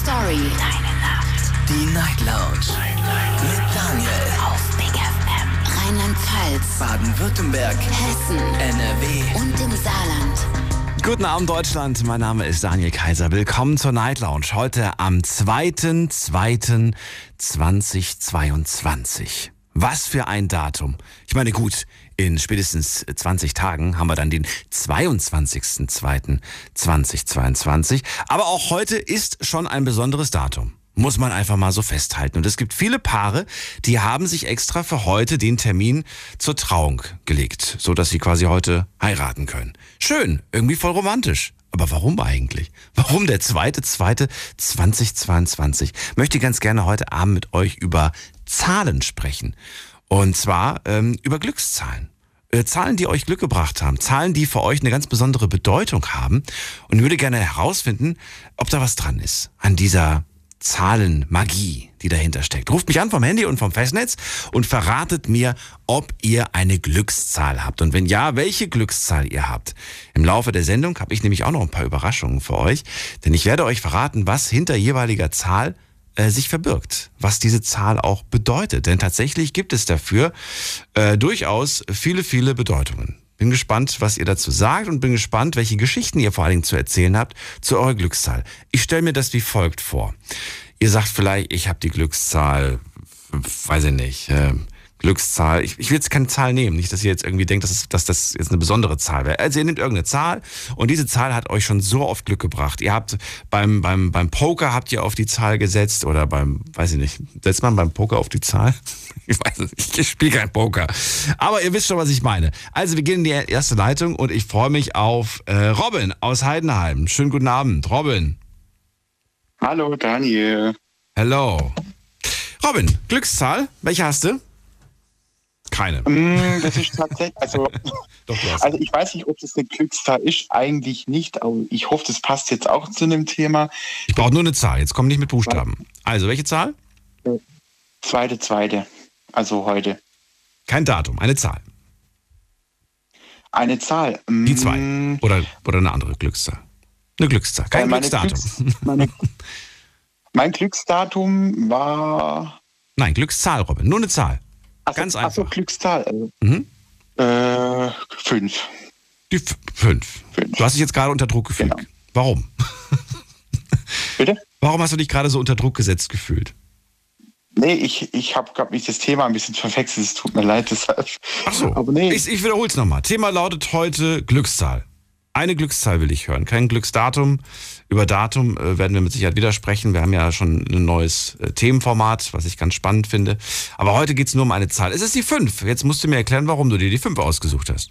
Story. Deine Nacht. Die Night Lounge. Night, Night. Mit Daniel. Auf Big FM. Rheinland-Pfalz. Baden-Württemberg. Hessen. NRW. Und im Saarland. Guten Abend Deutschland, mein Name ist Daniel Kaiser. Willkommen zur Night Lounge. Heute am 2.2.2022. Was für ein Datum. Ich meine, gut, in spätestens 20 Tagen haben wir dann den 22.02.2022. Aber auch heute ist schon ein besonderes Datum. Muss man einfach mal so festhalten. Und es gibt viele Paare, die haben sich extra für heute den Termin zur Trauung gelegt, so dass sie quasi heute heiraten können. Schön, irgendwie voll romantisch. Aber warum eigentlich? Warum der zweite, zweite 2022? Möchte ganz gerne heute Abend mit euch über Zahlen sprechen. Und zwar ähm, über Glückszahlen. Äh, Zahlen, die euch Glück gebracht haben. Zahlen, die für euch eine ganz besondere Bedeutung haben. Und ich würde gerne herausfinden, ob da was dran ist an dieser Zahlenmagie, die dahinter steckt. Ruft mich an vom Handy und vom Festnetz und verratet mir, ob ihr eine Glückszahl habt. Und wenn ja, welche Glückszahl ihr habt. Im Laufe der Sendung habe ich nämlich auch noch ein paar Überraschungen für euch. Denn ich werde euch verraten, was hinter jeweiliger Zahl äh, sich verbirgt, was diese Zahl auch bedeutet. Denn tatsächlich gibt es dafür äh, durchaus viele, viele Bedeutungen. Bin gespannt, was ihr dazu sagt und bin gespannt, welche Geschichten ihr vor allen Dingen zu erzählen habt zu eurer Glückszahl. Ich stelle mir das wie folgt vor. Ihr sagt vielleicht, ich habe die Glückszahl, weiß ich nicht, äh, Glückszahl. Ich, ich will jetzt keine Zahl nehmen, nicht, dass ihr jetzt irgendwie denkt, dass, es, dass das jetzt eine besondere Zahl wäre. Also ihr nehmt irgendeine Zahl und diese Zahl hat euch schon so oft Glück gebracht. Ihr habt beim, beim, beim Poker habt ihr auf die Zahl gesetzt oder beim, weiß ich nicht, setzt man beim Poker auf die Zahl? Ich weiß es nicht, ich spiele kein Poker. Aber ihr wisst schon, was ich meine. Also wir gehen in die erste Leitung und ich freue mich auf äh, Robin aus Heidenheim. Schönen guten Abend, Robin. Hallo Daniel. Hello. Robin, Glückszahl, welche hast du? Keine. Mm, das ist tatsächlich, also, Doch, also ich weiß nicht, ob das eine Glückszahl ist, eigentlich nicht, aber ich hoffe, das passt jetzt auch zu dem Thema. Ich brauche nur eine Zahl, jetzt komm nicht mit Buchstaben. Also, welche Zahl? Zweite, zweite, also heute. Kein Datum, eine Zahl. Eine Zahl. Die mm, zwei. Oder, oder eine andere Glückszahl. Eine Glückszahl, kein äh, meine Glücksdatum. Glücks- meine, mein Glücksdatum war. Nein, Glückszahl, Robin. Nur eine Zahl. Ach so, Ganz einfach. Glückszahl. Also, Mhm. äh, fünf. Die f- fünf. Fünf. Du hast dich jetzt gerade unter Druck gefühlt. Genau. Warum? Bitte? Warum hast du dich gerade so unter Druck gesetzt gefühlt? Nee, ich, ich habe gerade mich das Thema ein bisschen verwechselt. Es tut mir leid, deshalb. Ach so. Aber nee. Ich, ich wiederhole es nochmal. Thema lautet heute Glückszahl. Eine Glückszahl will ich hören, kein Glücksdatum. Über Datum äh, werden wir mit Sicherheit wieder sprechen. Wir haben ja schon ein neues äh, Themenformat, was ich ganz spannend finde. Aber heute geht es nur um eine Zahl. Es ist die 5. Jetzt musst du mir erklären, warum du dir die 5 ausgesucht hast.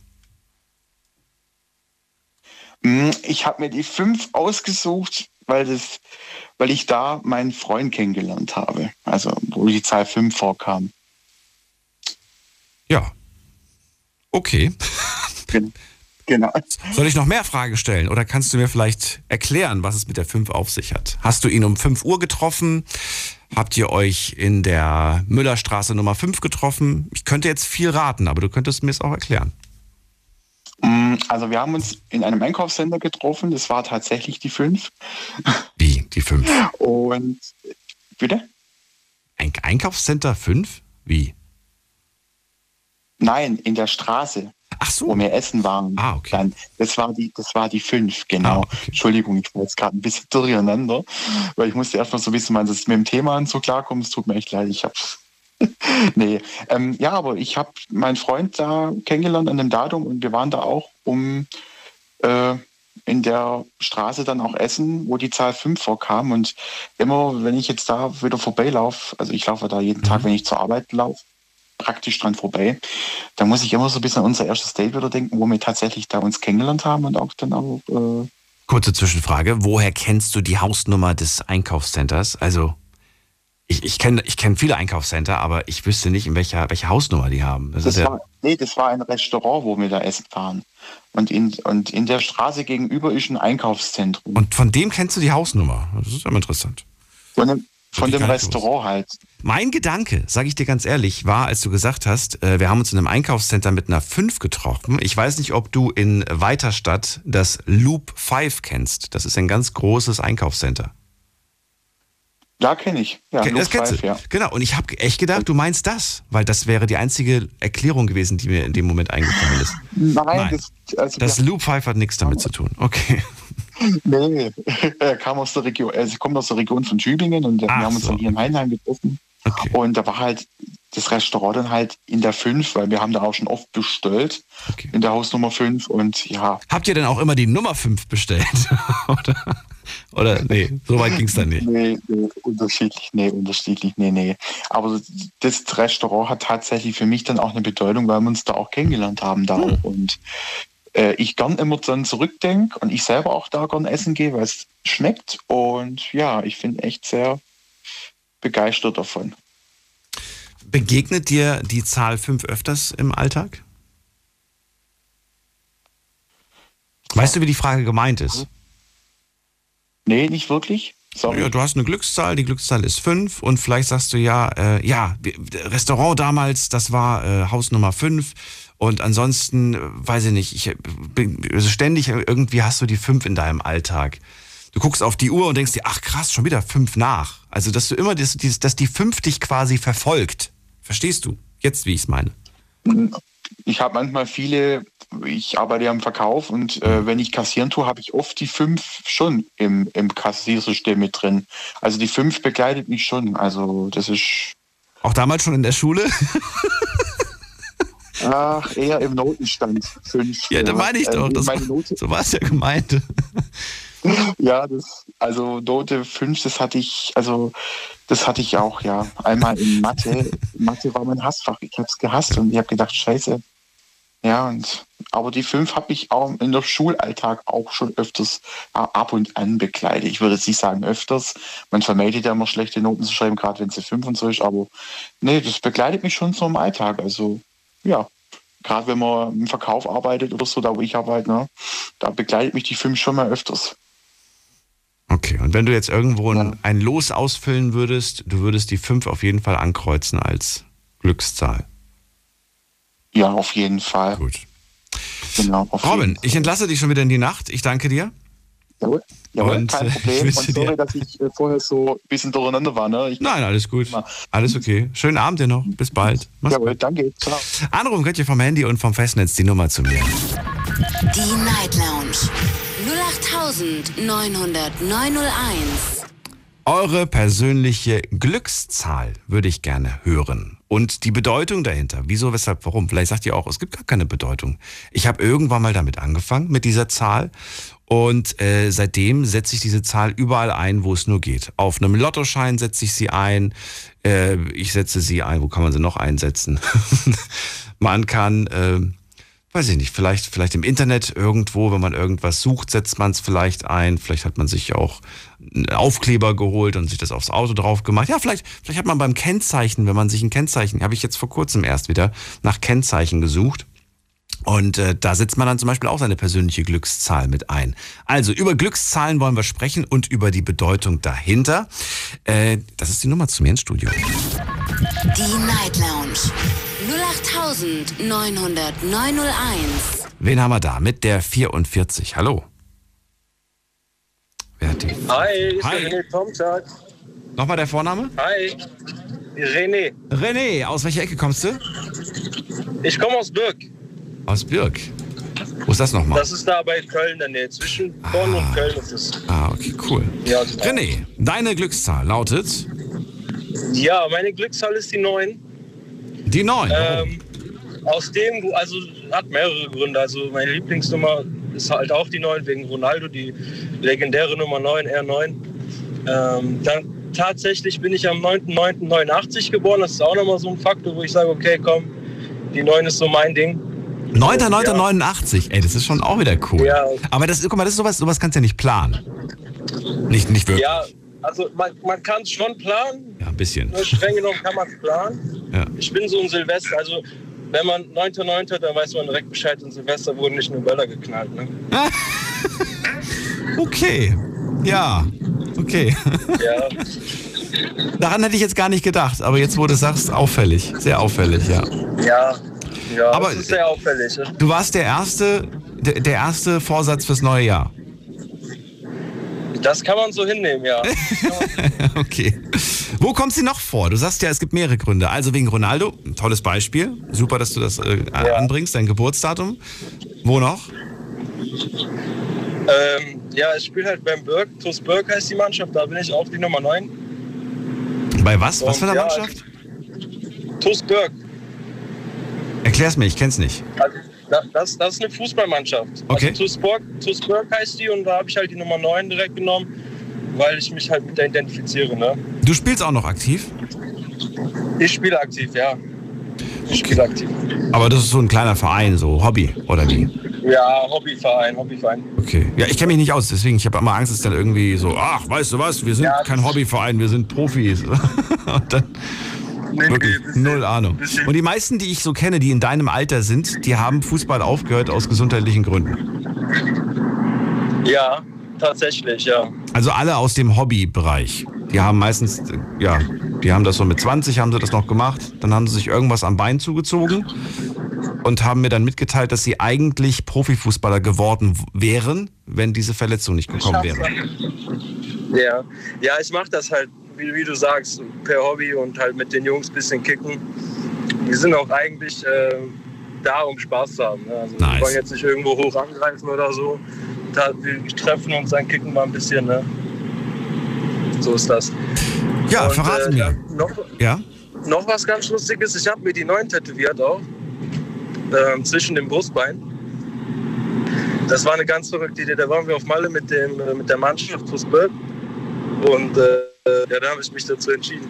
Mm, Ich habe mir die fünf ausgesucht, weil, das, weil ich da meinen Freund kennengelernt habe. Also, wo die Zahl fünf vorkam. Ja. Okay. Gen- Genau. Soll ich noch mehr Fragen stellen oder kannst du mir vielleicht erklären, was es mit der 5 auf sich hat? Hast du ihn um 5 Uhr getroffen? Habt ihr euch in der Müllerstraße Nummer 5 getroffen? Ich könnte jetzt viel raten, aber du könntest mir es auch erklären. Mm, Also, wir haben uns in einem Einkaufscenter getroffen. Das war tatsächlich die fünf. Wie, die 5? Und, bitte? Ein Einkaufscenter 5? Wie? Nein, in der Straße, Ach wo so. wir essen waren. Ah, okay. Dann, das war die, das war die fünf, genau. Ah, okay. Entschuldigung, ich war jetzt gerade ein bisschen durcheinander, weil ich musste erst mal so wissen, wann das mit dem Thema und so klarkommt. Es tut mir echt leid, ich hab's. nee, ähm, ja, aber ich habe meinen Freund da kennengelernt an dem Datum und wir waren da auch um äh, in der Straße dann auch essen, wo die Zahl 5 vorkam. Und immer, wenn ich jetzt da wieder vorbeilaufe, also ich laufe da jeden Tag, wenn ich zur Arbeit laufe, praktisch dran vorbei, da muss ich immer so ein bisschen an unser erstes Date wieder denken, wo wir tatsächlich da uns kennengelernt haben und auch dann auch äh, Kurze Zwischenfrage. Woher kennst du die Hausnummer des Einkaufscenters? Also, ich, ich kenne ich kenn viele Einkaufscenter, aber ich wüsste nicht, in welcher, welche Hausnummer die haben. Das, Das ja, war, nee, das war ein Restaurant, wo wir da essen waren. Und in, und in der Straße gegenüber ist ein Einkaufszentrum. und von dem kennst du die Hausnummer. Das ist aber interessant. Von dem, von dem Restaurant halt. Mein Gedanke, sage ich dir ganz ehrlich, war, als du gesagt hast, äh, wir haben uns in einem Einkaufscenter mit einer 5 getroffen. Ich weiß nicht, ob du in Weiterstadt das Loop 5 kennst. Das ist ein ganz großes Einkaufscenter. Ja, kenne ich. Ja, Ken- das kennst Five, du. ja. Genau. Und ich habe echt gedacht, du meinst das, weil das wäre die einzige Erklärung gewesen, die mir in dem Moment eingefallen ist. Nein, Nein. das, also Das Loop Five hat nichts damit zu tun. Okay. Nee, er kam aus der Region, also kommt aus der Region von Tübingen und wir Ach haben uns so. dann hier in Heinheim getroffen. Okay. Und da war halt das Restaurant dann halt in der 5, weil wir haben da auch schon oft bestellt, Okay. in der Hausnummer 5 und ja, Habt ihr denn auch immer die Nummer 5 bestellt? Oder? Oder nee, so weit ging es dann nicht. nee, nee, unterschiedlich, nee, unterschiedlich, nee, nee. Aber das Restaurant hat tatsächlich für mich dann auch eine Bedeutung, weil wir uns da auch kennengelernt haben da Hm. Und äh, ich gern immer dann zurückdenke und ich selber auch da gern essen gehe, weil es schmeckt. Und ja, ich bin echt sehr begeistert davon. Begegnet dir die Zahl 5 öfters im Alltag? Weißt du, wie die Frage gemeint ist? Nee, nicht wirklich. Sorry. Ja, du hast eine Glückszahl, die Glückszahl ist 5 und vielleicht sagst du ja, äh, ja, Restaurant damals, das war äh, Haus Nummer 5 und ansonsten, weiß ich nicht, ich bin also ständig irgendwie hast du die 5 in deinem Alltag. Du guckst auf die Uhr und denkst dir, ach krass, schon wieder 5 nach. Also, dass du immer, das, dass die 5 dich quasi verfolgt. Verstehst du? Jetzt, wie ich es meine. Ich habe manchmal viele, ich arbeite ja im Verkauf und äh, wenn ich kassieren tue, habe ich oft die fünf schon im, im Kassiersystem mit drin. Also die fünf begleitet mich schon. Also das ist Auch damals schon in der Schule? ach, eher im Notenstand. Fünf. Ja, da meine ich doch. Ähm, Das, meine Note, so war es ja gemeint. ja, das, also Note fünf, das hatte ich, also das hatte ich auch, ja. Einmal in Mathe. Mathe war mein Hassfach. Ich habe es gehasst und ich habe gedacht, scheiße. Ja, und aber die fünf habe ich auch in der Schulalltag auch schon öfters äh, ab und an begleitet. Ich würde jetzt nicht sagen öfters. Man vermeidet ja immer schlechte Noten zu schreiben, gerade wenn es eine fünf und so ist, aber nee, das begleitet mich schon so im Alltag. Also ja, gerade wenn man im Verkauf arbeitet oder so, da wo ich arbeite, ne, da begleitet mich die fünf schon mal öfters. Okay, und wenn du jetzt irgendwo ein, Ja. ein Los ausfüllen würdest, du würdest die 5 auf jeden Fall ankreuzen als Glückszahl. Ja, auf jeden Fall. Gut. Genau, Robin, ich entlasse dich schon wieder in die Nacht. Ich danke dir. Jawohl, jawohl Und, kein äh, ich Problem. Und sorry, dass ich äh, vorher so ein bisschen durcheinander war. Ne? Ich, Nein, alles gut. Alles okay. Schönen Abend dir noch. Bis bald. Mach's jawohl, gut. danke. Ciao. Anrufen könnt ihr vom Handy und vom Festnetz die Nummer zu mir. Die Night Lounge 0890901. Eure persönliche Glückszahl würde ich gerne hören. Und die Bedeutung dahinter. Wieso, weshalb, warum? Vielleicht sagt ihr auch, es gibt gar keine Bedeutung. Ich habe irgendwann mal damit angefangen, mit dieser Zahl. Und äh, seitdem setze ich diese Zahl überall ein, wo es nur geht. Auf einem Lottoschein setze ich sie ein. Äh, ich setze sie ein. Wo kann man sie noch einsetzen? man kann, äh, weiß ich nicht, vielleicht, vielleicht im Internet irgendwo, wenn man irgendwas sucht, setzt man es vielleicht ein. Vielleicht hat man sich auch einen Aufkleber geholt und sich das aufs Auto drauf gemacht. Ja, vielleicht, vielleicht hat man beim Kennzeichen, wenn man sich ein Kennzeichen, habe ich jetzt vor kurzem erst wieder nach Kennzeichen gesucht. Und äh, da setzt man dann zum Beispiel auch seine persönliche Glückszahl mit ein. Also über Glückszahlen wollen wir sprechen und über die Bedeutung dahinter. Äh, das ist die Nummer zu mir ins Studio. Die Night Lounge 0890901. Wen haben wir da? Mit der 44. Hallo. Wer hat die? Hi, ich Hi. bin René Tomczak. Nochmal der Vorname? Hi, René. René, aus welcher Ecke kommst du? Ich komme aus Birk. Aus Birk. Wo ist das nochmal? Das ist da bei Köln in der Nähe. Zwischen Bonn und Köln ist es. Ah, okay, cool. Ja, genau. René, deine Glückszahl lautet ja, meine Glückszahl ist die 9. die 9. Warum? Ähm, aus dem, also hat mehrere Gründe. Also meine Lieblingsnummer ist halt auch die 9 wegen Ronaldo, die legendäre Nummer 9, R9. Ähm, dann tatsächlich bin ich am 9.9.89 geboren. Das ist auch nochmal so ein Faktor, wo ich sage, okay, komm, die 9 ist so mein Ding. 9.9.89. Ey, das ist schon auch wieder cool. Ja. Aber das, guck mal, das ist sowas, sowas kannst du ja nicht planen. Nicht, nicht wirklich. Ja, also man, man kann es schon planen. Ja, ein bisschen. Nur streng genommen kann man es planen. Ja. Ich bin so ein Silvester, also wenn man 9.9., dann weiß man direkt Bescheid. Und Silvester wurden nicht nur Böller geknallt. Ne? Okay. Ja. Okay. Ja, Daran hätte ich jetzt gar nicht gedacht, aber jetzt, wo du sagst, auffällig. Sehr auffällig, ja. ja, ja. Aber- das ist sehr auffällig. Ne? Du warst der erste, der, der erste Vorsatz fürs neue Jahr. Das kann man so hinnehmen, ja. okay. Wo kommt sie noch vor? Du sagst ja, es gibt mehrere Gründe. Also wegen Ronaldo, ein tolles Beispiel. Super, dass du das äh, Ja. anbringst, dein Geburtsdatum. Wo noch? ähm, ja, ich spiele halt beim Berg. TuS Berg heißt die Mannschaft, da bin ich auch die Nummer 9. Bei was? Was für eine Ja, Mannschaft? TuS Berg. Erklär's mir, ich kenn's nicht. Also, das, das ist eine Fußballmannschaft. Okay. Also TuS Berg, TuS Berg heißt die und da habe ich halt die Nummer 9 direkt genommen, weil ich mich halt mit der identifiziere. Ne? Du spielst auch noch aktiv, Ich spiele aktiv, ja. Ich spiele aktiv. aber das ist so ein kleiner Verein, so Hobby oder wie? Ja, Hobbyverein, Hobbyverein. Okay. Ja, ich kenne mich nicht aus, deswegen ich habe immer Angst, dass dann irgendwie so, ach, weißt du was, wir sind Ja, kein Hobbyverein, wir sind Profis. Und dann Nee, wirklich nee, null Ahnung. Und die meisten, die ich so kenne, die in deinem Alter sind, die haben Fußball aufgehört aus gesundheitlichen Gründen. Ja, tatsächlich, ja. Also alle aus dem Hobbybereich. Die haben meistens, ja, die haben das so mit 20 haben sie das noch gemacht. Dann haben sie sich irgendwas am Bein zugezogen und haben mir dann mitgeteilt, dass sie eigentlich Profifußballer geworden wären, wenn diese Verletzung nicht gekommen wäre. Ja, ja ich mache das halt, wie, wie du sagst, per Hobby und halt mit den Jungs ein bisschen kicken. Die sind auch eigentlich äh, da, um Spaß zu haben. Ne? Also Nice. Wir wollen jetzt nicht irgendwo hoch angreifen oder so. Da, wir treffen uns, dann kicken wir ein bisschen. Ne? So ist das. Ja, Und, verraten äh, mir. Noch, Ja? noch was ganz Lustiges, ich habe mir die neuen tätowiert auch. Ähm, zwischen dem Brustbein. Das war eine ganz verrückte Idee. Da waren wir auf Malle mit, dem, äh, mit der Mannschaft Fußball. Und äh, ja, da habe ich mich dazu entschieden.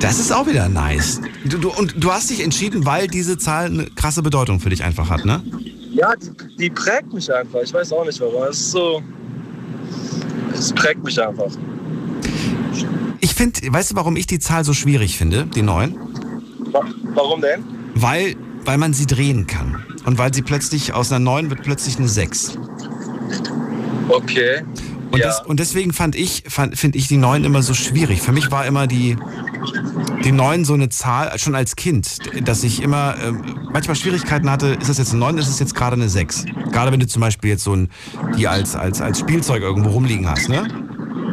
Das ist auch wieder nice. Du, du, und du hast dich entschieden, weil diese Zahl eine krasse Bedeutung für dich einfach hat, ne? Ja, die, die prägt mich einfach. Ich weiß auch nicht warum. Es ist so. Es prägt mich einfach. Ich finde, weißt du, warum ich die Zahl so schwierig finde, die neun? Wa- Warum denn? Weil, weil man sie drehen kann. Und weil sie plötzlich aus einer 9 wird plötzlich eine 6. Okay. Und, ja. das, und deswegen fand ich, finde ich die 9 immer so schwierig. Für mich war immer die, die 9 so eine Zahl, schon als Kind, dass ich immer ähm, manchmal Schwierigkeiten hatte, ist das jetzt eine 9, ist es jetzt gerade eine 6? Gerade wenn du zum Beispiel jetzt so ein, die als, als, als Spielzeug irgendwo rumliegen hast, ne?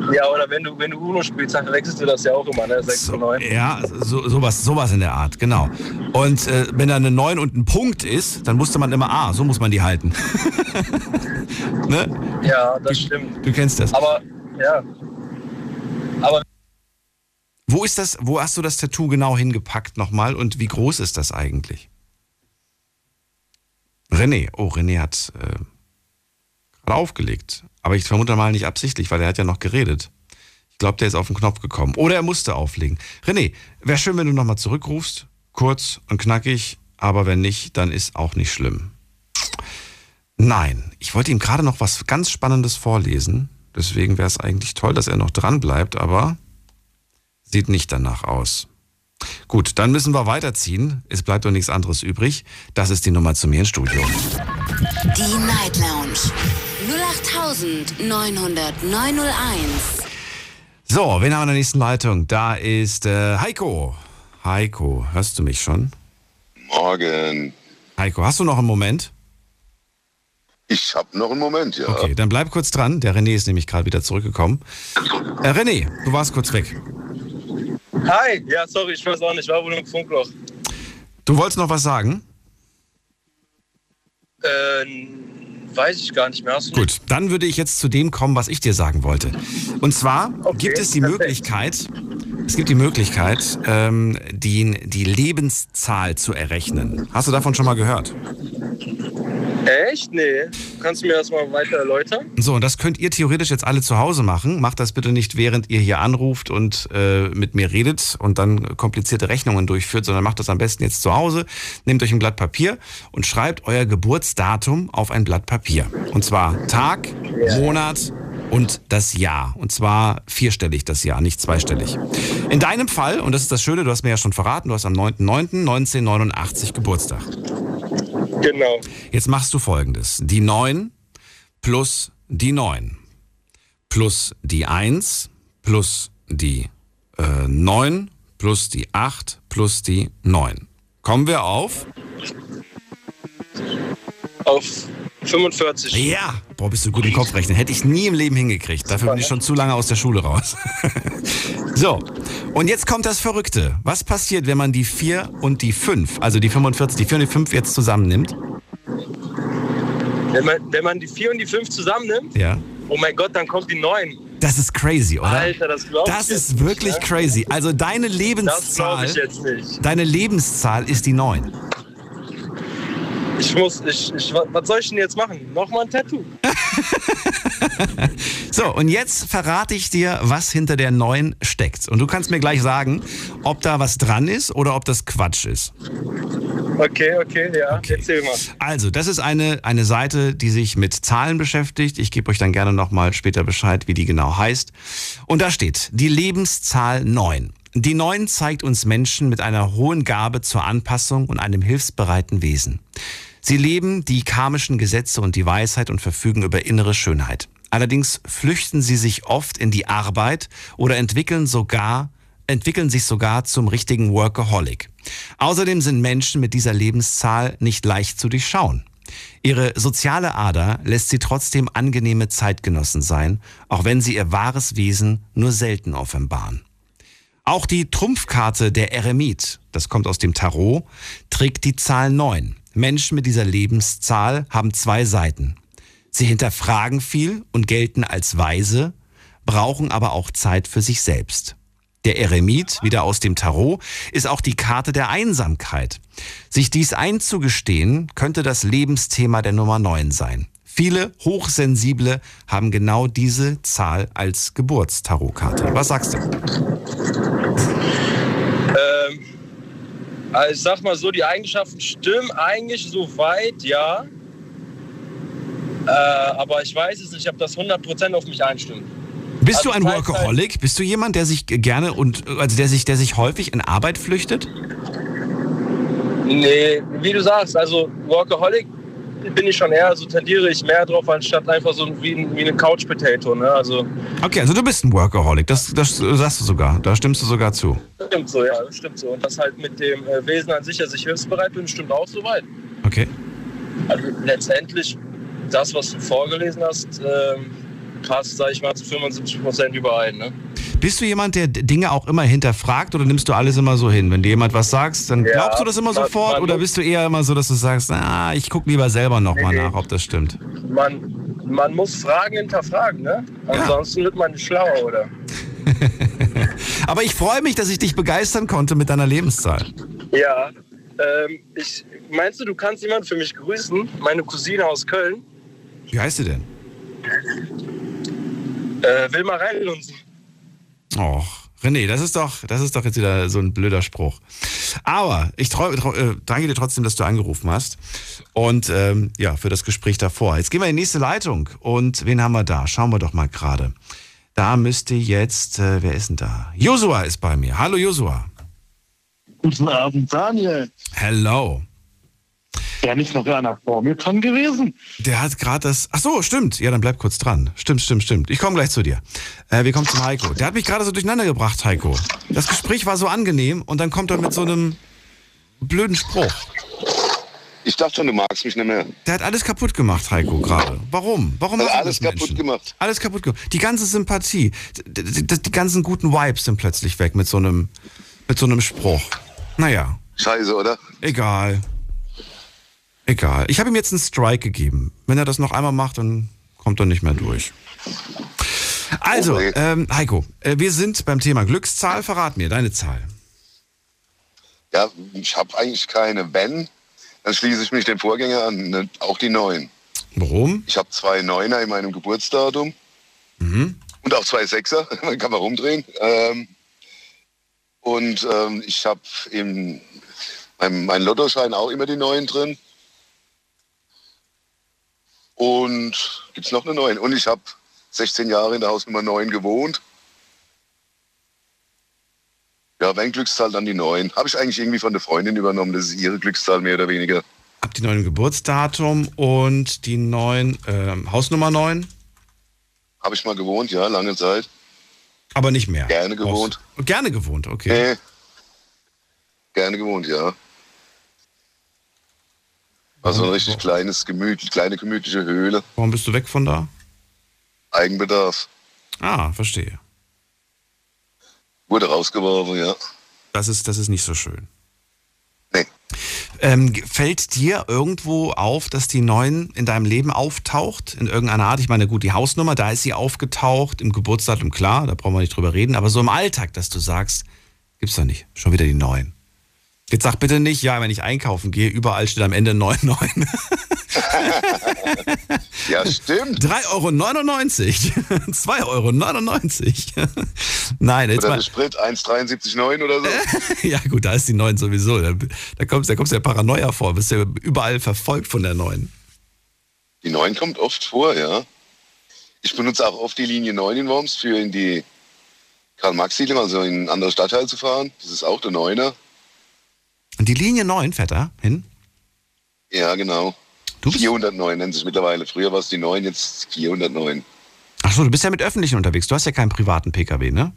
ja, oder wenn du, wenn du Uno spielst, dann wechselst du das ja auch immer, ne? 6 So, zu 9. ja, so, sowas, sowas in der Art, genau. Und äh, wenn da eine 9 und ein Punkt ist, dann wusste man immer, ah, so muss man die halten. ne? Ja, das stimmt. Du kennst das. Aber, ja. Aber Wo ist das, wo hast du das Tattoo genau hingepackt nochmal und wie groß ist das eigentlich? René, oh, René hat äh, gerade aufgelegt. Aber ich vermute mal nicht absichtlich, weil er hat ja noch geredet. Ich glaube, der ist auf den Knopf gekommen. Oder er musste auflegen. René, wäre schön, wenn du nochmal zurückrufst. Kurz und knackig. Aber wenn nicht, dann ist auch nicht schlimm. Nein, ich wollte ihm gerade noch was ganz Spannendes vorlesen. Deswegen wäre es eigentlich toll, dass er noch dran bleibt, aber sieht nicht danach aus. Gut, dann müssen wir weiterziehen. Es bleibt doch nichts anderes übrig. Das ist die Nummer zu mir ins Studio. Die Night Lounge 0890901. So, wen haben wir in der nächsten Leitung? Da ist äh, Heiko. Heiko, hörst du mich schon? Morgen. Heiko, hast du noch einen Moment? Ich habe noch einen Moment, ja. Okay, dann bleib kurz dran. Der René ist nämlich gerade wieder zurückgekommen. Äh, René, du warst kurz weg. Hi, ja, sorry, ich weiß auch nicht, war wohl im Funkloch. Du wolltest noch was sagen? Äh, weiß ich gar nicht mehr. Gut, dann würde ich jetzt zu dem kommen, was ich dir sagen wollte. Und zwar Okay, gibt es die perfekt. Möglichkeit, es gibt die Möglichkeit, ähm, die, die Lebenszahl zu errechnen. Hast du davon schon mal gehört? Echt? Nee. Kannst du mir das mal weiter erläutern? So, und das könnt ihr theoretisch jetzt alle zu Hause machen. Macht das bitte nicht, während ihr hier anruft und äh, mit mir redet und dann komplizierte Rechnungen durchführt, sondern macht das am besten jetzt zu Hause. Nehmt euch ein Blatt Papier und schreibt euer Geburtsdatum auf ein Blatt Papier. Und zwar Tag, Monat und das Jahr. Und zwar vierstellig das Jahr, nicht zweistellig. In deinem Fall, und das ist das Schöne, du hast mir ja schon verraten, du hast am 9.9.1989 Geburtstag. Genau. Jetzt machst du folgendes. Die 9 plus die 9 plus die 1 plus die äh, 9 plus die 8 plus die 9. Kommen wir auf? Auf 45. Ja, Boah, bist du gut im Kopf rechnen. Hätte ich nie im Leben hingekriegt. Dafür bin ich schon zu lange aus der Schule raus. so, und jetzt kommt das Verrückte. Was passiert, wenn man die 4 und die 5, also die 45, die 4 und die 5 jetzt zusammennimmt? Wenn man, wenn man die 4 und die 5 zusammennimmt, Ja. oh mein Gott, dann kommt die 9. Das ist crazy, oder? Alter, das glaub ich Das ist wirklich nicht, ne? crazy. Also deine Das glaube Lebenszahl, ich jetzt nicht. deine Lebenszahl ist die 9. Ich muss, ich, ich, was soll ich denn jetzt machen? Nochmal ein Tattoo. So, und jetzt verrate ich dir, was hinter der 9 steckt. Und du kannst mir gleich sagen, ob da was dran ist oder ob das Quatsch ist. Okay, okay, ja, erzähl mal. Also, das ist eine, eine Seite, die sich mit Zahlen beschäftigt. Ich gebe euch dann gerne nochmal später Bescheid, wie die genau heißt. Und da steht die Lebenszahl 9. Die 9 zeigt uns Menschen mit einer hohen Gabe zur Anpassung und einem hilfsbereiten Wesen. Sie leben die karmischen Gesetze und die Weisheit und verfügen über innere Schönheit. Allerdings flüchten sie sich oft in die Arbeit oder entwickeln sogar entwickeln sich sogar zum richtigen Workaholic. Außerdem sind Menschen mit dieser Lebenszahl nicht leicht zu durchschauen. Ihre soziale Ader lässt sie trotzdem angenehme Zeitgenossen sein, auch wenn sie ihr wahres Wesen nur selten offenbaren. Auch die Trumpfkarte der Eremit, das kommt aus dem Tarot, trägt die Zahl 9. Menschen mit dieser Lebenszahl haben zwei Seiten. Sie hinterfragen viel und gelten als weise, brauchen aber auch Zeit für sich selbst. Der Eremit, wieder aus dem Tarot, ist auch die Karte der Einsamkeit. Sich dies einzugestehen, könnte das Lebensthema der Nummer 9 sein. Viele Hochsensible haben genau diese Zahl als Geburtstarotkarte. Was sagst du? Ähm, also ich sag mal so, die Eigenschaften stimmen eigentlich so weit, ja. Äh, aber ich weiß es nicht, ob das 100% auf mich einstimmt. Bist du Also ein Teilzeit- Workaholic? Bist du jemand, der sich gerne und also der sich, der sich häufig in Arbeit flüchtet? Nee, wie du sagst, also Workaholic bin ich schon eher, also tendiere ich mehr drauf, anstatt einfach so wie, ein- wie eine Couch-Potato. Ne? Also Okay, also du bist ein Workaholic. Das, das sagst du sogar. Da stimmst du sogar zu. stimmt so, ja, das stimmt so. Und das halt mit dem äh, Wesen an sich, dass ich hilfsbereit bin, stimmt auch so weit. Okay. Also letztendlich, das, was du vorgelesen hast, ähm, passt, sag ich mal, zu 75 Prozent überein. Ne? Bist du jemand, der Dinge auch immer hinterfragt oder nimmst du alles immer so hin? Wenn dir jemand was sagst, dann Ja, glaubst du das immer man- sofort man oder bist du eher immer so, dass du sagst, ah, ich guck lieber selber nochmal Nee, nach, ob das stimmt? Man, man muss Fragen hinterfragen, ne? Ansonsten wird man nicht schlauer, oder? Aber ich freue mich, dass ich dich begeistern konnte mit deiner Lebenszahl. Ja. Ähm, ich, meinst du, du kannst jemanden für mich grüßen? Meine Cousine aus Köln. Wie heißt sie denn? Äh, will mal reinlunzen. Och, René, das ist doch, das ist doch jetzt wieder so ein blöder Spruch. Aber ich trau, trau, äh, danke dir trotzdem, dass du angerufen hast. Und ähm, ja, für das Gespräch davor. Jetzt gehen wir in die nächste Leitung. Und wen haben wir da? Schauen wir doch mal gerade. Da müsste jetzt, äh, wer ist denn da? Josua ist bei mir. Hallo Josua. Guten Abend, Daniel. Hello. Wäre nicht noch einer vor mir dran gewesen? Der hat gerade das. Ach so, stimmt. Ja, dann bleib kurz dran. Stimmt, stimmt, stimmt. Ich komme gleich zu dir. Äh, wir kommen zum Heiko. Der hat mich gerade so durcheinander gebracht, Heiko. Das Gespräch war so angenehm und dann kommt er mit so einem blöden Spruch. Ich dachte schon, du magst mich nicht mehr. Der hat alles kaputt gemacht, Heiko, gerade. Warum? Warum Also machen alles das Menschen? kaputt gemacht. Alles kaputt gemacht. Die ganze Sympathie, die, die, die ganzen guten Vibes sind plötzlich weg mit so einem, mit so einem Spruch. Naja, Scheiße, oder? egal. Egal. Ich habe ihm jetzt einen Strike gegeben. Wenn er das noch einmal macht, dann kommt er nicht mehr durch. Also, Okay. ähm, Heiko, äh, wir sind beim Thema Glückszahl. Verrat mir deine Zahl. Ja, ich habe eigentlich keine Wenn. Dann schließe ich mich dem Vorgänger an, ne, auch die Neun. Warum? Ich habe zwei Neuner in meinem Geburtsdatum Mhm. und auch zwei Sechser, man kann man rumdrehen. Ähm, und ähm, ich habe in meinem mein Lottoschein auch immer die Neun drin. Und gibt es noch eine Neun? Und ich habe 16 Jahre in der Hausnummer 9 gewohnt. Ja, wenn Glückszahl, dann die 9. Habe ich eigentlich irgendwie von der Freundin übernommen. Das ist ihre Glückszahl mehr oder weniger. Hab die neuen Geburtsdatum und die neuen ähm, Hausnummer 9, Habe ich mal gewohnt, ja, lange Zeit. aber nicht mehr. Gerne gewohnt. Aus- Gerne gewohnt, okay. Nee. Gerne gewohnt, ja. Also ein richtig kleines Gemüt, kleine gemütliche Höhle. Warum bist du weg von da? Eigenbedarf. Ah, verstehe. Wurde rausgeworfen, ja. Das ist, das ist nicht so schön. Nee. Ähm, fällt dir irgendwo auf, dass die Neuen in deinem Leben auftaucht? In irgendeiner Art? Ich meine, gut, die Hausnummer, da ist sie aufgetaucht, im Geburtsdatum, klar, da brauchen wir nicht drüber reden, aber so im Alltag, dass du sagst, gibt's doch nicht, schon wieder die Neuen. Jetzt sag bitte nicht, ja, wenn ich einkaufen gehe, überall steht am Ende 99. Ja, stimmt. 3,99 Euro. 2,99 Euro. Nein, jetzt Oder mal. Sprit 1,73,9 oder so. Ja, gut, da ist die 9 sowieso. Da, da kommst da kommst du ja Paranoia vor. Bist ja überall verfolgt von der 9. Die 9 kommt oft vor, ja. Ich benutze auch oft die Linie 9 in Worms für in die Karl-Marx-Siedlung, also in einen anderen Stadtteil zu fahren. Das ist auch der 9er. Und die Linie 9 fährt da hin? Ja, genau. Du bist, 409 nennt sich mittlerweile. Früher war es die 9, jetzt 409. ach so, du bist ja mit Öffentlichen unterwegs. Du hast ja keinen privaten Pkw, ne?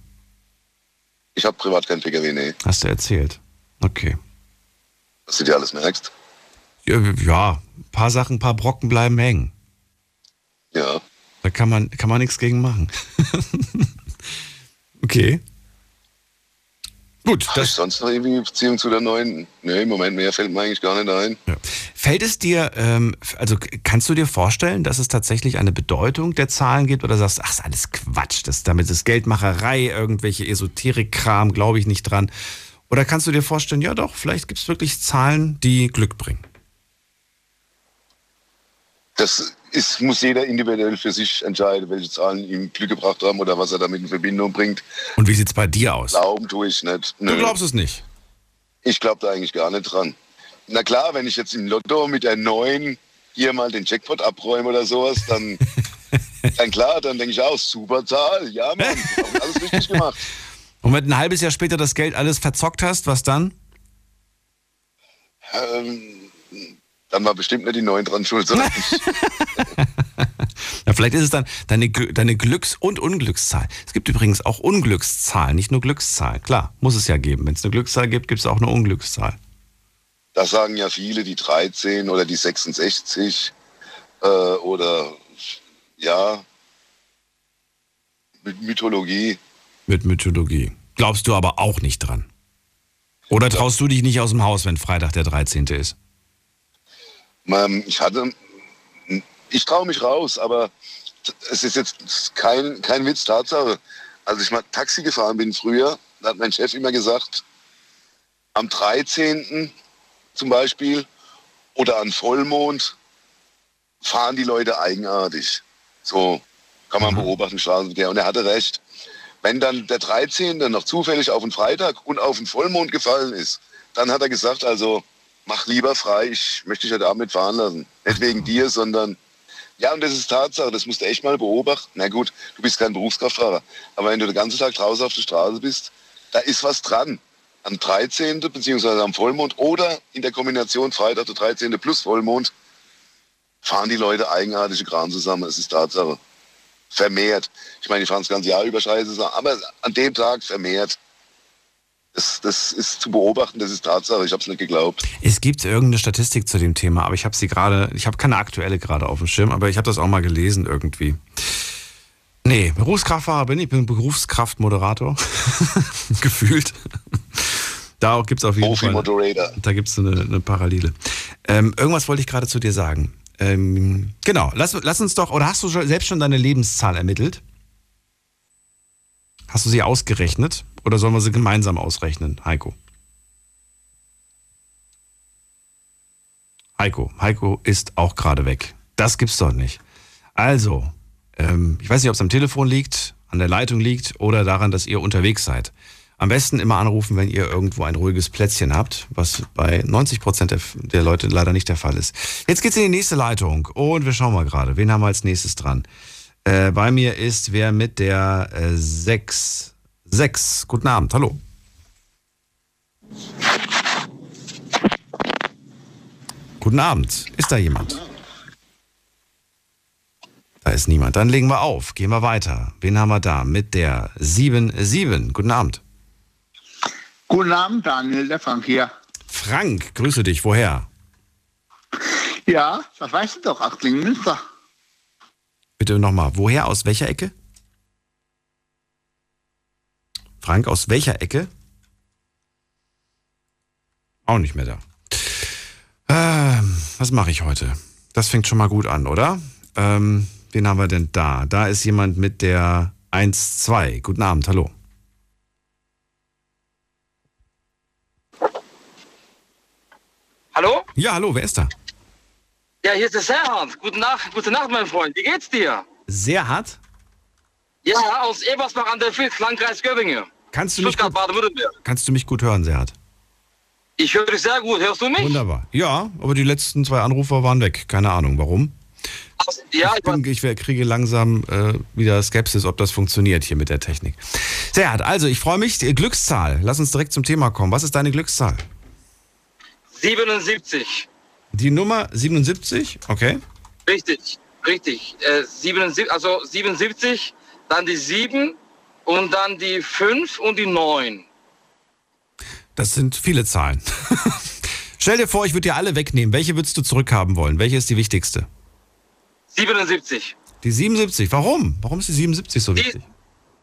Ich habe privat kein PKW, nee. Hast du erzählt. Okay. Dass du dir alles merkst. Ja, ja, ein paar Sachen, ein paar Brocken bleiben hängen. Ja. Da kann man, kann man nichts gegen machen. okay. Gut, Habe ich das, sonst noch irgendwie eine Beziehung zu der 9? Nee, im Moment mehr fällt mir eigentlich gar nicht ein. Ja. Fällt es dir, ähm, also kannst du dir vorstellen, dass es tatsächlich eine Bedeutung der Zahlen gibt oder sagst, ach, ist alles Quatsch, das, damit ist Geldmacherei, irgendwelche Esoterik-Kram, glaube ich nicht dran. Oder kannst du dir vorstellen, ja doch, vielleicht gibt es wirklich Zahlen, die Glück bringen? Das ist, muss jeder individuell für sich entscheiden, welche Zahlen ihm Glück gebracht haben oder was er damit in Verbindung bringt. Und wie sieht's bei dir aus? Glauben tue ich nicht. Du Nö. glaubst es nicht. Ich glaube da eigentlich gar nicht dran. Na klar, wenn ich jetzt im Lotto mit der 9 hier mal den Jackpot abräume oder sowas, dann, dann klar, dann denke ich auch, super Zahl. Ja, Mann, alles richtig gemacht. Und wenn du ein halbes Jahr später das Geld alles verzockt hast, was dann? Ähm, dann war bestimmt nicht die 9 dran schuld, sondern ich. Ja, vielleicht ist es dann deine, deine Glücks- und Unglückszahl. Es gibt übrigens auch Unglückszahlen, nicht nur Glückszahlen. Klar, muss es ja geben. Wenn es eine Glückszahl gibt, gibt es auch eine Unglückszahl. Das sagen ja viele, die 13 oder die 66 äh, oder ja, mit Mythologie. Mit Mythologie. Glaubst du aber auch nicht dran? Oder traust du dich nicht aus dem Haus, wenn Freitag der 13. ist? Ich hatte, ich traue mich raus, aber es ist jetzt kein, kein Witz, Tatsache. Als ich mal Taxi gefahren bin früher, da hat mein Chef immer gesagt, am 13. zum Beispiel oder an Vollmond fahren die Leute eigenartig. So kann man beobachten, Straßenverkehr. Und er hatte recht. Wenn dann der 13. noch zufällig auf einen Freitag und auf einen Vollmond gefallen ist, dann hat er gesagt, also mach lieber frei, ich möchte dich heute Abend nicht fahren lassen. Nicht wegen dir, sondern ja, und das ist Tatsache, das musst du echt mal beobachten. Na gut, du bist kein Berufskraftfahrer, aber wenn du den ganzen Tag draußen auf der Straße bist, da ist was dran. Am 13. beziehungsweise am Vollmond oder in der Kombination Freitag der 13. plus Vollmond fahren die Leute eigenartige Kram zusammen. Es ist Tatsache. Vermehrt. Ich meine, die fahren das ganze Jahr über Scheiße, aber an dem Tag vermehrt. Das, das ist zu beobachten, das ist Tatsache. Ich habe es nicht geglaubt. Es gibt irgendeine Statistik zu dem Thema, aber ich habe sie gerade, ich habe keine aktuelle gerade auf dem Schirm, aber ich habe das auch mal gelesen irgendwie. Nee, Berufskraftfahrer bin ich, bin Berufskraftmoderator. Gefühlt. Da gibt es auf jeden Fall. Profi-Moderator. Da gibt es eine, eine Parallele. Ähm, irgendwas wollte ich gerade zu dir sagen. Ähm, genau, lass, lass uns doch, oder hast du selbst schon deine Lebenszahl ermittelt? Hast du sie ausgerechnet? Oder sollen wir sie gemeinsam ausrechnen, Heiko? Heiko, Heiko ist auch gerade weg. Das gibt's doch nicht. Also, ähm, ich weiß nicht, ob es am Telefon liegt, an der Leitung liegt oder daran, dass ihr unterwegs seid. Am besten immer anrufen, wenn ihr irgendwo ein ruhiges Plätzchen habt, was bei 90 Prozent der, der Leute leider nicht der Fall ist. Jetzt geht's in die nächste Leitung und wir schauen mal gerade, wen haben wir als nächstes dran? Äh, bei mir ist wer mit der äh, 6. 6. Guten Abend, hallo. Guten Abend. Ist da jemand? Da ist niemand. Dann legen wir auf. Gehen wir weiter. Wen haben wir da? Mit der 7-7. Guten Abend. Guten Abend, Daniel, der Frank hier. Frank, grüße dich. Woher? Ja, das weißt du doch, Achtling Münster. Bitte nochmal. Woher? Aus welcher Ecke? Frank, aus welcher Ecke? Auch nicht mehr da. Ähm, was mache ich heute? Das fängt schon mal gut an, oder? Ähm, wen haben wir denn da? Da ist jemand mit der 1-2. Guten Abend, hallo. Hallo? Ja, hallo, wer ist da? Ja, hier ist der Serhard. Gute Nacht, gute Nacht, mein Freund. Wie geht's dir? Sehr hart. Ja, aus Ebersbach an der Filz, Landkreis Göppingen. Kannst du, mich gut, kannst du mich gut hören, Serhat? Ich höre dich sehr gut. Hörst du mich? Wunderbar. Ja, aber die letzten zwei Anrufer waren weg. Keine Ahnung, warum. Ja, ich, bin, ich kriege langsam äh, wieder Skepsis, ob das funktioniert hier mit der Technik. Serhat, also ich freue mich. Die Glückszahl. Lass uns direkt zum Thema kommen. Was ist deine Glückszahl? 77. Die Nummer 77? Okay. Richtig, richtig. Äh, 77, also 77, dann die 7 und dann die 5 und die 9. Das sind viele Zahlen. Stell dir vor, ich würde dir alle wegnehmen. Welche würdest du zurückhaben wollen? Welche ist die wichtigste? 77. Die 77. Warum? Warum ist die 77 so Die- wichtig?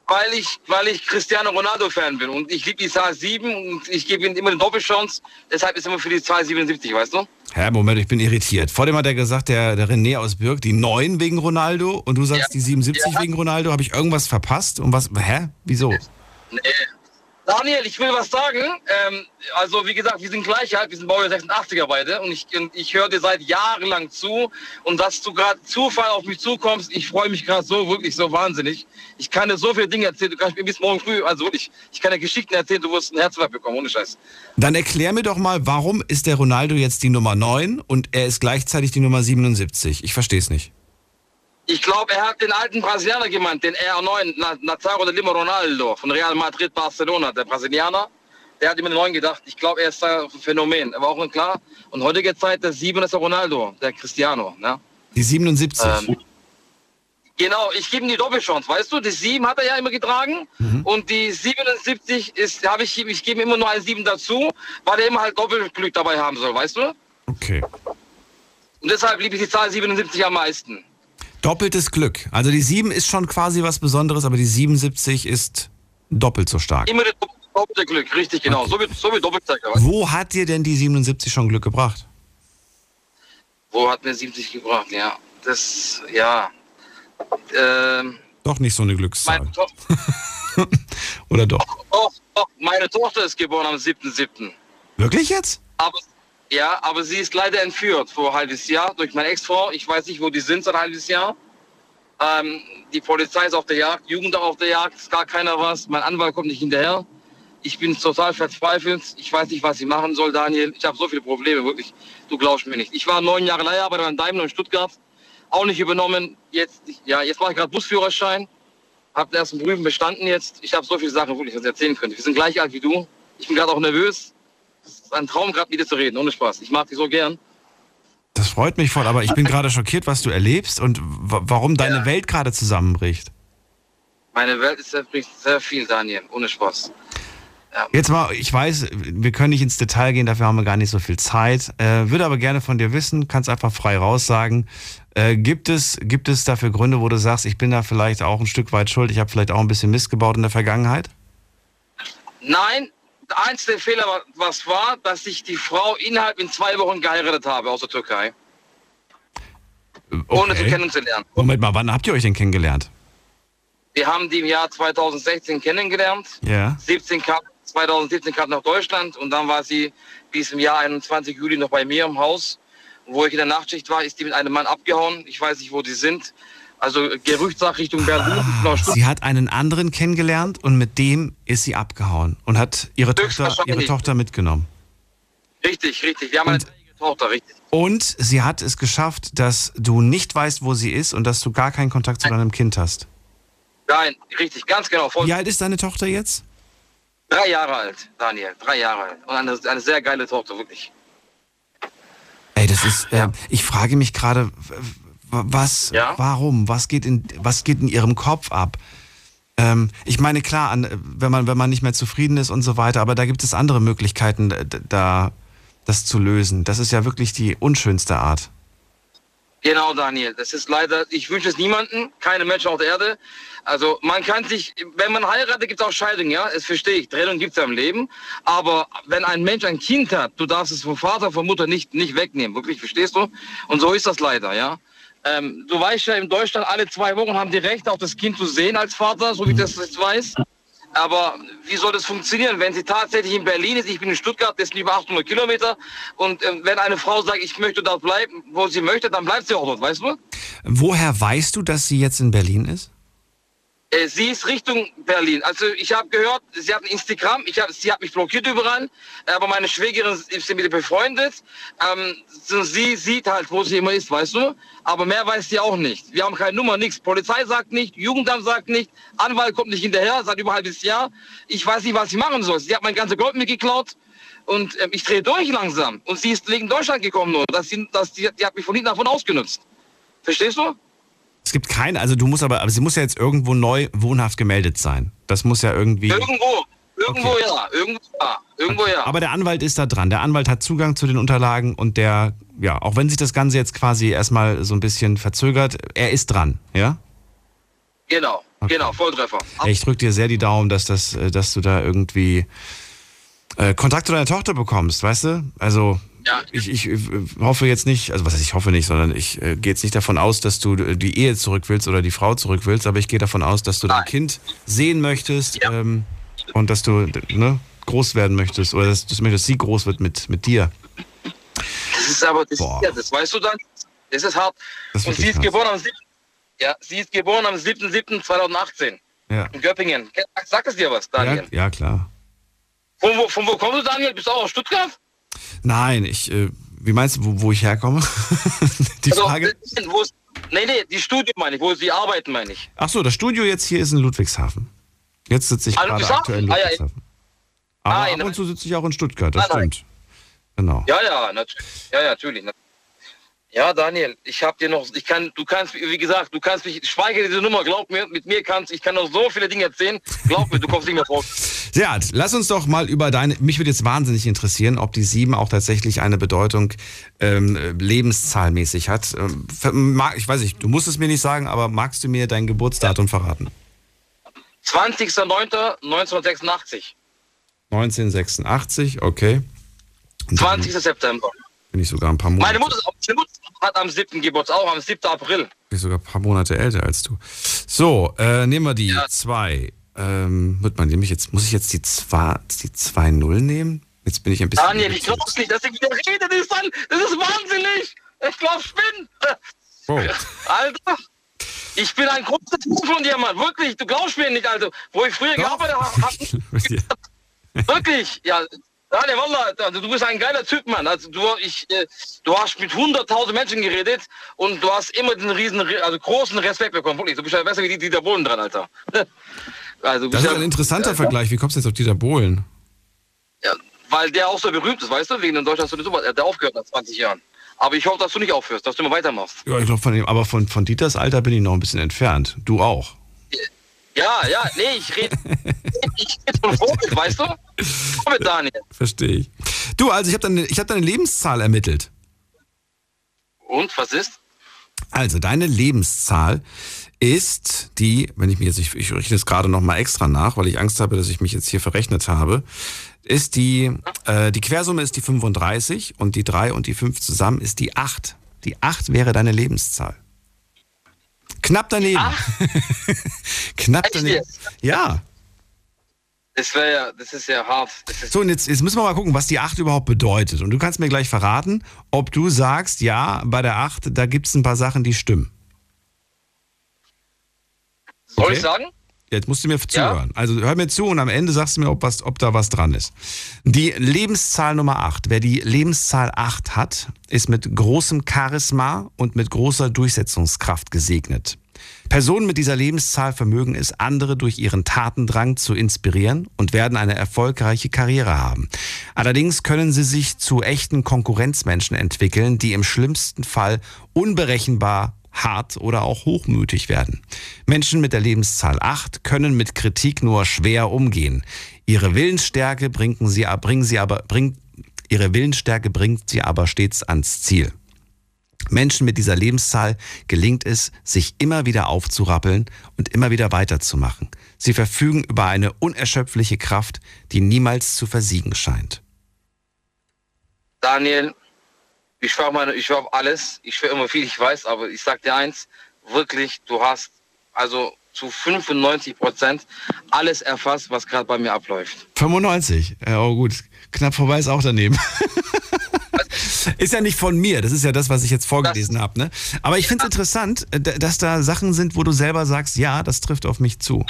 Weil ich, weil ich Cristiano Ronaldo-Fan bin und ich liebe die Zahl 7 und ich gebe ihm immer eine Doppelchance. Deshalb ist immer für die Zahl 77, weißt du? Hä, Moment, ich bin irritiert. Vor dem hat er gesagt, der, der René aus Birk, die 9 wegen Ronaldo und du sagst Ja. die 77 Ja. wegen Ronaldo. Habe ich irgendwas verpasst? Und was, hä? Wieso? Nee. Daniel, ich will was sagen. Ähm, also wie gesagt, wir sind gleich alt, wir sind Baujahr 86er beide und ich, ich höre dir seit Jahren lang zu und dass du gerade Zufall auf mich zukommst, ich freue mich gerade so, wirklich so wahnsinnig. Ich kann dir so viele Dinge erzählen, du kannst mir bis morgen früh, also wirklich, ich kann dir Geschichten erzählen, du wirst ein Herzinfarkt bekommen, ohne Scheiß. Dann erklär mir doch mal, warum ist der Ronaldo jetzt die Nummer 9 und er ist gleichzeitig die Nummer 77? Ich verstehe es nicht. Ich glaube, er hat den alten Brasilianer gemeint, den R9, Na- Nazário de Lima Ronaldo von Real Madrid Barcelona, der Brasilianer. Der hat immer den 9 gedacht. Ich glaube, er ist ein Phänomen. Aber auch klar. Und heutige Zeit, der 7 ist der Ronaldo, der Cristiano. Ne? Die 77. Ähm, Genau, ich gebe ihm die Doppelchance, weißt du? Die 7 hat er ja immer getragen und die 77 ist, habe ich, ihm- ich gebe ihm immer nur ein 7 dazu, weil er immer halt Doppelglück dabei haben soll, weißt du? Okay. Und deshalb liebe ich die Zahl 77 am meisten. Doppeltes Glück. Also die 7 ist schon quasi was Besonderes, aber die 77 ist doppelt so stark. Immer das doppelte Glück, richtig genau. So wie, so wie Doppelzeiger? Wo hat dir denn die 77 schon Glück gebracht? Wo hat mir 70 gebracht, ja. Das, ja. Ähm, Doch nicht so eine Glückszahl. Oder doch? doch, doch, meine Tochter ist geboren am 7.7. Wirklich jetzt? Aber, ja, aber sie ist leider entführt vor ein halbes Jahr durch meine Ex-Frau. Ich weiß nicht, wo die sind seit ein halbes Jahr. Ähm, die Polizei ist auf der Jagd, Jugend auf der Jagd, ist gar keiner was. Mein Anwalt kommt nicht hinterher. Ich bin total verzweifelt. Ich weiß nicht, was ich machen soll, Daniel. Ich habe so viele Probleme, wirklich. Du glaubst mir nicht. Ich war neun Jahre Leiharbeiter beim Daimler in Stuttgart. Auch nicht übernommen. Jetzt, ja, jetzt mache ich gerade Busführerschein. Hab den ersten Prüfen bestanden jetzt. Ich habe so viele Sachen, wirklich, was ich erzählen könnte. Wir sind gleich alt wie du. Ich bin gerade auch nervös. Ist ein Traum, gerade mit dir zu reden, ohne Spaß. Ich mag dich so gern. Das freut mich voll, aber ich bin gerade schockiert, was du erlebst und wa- warum deine Welt gerade zusammenbricht. Meine Welt ist sehr, sehr viel, Daniel, ohne Spaß. Jetzt mal, ich weiß, wir können nicht ins Detail gehen, dafür haben wir gar nicht so viel Zeit. Äh, würde aber gerne von dir wissen, kannst einfach frei raus sagen. Äh, gibt, es, gibt es dafür Gründe, wo du sagst, ich bin da vielleicht auch ein Stück weit schuld, ich habe vielleicht auch ein bisschen Mist gebaut in der Vergangenheit? Nein, der einzige Fehler, wa- was war, dass ich die Frau innerhalb in zwei Wochen geheiratet habe aus der Türkei, ohne sie Okay. kennenzulernen. Moment mal, wann habt ihr euch denn kennengelernt? Wir haben die im Jahr 2016 kennengelernt. Ja. 17 kam, 2017 kam nach Deutschland und dann war sie bis im Jahr 21 Juli noch bei mir im Haus. Wo ich in der Nachtschicht war, ist die mit einem Mann abgehauen. Ich weiß nicht, wo die sind. Also Gerüchtssache Richtung Berlin. Sie hat einen anderen kennengelernt und mit dem ist sie abgehauen und hat ihre Tochter, ihre Tochter mitgenommen. Richtig, richtig. Wir haben eine dreijährige Tochter, richtig. Und sie hat es geschafft, dass du nicht weißt, wo sie ist und dass du gar keinen Kontakt zu deinem Kind hast. Nein, richtig, ganz genau. Voll Wie alt ist deine Tochter jetzt? Drei Jahre alt, Daniel. Drei Jahre alt. Und eine, eine sehr geile Tochter, wirklich. Ey, das ist. Äh, ich frage mich gerade, was, Ja? warum, was geht in, was geht in ihrem Kopf ab? Ähm, ich meine, klar, an, wenn man, wenn man nicht mehr zufrieden ist und so weiter, aber da gibt es andere Möglichkeiten, da das zu lösen. Das ist ja wirklich die unschönste Art. Genau, Daniel. Das ist leider, ich wünsche es niemanden, keine Menschen auf der Erde. Also man kann sich, wenn man heiratet, gibt es auch Scheidung, ja, das verstehe ich. Trennung gibt es ja im Leben. Aber wenn ein Mensch ein Kind hat, du darfst es vom Vater, von Mutter nicht, nicht wegnehmen. Wirklich, verstehst du? Und so ist das leider, ja. Ähm, du weißt ja, in Deutschland alle zwei Wochen haben die Recht, auch das Kind zu sehen als Vater, so wie ich das jetzt weiß. Aber wie soll das funktionieren, wenn sie tatsächlich in Berlin ist? Ich bin in Stuttgart, das sind über 800 Kilometer. Und äh, wenn eine Frau sagt, ich möchte dort bleiben, wo sie möchte, dann bleibt sie auch dort, weißt du? Woher weißt du, dass sie jetzt in Berlin ist? Äh, sie ist Richtung Berlin. Also ich habe gehört, sie hat ein Instagram, ich hab, sie hat mich blockiert überall, aber meine Schwägerin ist mit ihr befreundet. Ähm, sie sieht halt, wo sie immer ist, weißt du? Aber mehr weiß sie auch nicht. Wir haben keine Nummer, nichts. Polizei sagt nicht, Jugendamt sagt nicht, Anwalt kommt nicht hinterher, seit über ein halbes Jahr. Ich weiß nicht, was sie machen soll. Sie hat mein ganze Gold mitgeklaut und äh, ich drehe durch langsam. Und sie ist wegen Deutschland gekommen nur. Das, sie, das, die, die hat mich von hinten davon ausgenutzt. Verstehst du? Es gibt keine, also du musst aber, aber sie muss ja jetzt irgendwo neu wohnhaft gemeldet sein. Das muss ja irgendwie. Irgendwo, irgendwo okay. ja, irgendwo ja, irgendwo ja. Aber der Anwalt ist da dran. Der Anwalt hat Zugang zu den Unterlagen und der, ja, auch wenn sich das Ganze jetzt quasi erstmal so ein bisschen verzögert, er ist dran, ja? Genau, okay. genau, Volltreffer. Ich drücke dir sehr die Daumen, dass, das, äh, dass du da irgendwie äh, Kontakt zu deiner Tochter bekommst, weißt du? Also ja. Ich, ich hoffe jetzt nicht, also was heißt ich hoffe nicht, sondern ich äh, gehe jetzt nicht davon aus, dass du die Ehe zurück willst oder die Frau zurück willst, aber ich gehe davon aus, dass du Nein. dein Kind sehen möchtest ja. ähm, und dass du ne, groß werden möchtest oder dass du möchtest, dass sie groß wird mit, mit dir. Das ist aber, das, ja, das weißt du dann, das ist hart. Das ist und sie ist, geboren am 7, ja, sie ist geboren am 7.7.2018 ja. in Göppingen. Sagt es dir was, Daniel? Ja, ja klar. Von wo, von wo kommst du, Daniel? Bist du auch aus Stuttgart? Nein, ich, äh, wie meinst du, wo, wo ich herkomme? die also, Frage. Nee, nee, die Studio meine ich, wo sie arbeiten, meine ich. Ach so, das Studio jetzt hier ist in Ludwigshafen. Jetzt sitze ich ah, gerade aktuell in Ludwigshafen. Ah, ja, Aber ah, ab und zu sitze ich auch in Stuttgart, das nein, stimmt. Nein. Genau. Ja, ja, natürlich. Ja, ja, natürlich. Ja, Daniel, ich habe dir noch, ich kann, du kannst, wie gesagt, du kannst mich, speichere diese Nummer, glaub mir, mit mir kannst, ich kann noch so viele Dinge erzählen, glaub mir, du kommst nicht mehr raus. Seat, lass uns doch mal über deine, mich würde jetzt wahnsinnig interessieren, ob die 7 auch tatsächlich eine Bedeutung ähm, lebenszahlmäßig hat. Ähm, ich weiß nicht, du musst es mir nicht sagen, aber magst du mir dein Geburtsdatum verraten? 20.09.1986. 1986, okay. 20. September. Bin ich sogar ein paar Monate. Meine Mutter, meine Mutter hat am 7. Geburtstag, auch am 7. April. Bin ich sogar ein paar Monate älter als du. So, äh, nehmen wir die ja. zwei. Ähm, wird man nämlich jetzt, muss ich jetzt die 2 die zwei Null nehmen? Jetzt bin ich ein bisschen. Daniel, ich glaub's nicht, dass ich wieder rede. Das ist, dann, das ist wahnsinnig. Ich glaub, spinn. Oh. Alter. Ich bin ein großes Buch von dir, Mann. Wirklich, du glaubst mir nicht, Alter. Wo ich früher gearbeitet habe. Wirklich, ja. Daniel, Wallah, also du bist ein geiler Typ, Mann. Also du, ich, äh, du hast mit 100.000 Menschen geredet und du hast immer den riesen, also großen Respekt bekommen. Wirklich, du bist ja besser wie die Dieter Bohlen dran, Alter. also, das ist ein interessanter ja, Vergleich. Wie kommst du jetzt auf Dieter Bohlen? Ja, weil der auch so berühmt ist, weißt du? Wegen in Deutschland sowieso, er hat aufgehört nach 20 Jahren. Aber ich hoffe, dass du nicht aufhörst, dass du immer weitermachst. Ja, ich glaube, von dem, aber von, von Dieters Alter bin ich noch ein bisschen entfernt. Du auch. Ja, ja, nee, ich rede ich red von Vorbild, weißt du? Vorbild, Daniel. Verstehe ich. Du, also ich habe deine, hab deine Lebenszahl ermittelt. Und, was ist? Also, deine Lebenszahl ist die, wenn ich mir jetzt, ich, ich rechne es gerade nochmal extra nach, weil ich Angst habe, dass ich mich jetzt hier verrechnet habe, ist die, äh, die Quersumme ist die 35 und die 3 und die 5 zusammen ist die 8. Die 8 wäre deine Lebenszahl. Knapp daneben. Knapp daneben. Ja. Das wäre ja, das ist ja hart. Ist so, und jetzt, jetzt müssen wir mal gucken, was die 8 überhaupt bedeutet. Und du kannst mir gleich verraten, ob du sagst, ja, bei der 8, da gibt es ein paar Sachen, die stimmen. Soll okay? ich sagen? Jetzt musst du mir zuhören. Ja? Also hör mir zu und am Ende sagst du mir, ob, was, ob da was dran ist. Die Lebenszahl Nummer 8. Wer die Lebenszahl 8 hat, ist mit großem Charisma und mit großer Durchsetzungskraft gesegnet. Personen mit dieser Lebenszahl vermögen es, andere durch ihren Tatendrang zu inspirieren und werden eine erfolgreiche Karriere haben. Allerdings können sie sich zu echten Konkurrenzmenschen entwickeln, die im schlimmsten Fall unberechenbar hart oder auch hochmütig werden. Menschen mit der Lebenszahl 8 können mit Kritik nur schwer umgehen. Ihre Willensstärke bringen sie, bringen sie aber, bringt, ihre Willensstärke bringt sie aber stets ans Ziel. Menschen mit dieser Lebenszahl gelingt es, sich immer wieder aufzurappeln und immer wieder weiterzumachen. Sie verfügen über eine unerschöpfliche Kraft, die niemals zu versiegen scheint. Daniel, ich schwör meine, ich schwör alles. Ich schwör immer viel, ich weiß, aber ich sag dir eins, wirklich, du hast also zu 95 Prozent alles erfasst, was gerade bei mir abläuft. 95? Ja, oh gut. Knapp vorbei ist auch daneben. ist ja nicht von mir, das ist ja das, was ich jetzt vorgelesen habe. Ne? Aber ich finde es interessant, äh, dass da Sachen sind, wo du selber sagst, ja, das trifft auf mich zu.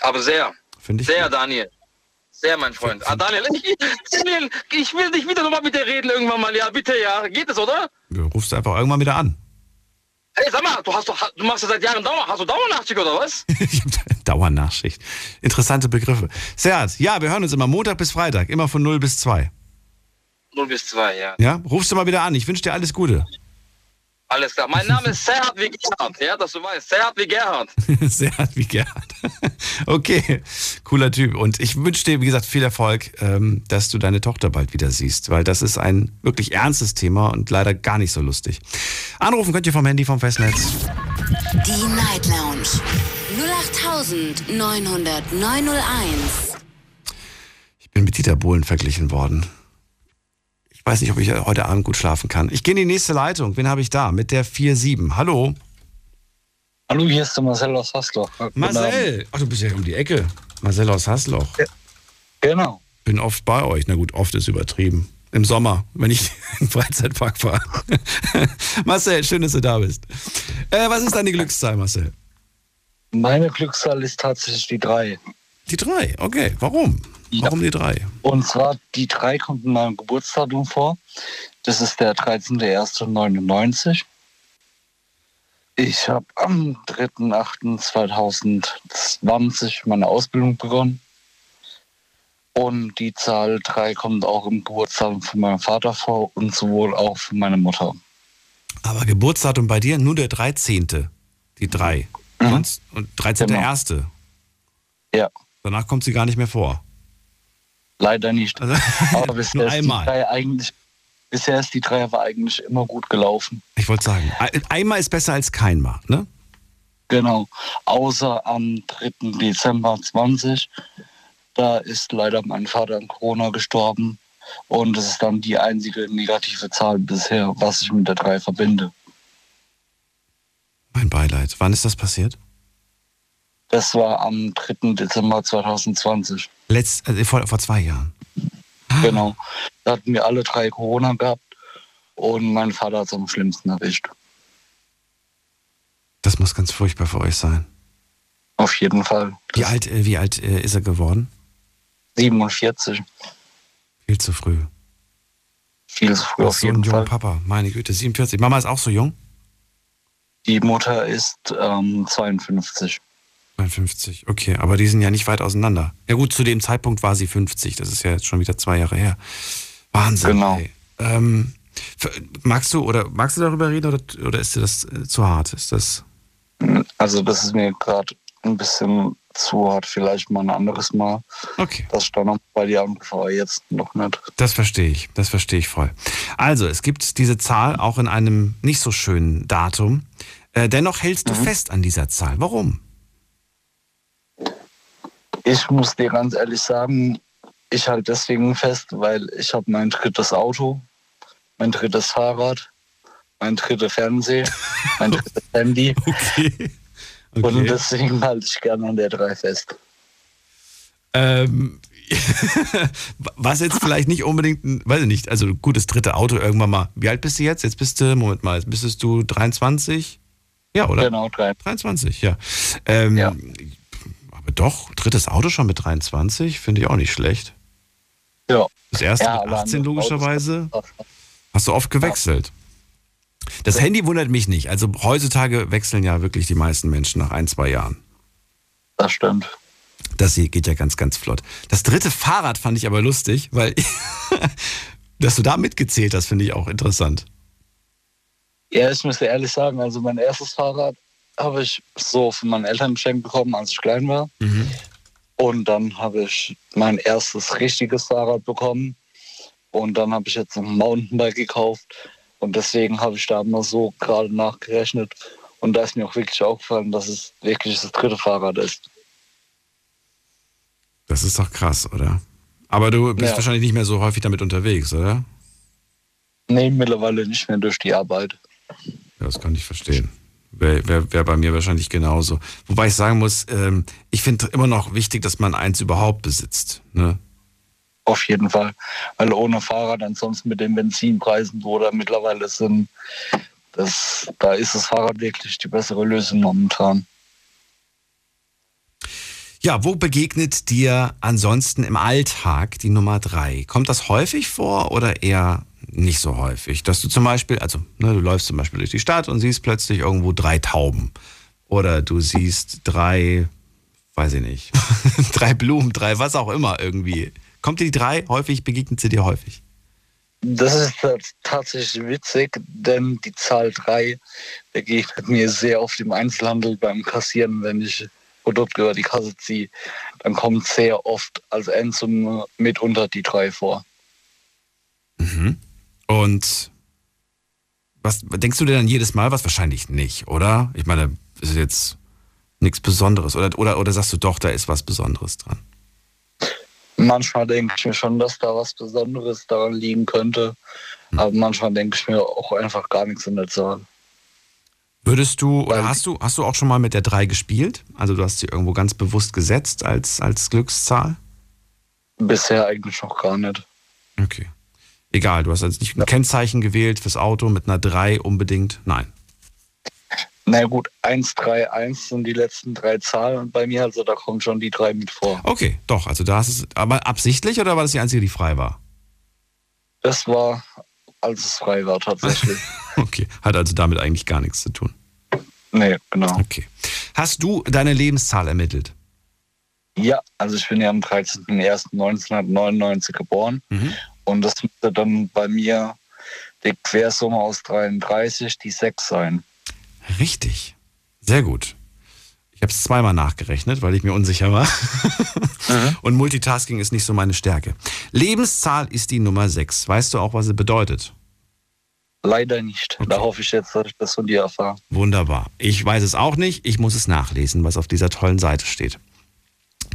Aber sehr. Finde ich Sehr, gut. Daniel. Sehr, mein Freund. Ah, Daniel, ich, Daniel, ich will nicht wieder nochmal mit dir reden irgendwann mal. Ja, bitte, ja. Geht es, oder? Du rufst einfach irgendwann wieder an. Hey, sag mal, du, hast doch, du machst ja seit Jahren Dauer. Hast du Dauernachtschicht oder was? Dauernachschicht. Interessante Begriffe. Serhat, ja, wir hören uns immer Montag bis Freitag, immer von 0 bis 2. 0 bis 2, ja. Ja, rufst du mal wieder an. Ich wünsche dir alles Gute. Alles klar. Mein Name ist Serhat wie Gerhard. Ja, dass du weißt. Serhat wie Gerhard. Serhat wie Gerhard. Okay, cooler Typ. Und ich wünsche dir, wie gesagt, viel Erfolg, ähm, dass du deine Tochter bald wieder siehst, weil das ist ein wirklich ernstes Thema und leider gar nicht so lustig. Anrufen könnt ihr vom Handy vom Festnetz. Die Night Lounge 0890901. Ich bin mit Dieter Bohlen verglichen worden. Ich weiß nicht, ob ich heute Abend gut schlafen kann. Ich gehe in die nächste Leitung. Wen habe ich da? Mit der 4-7. Hallo. Hallo, hier ist der Marcel aus Hasloch. Marcel. Ach, du bist ja um die Ecke. Marcel aus Hasloch. Genau. Bin oft bei euch. Na gut, oft ist übertrieben. Im Sommer, wenn ich den Freizeitpark fahre. Marcel, schön, dass du da bist. Äh, was ist deine Glückszahl, Marcel? Meine Glückszahl ist tatsächlich die 3. Die 3, okay. Warum? Warum die 3? Und zwar die 3 kommt in meinem Geburtsdatum vor. Das ist der 13.01.99. Ich habe am 3.8.2020 meine Ausbildung begonnen. Und die Zahl 3 kommt auch im Geburtsdatum von meinem Vater vor und sowohl auch von meiner Mutter. Aber Geburtsdatum bei dir nur der 13. Die 3. Sonst, und 13.1. Ja. Danach kommt sie gar nicht mehr vor. Leider nicht. Also, Aber nur bisher ist, die einmal. 3 eigentlich, bisher ist die 3 aber eigentlich immer gut gelaufen. Ich wollte sagen, ein- einmal ist besser als keinmal, ne? Genau. Außer am 3. Dezember 20. Da ist leider mein Vater an Corona gestorben. Und das ist dann die einzige negative Zahl bisher, was ich mit der 3 verbinde. Mein Beileid. Wann ist das passiert? Das war am 3. Dezember 2020. Letzt, also vor, vor zwei Jahren. Genau. Da hatten wir alle drei Corona gehabt. Und mein Vater hat es am schlimmsten erwischt. Das muss ganz furchtbar für euch sein. Auf jeden Fall. Wie alt, äh, wie alt äh, ist er geworden? 47. Viel zu früh. Viel zu früh auf so ein jeden junger Fall. Papa. Meine Güte, 47. Mama ist auch so jung? Die Mutter ist ähm, 52. 52. Okay, aber die sind ja nicht weit auseinander. Ja gut, zu dem Zeitpunkt war sie 50. Das ist ja jetzt schon wieder zwei Jahre her. Wahnsinn. Genau. Ähm, magst du oder magst du darüber reden oder, oder ist dir das äh, zu hart? Ist das? Also das ist mir gerade ein bisschen zu hart. Vielleicht mal ein anderes Mal. Okay. Dass ich da noch bei dir aber jetzt noch nicht. Das verstehe ich, das verstehe ich voll. Also, es gibt diese Zahl auch in einem nicht so schönen Datum. Äh, dennoch hältst du fest an dieser Zahl. Warum? Ich muss dir ganz ehrlich sagen, ich halte deswegen fest, weil ich habe mein drittes Auto, mein drittes Fahrrad, mein drittes Fernseh, mein drittes Handy. Okay. Und deswegen halte ich gerne an der 3 fest. Ähm, was jetzt vielleicht nicht unbedingt, weiß ich nicht, also gutes dritte Auto irgendwann mal. Wie alt bist du jetzt? Jetzt bist du, Moment mal, jetzt bist du 23? Ja, oder? Genau, 3. 23, ja. Ähm, Aber doch, drittes Auto schon mit 23, finde ich auch nicht schlecht. Ja. Das erste Ja, mit aber 18 an- logischerweise. Hast du oft gewechselt? Das Handy wundert mich nicht. Also heutzutage wechseln ja wirklich die meisten Menschen nach ein, zwei Jahren. Das stimmt. Das hier geht ja ganz, ganz flott. Das dritte Fahrrad fand ich aber lustig, weil dass du da mitgezählt hast, finde ich auch interessant. Ja, ich muss ehrlich sagen, also mein erstes Fahrrad habe ich so von meinen Eltern geschenkt bekommen, als ich klein war. Und dann habe ich mein erstes richtiges Fahrrad bekommen. Und dann habe ich jetzt ein Mountainbike gekauft. Und deswegen habe ich da mal so gerade nachgerechnet. Und da ist mir auch wirklich aufgefallen, dass es wirklich das dritte Fahrrad ist. Das ist doch krass, oder? Aber du bist Ja. wahrscheinlich nicht mehr so häufig damit unterwegs, oder? Nee, mittlerweile nicht mehr durch die Arbeit. Ja, das kann ich verstehen. Wäre wär, wär bei mir wahrscheinlich genauso. Wobei ich sagen muss, ähm, ich finde immer noch wichtig, dass man eins überhaupt besitzt. Ne? Auf jeden Fall. Weil ohne Fahrrad ansonsten mit den Benzinpreisen, wo da mittlerweile sind, das, da ist das Fahrrad wirklich die bessere Lösung momentan. Ja, wo begegnet dir ansonsten im Alltag die Nummer drei? Kommt das häufig vor oder eher nicht so häufig? Dass du zum Beispiel, also ne, du läufst zum Beispiel durch die Stadt und siehst plötzlich irgendwo drei Tauben. Oder du siehst drei, weiß ich nicht, drei Blumen, drei was auch immer irgendwie. Kommt dir die drei häufig, begegnet sie dir häufig? Das ist tats- tatsächlich witzig, denn die Zahl 3 begegnet mir sehr oft im Einzelhandel beim Kassieren, wenn ich Produkte über die Kasse ziehe. Dann kommt sehr oft als Endsumme mitunter die 3 vor. Mhm. Und was denkst du dir dann jedes Mal was? Wahrscheinlich nicht, oder? Ich meine, ist jetzt nichts Besonderes. Oder, oder, oder sagst du doch, da ist was Besonderes dran? Manchmal denke ich mir schon, dass da was Besonderes daran liegen könnte. Aber manchmal denke ich mir auch einfach gar nichts in der Zahl. Würdest du, oder hast du, hast du auch schon mal mit der 3 gespielt? Also du hast sie irgendwo ganz bewusst gesetzt als, als Glückszahl? Bisher eigentlich noch gar nicht. Okay. Egal, du hast also nicht ein Kennzeichen gewählt fürs Auto mit einer 3 unbedingt? Nein. Na gut, 1, 3, 1 sind die letzten drei Zahlen und bei mir, also da kommt schon die 3 mit vor. Okay, doch, also da hast es, aber absichtlich oder war das die einzige, die frei war? Das war, als es frei war tatsächlich. Okay, hat also damit eigentlich gar nichts zu tun. nee, genau. Okay. Hast du deine Lebenszahl ermittelt? Ja, also ich bin ja am 13.01.1999 geboren Mhm. Und das müsste dann bei mir die Quersumme aus 33, die 6 sein. Richtig. Sehr gut. Ich habe es zweimal nachgerechnet, weil ich mir unsicher war. Und Multitasking ist nicht so meine Stärke. Lebenszahl ist die Nummer 6. Weißt du auch, was sie bedeutet? Leider nicht. Da hoffe ich jetzt, dass ich das von dir erfahre. Wunderbar. Ich weiß es auch nicht. Ich muss es nachlesen, was auf dieser tollen Seite steht.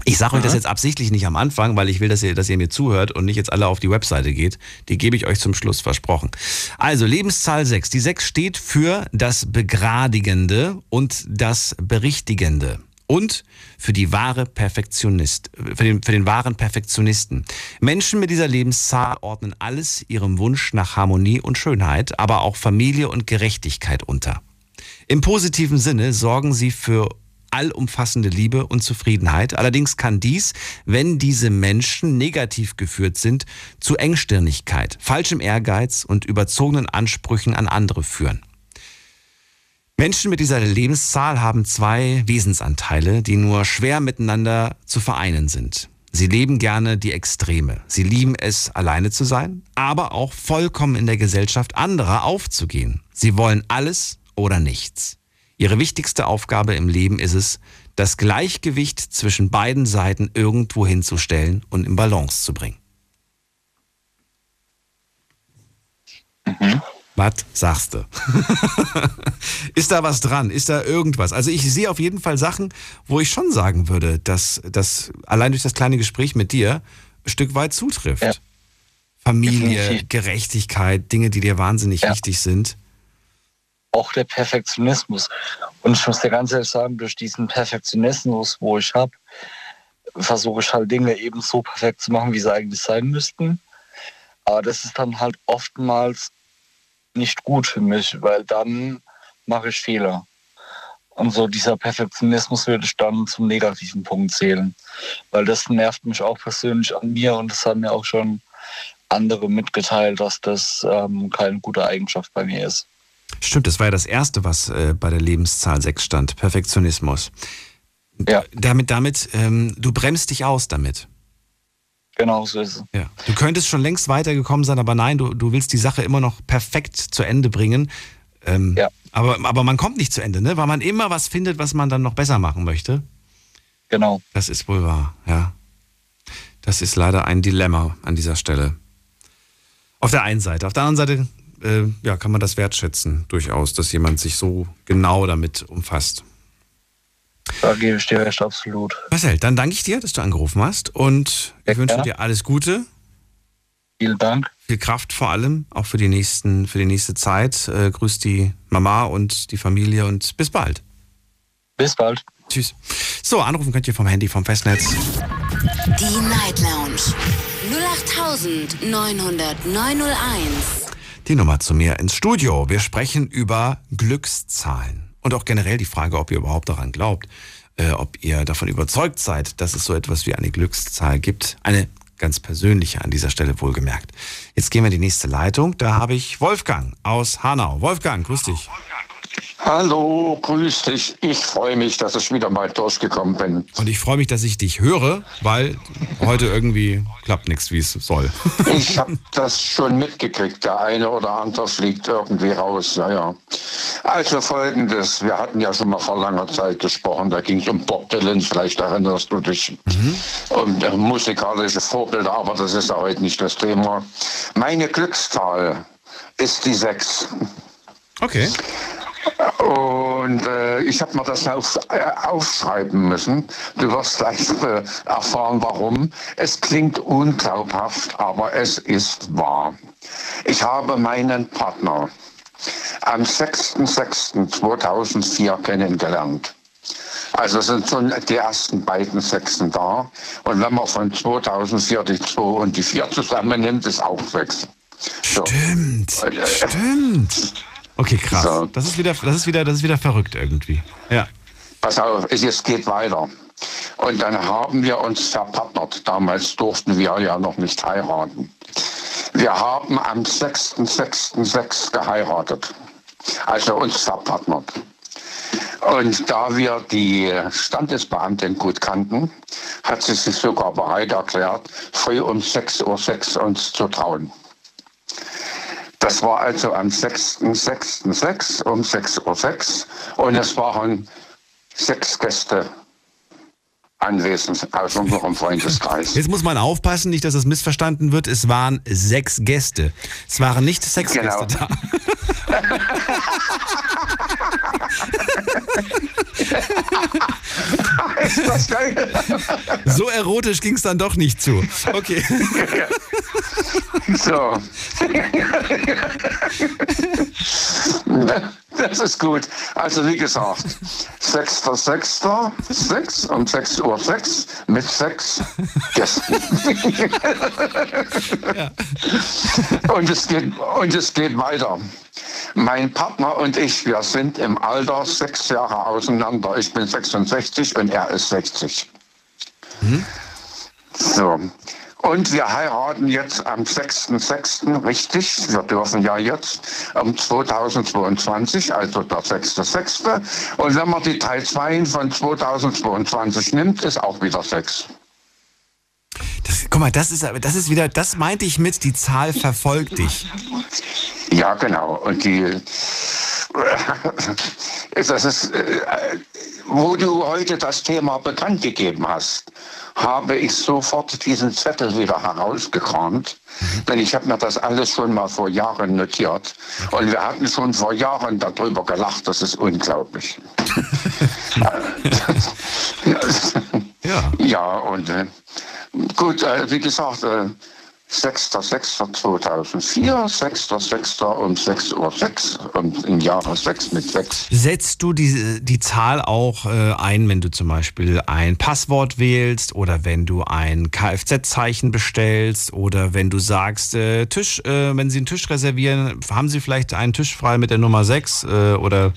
Ich sage euch das jetzt absichtlich nicht am Anfang, weil ich will, dass ihr, dass ihr mir zuhört und nicht jetzt alle auf die Webseite geht. Die gebe ich euch zum Schluss versprochen. Also Lebenszahl 6. Die 6 steht für das Begradigende und das Berichtigende. Und für die wahre Perfektionist, für den, für den wahren Perfektionisten. Menschen mit dieser Lebenszahl ordnen alles ihrem Wunsch nach Harmonie und Schönheit, aber auch Familie und Gerechtigkeit unter. Im positiven Sinne sorgen sie für allumfassende Liebe und Zufriedenheit. Allerdings kann dies, wenn diese Menschen negativ geführt sind, zu Engstirnigkeit, falschem Ehrgeiz und überzogenen Ansprüchen an andere führen. Menschen mit dieser Lebenszahl haben zwei Wesensanteile, die nur schwer miteinander zu vereinen sind. Sie leben gerne die Extreme. Sie lieben es, alleine zu sein, aber auch vollkommen in der Gesellschaft anderer aufzugehen. Sie wollen alles oder nichts. Ihre wichtigste Aufgabe im Leben ist es, das Gleichgewicht zwischen beiden Seiten irgendwo hinzustellen und in Balance zu bringen. Was sagst du? ist da was dran? Ist da irgendwas? Also ich sehe auf jeden Fall Sachen, wo ich schon sagen würde, dass das allein durch das kleine Gespräch mit dir ein Stück weit zutrifft. Familie, Definitiv. Gerechtigkeit, Dinge, die dir wahnsinnig wichtig sind. Auch der Perfektionismus. Und ich muss dir ganz ehrlich sagen, durch diesen Perfektionismus, wo ich habe, versuche ich halt Dinge eben so perfekt zu machen, wie sie eigentlich sein müssten. Aber das ist dann halt oftmals nicht gut für mich, weil dann mache ich Fehler. Und so dieser Perfektionismus würde ich dann zum negativen Punkt zählen. Weil das nervt mich auch persönlich an mir und das haben mir auch schon andere mitgeteilt, dass das ähm, keine gute Eigenschaft bei mir ist. Stimmt, das war ja das Erste, was äh, bei der Lebenszahl 6 stand. Perfektionismus. Ja. Damit, damit, ähm, du bremst dich aus damit. Genau so ist es. Ja. Du könntest schon längst weitergekommen sein, aber nein, du, du willst die Sache immer noch perfekt zu Ende bringen. Ähm, Ja. aber, aber man kommt nicht zu Ende, ne? weil man immer was findet, was man dann noch besser machen möchte. Genau. Das ist wohl wahr, ja. Das ist leider ein Dilemma an dieser Stelle. Auf der einen Seite. Auf der anderen Seite äh, ja, kann man das wertschätzen, durchaus, dass jemand sich so genau damit umfasst. Da gebe ich dir recht, absolut. Marcel, dann danke ich dir, dass du angerufen hast und ich wünsche gerne. dir alles Gute. Vielen Dank. Viel Kraft vor allem, auch für die, nächsten, für die nächste Zeit. Äh, grüß die Mama und die Familie und bis bald. Bis bald. Tschüss. So, anrufen könnt ihr vom Handy, vom Festnetz. Die Night Lounge 0890901. Die Nummer zu mir ins Studio. Wir sprechen über Glückszahlen. Und auch generell die Frage, ob ihr überhaupt daran glaubt, äh, ob ihr davon überzeugt seid, dass es so etwas wie eine Glückszahl gibt. Eine ganz persönliche an dieser Stelle wohlgemerkt. Jetzt gehen wir in die nächste Leitung. Da habe ich Wolfgang aus Hanau. Wolfgang, grüß dich. Hallo, grüß dich. Ich freue mich, dass ich wieder mal durchgekommen bin. Und ich freue mich, dass ich dich höre, weil heute irgendwie klappt nichts, wie es soll. Ich habe das schon mitgekriegt. Der eine oder andere fliegt irgendwie raus. Naja. Also folgendes: Wir hatten ja schon mal vor langer Zeit gesprochen. Da ging es um Bob Dylan. Vielleicht erinnerst du dich. Um äh, musikalische Vorbilder, aber das ist ja heute nicht das Thema. Meine Glückszahl ist die 6. Okay. Und äh, ich habe mir das auf, äh, aufschreiben müssen. Du wirst gleich äh, erfahren, warum. Es klingt unglaubhaft, aber es ist wahr. Ich habe meinen Partner am 6.6.2004 kennengelernt. Also sind schon die ersten beiden Sechsen da. Und wenn man von 2004 die 2 und die 4 zusammennimmt, ist auch 6. So. Stimmt, Äh, stimmt. Okay, krass. So. Das ist wieder, das ist wieder, das ist wieder verrückt irgendwie. Ja. Pass auf, es geht weiter. Und dann haben wir uns verpartnert. Damals durften wir ja noch nicht heiraten. Wir haben am 6.6.6 geheiratet. Also uns verpartnert. Und da wir die Standesbeamtin gut kannten, hat sie sich sogar bereit erklärt, früh um 6.06 Uhr uns zu trauen. Das war also am 6.6.6 um 6.06 Uhr und es waren sechs Gäste anwesend aus unserem Freundeskreis. Jetzt muss man aufpassen, nicht, dass das missverstanden wird. Es waren sechs Gäste. Es waren nicht sechs Genau. Gäste da. So erotisch ging es dann doch nicht zu. Okay. So. Das ist gut. Also wie gesagt, 6.6. 6 um 6.06 Uhr 6 mit sechs Gästen. und, es geht, und es geht weiter. Mein Partner und ich, wir sind im Alter sechs Jahre auseinander. Ich bin 66 und er ist 60. So. Und wir heiraten jetzt am 6.6. richtig. Wir dürfen ja jetzt um 2022, also der 6.6. Und wenn man die drei Zweien von 2022 nimmt, ist auch wieder 6. Das, guck mal, das ist, aber- das ist wieder, das meinte ich mit, die Zahl verfolgt dich. Ja, genau. Und die, das ist, äh, wo du heute das Thema bekannt gegeben hast, habe ich sofort diesen Zettel wieder herausgekramt. Denn ich habe mir das alles schon mal vor Jahren notiert. Und wir hatten schon vor Jahren darüber gelacht. Das ist unglaublich. Ja. Ja, und äh, gut, äh, wie gesagt, äh, 6.6.2004, 6.6. um 6.06 Uhr und im Jahre 6 mit 6. Setzt du die, die Zahl auch äh, ein, wenn du zum Beispiel ein Passwort wählst oder wenn du ein Kfz-Zeichen bestellst oder wenn du sagst, äh, Tisch, äh, wenn sie einen Tisch reservieren, haben sie vielleicht einen Tisch frei mit der Nummer 6 äh, oder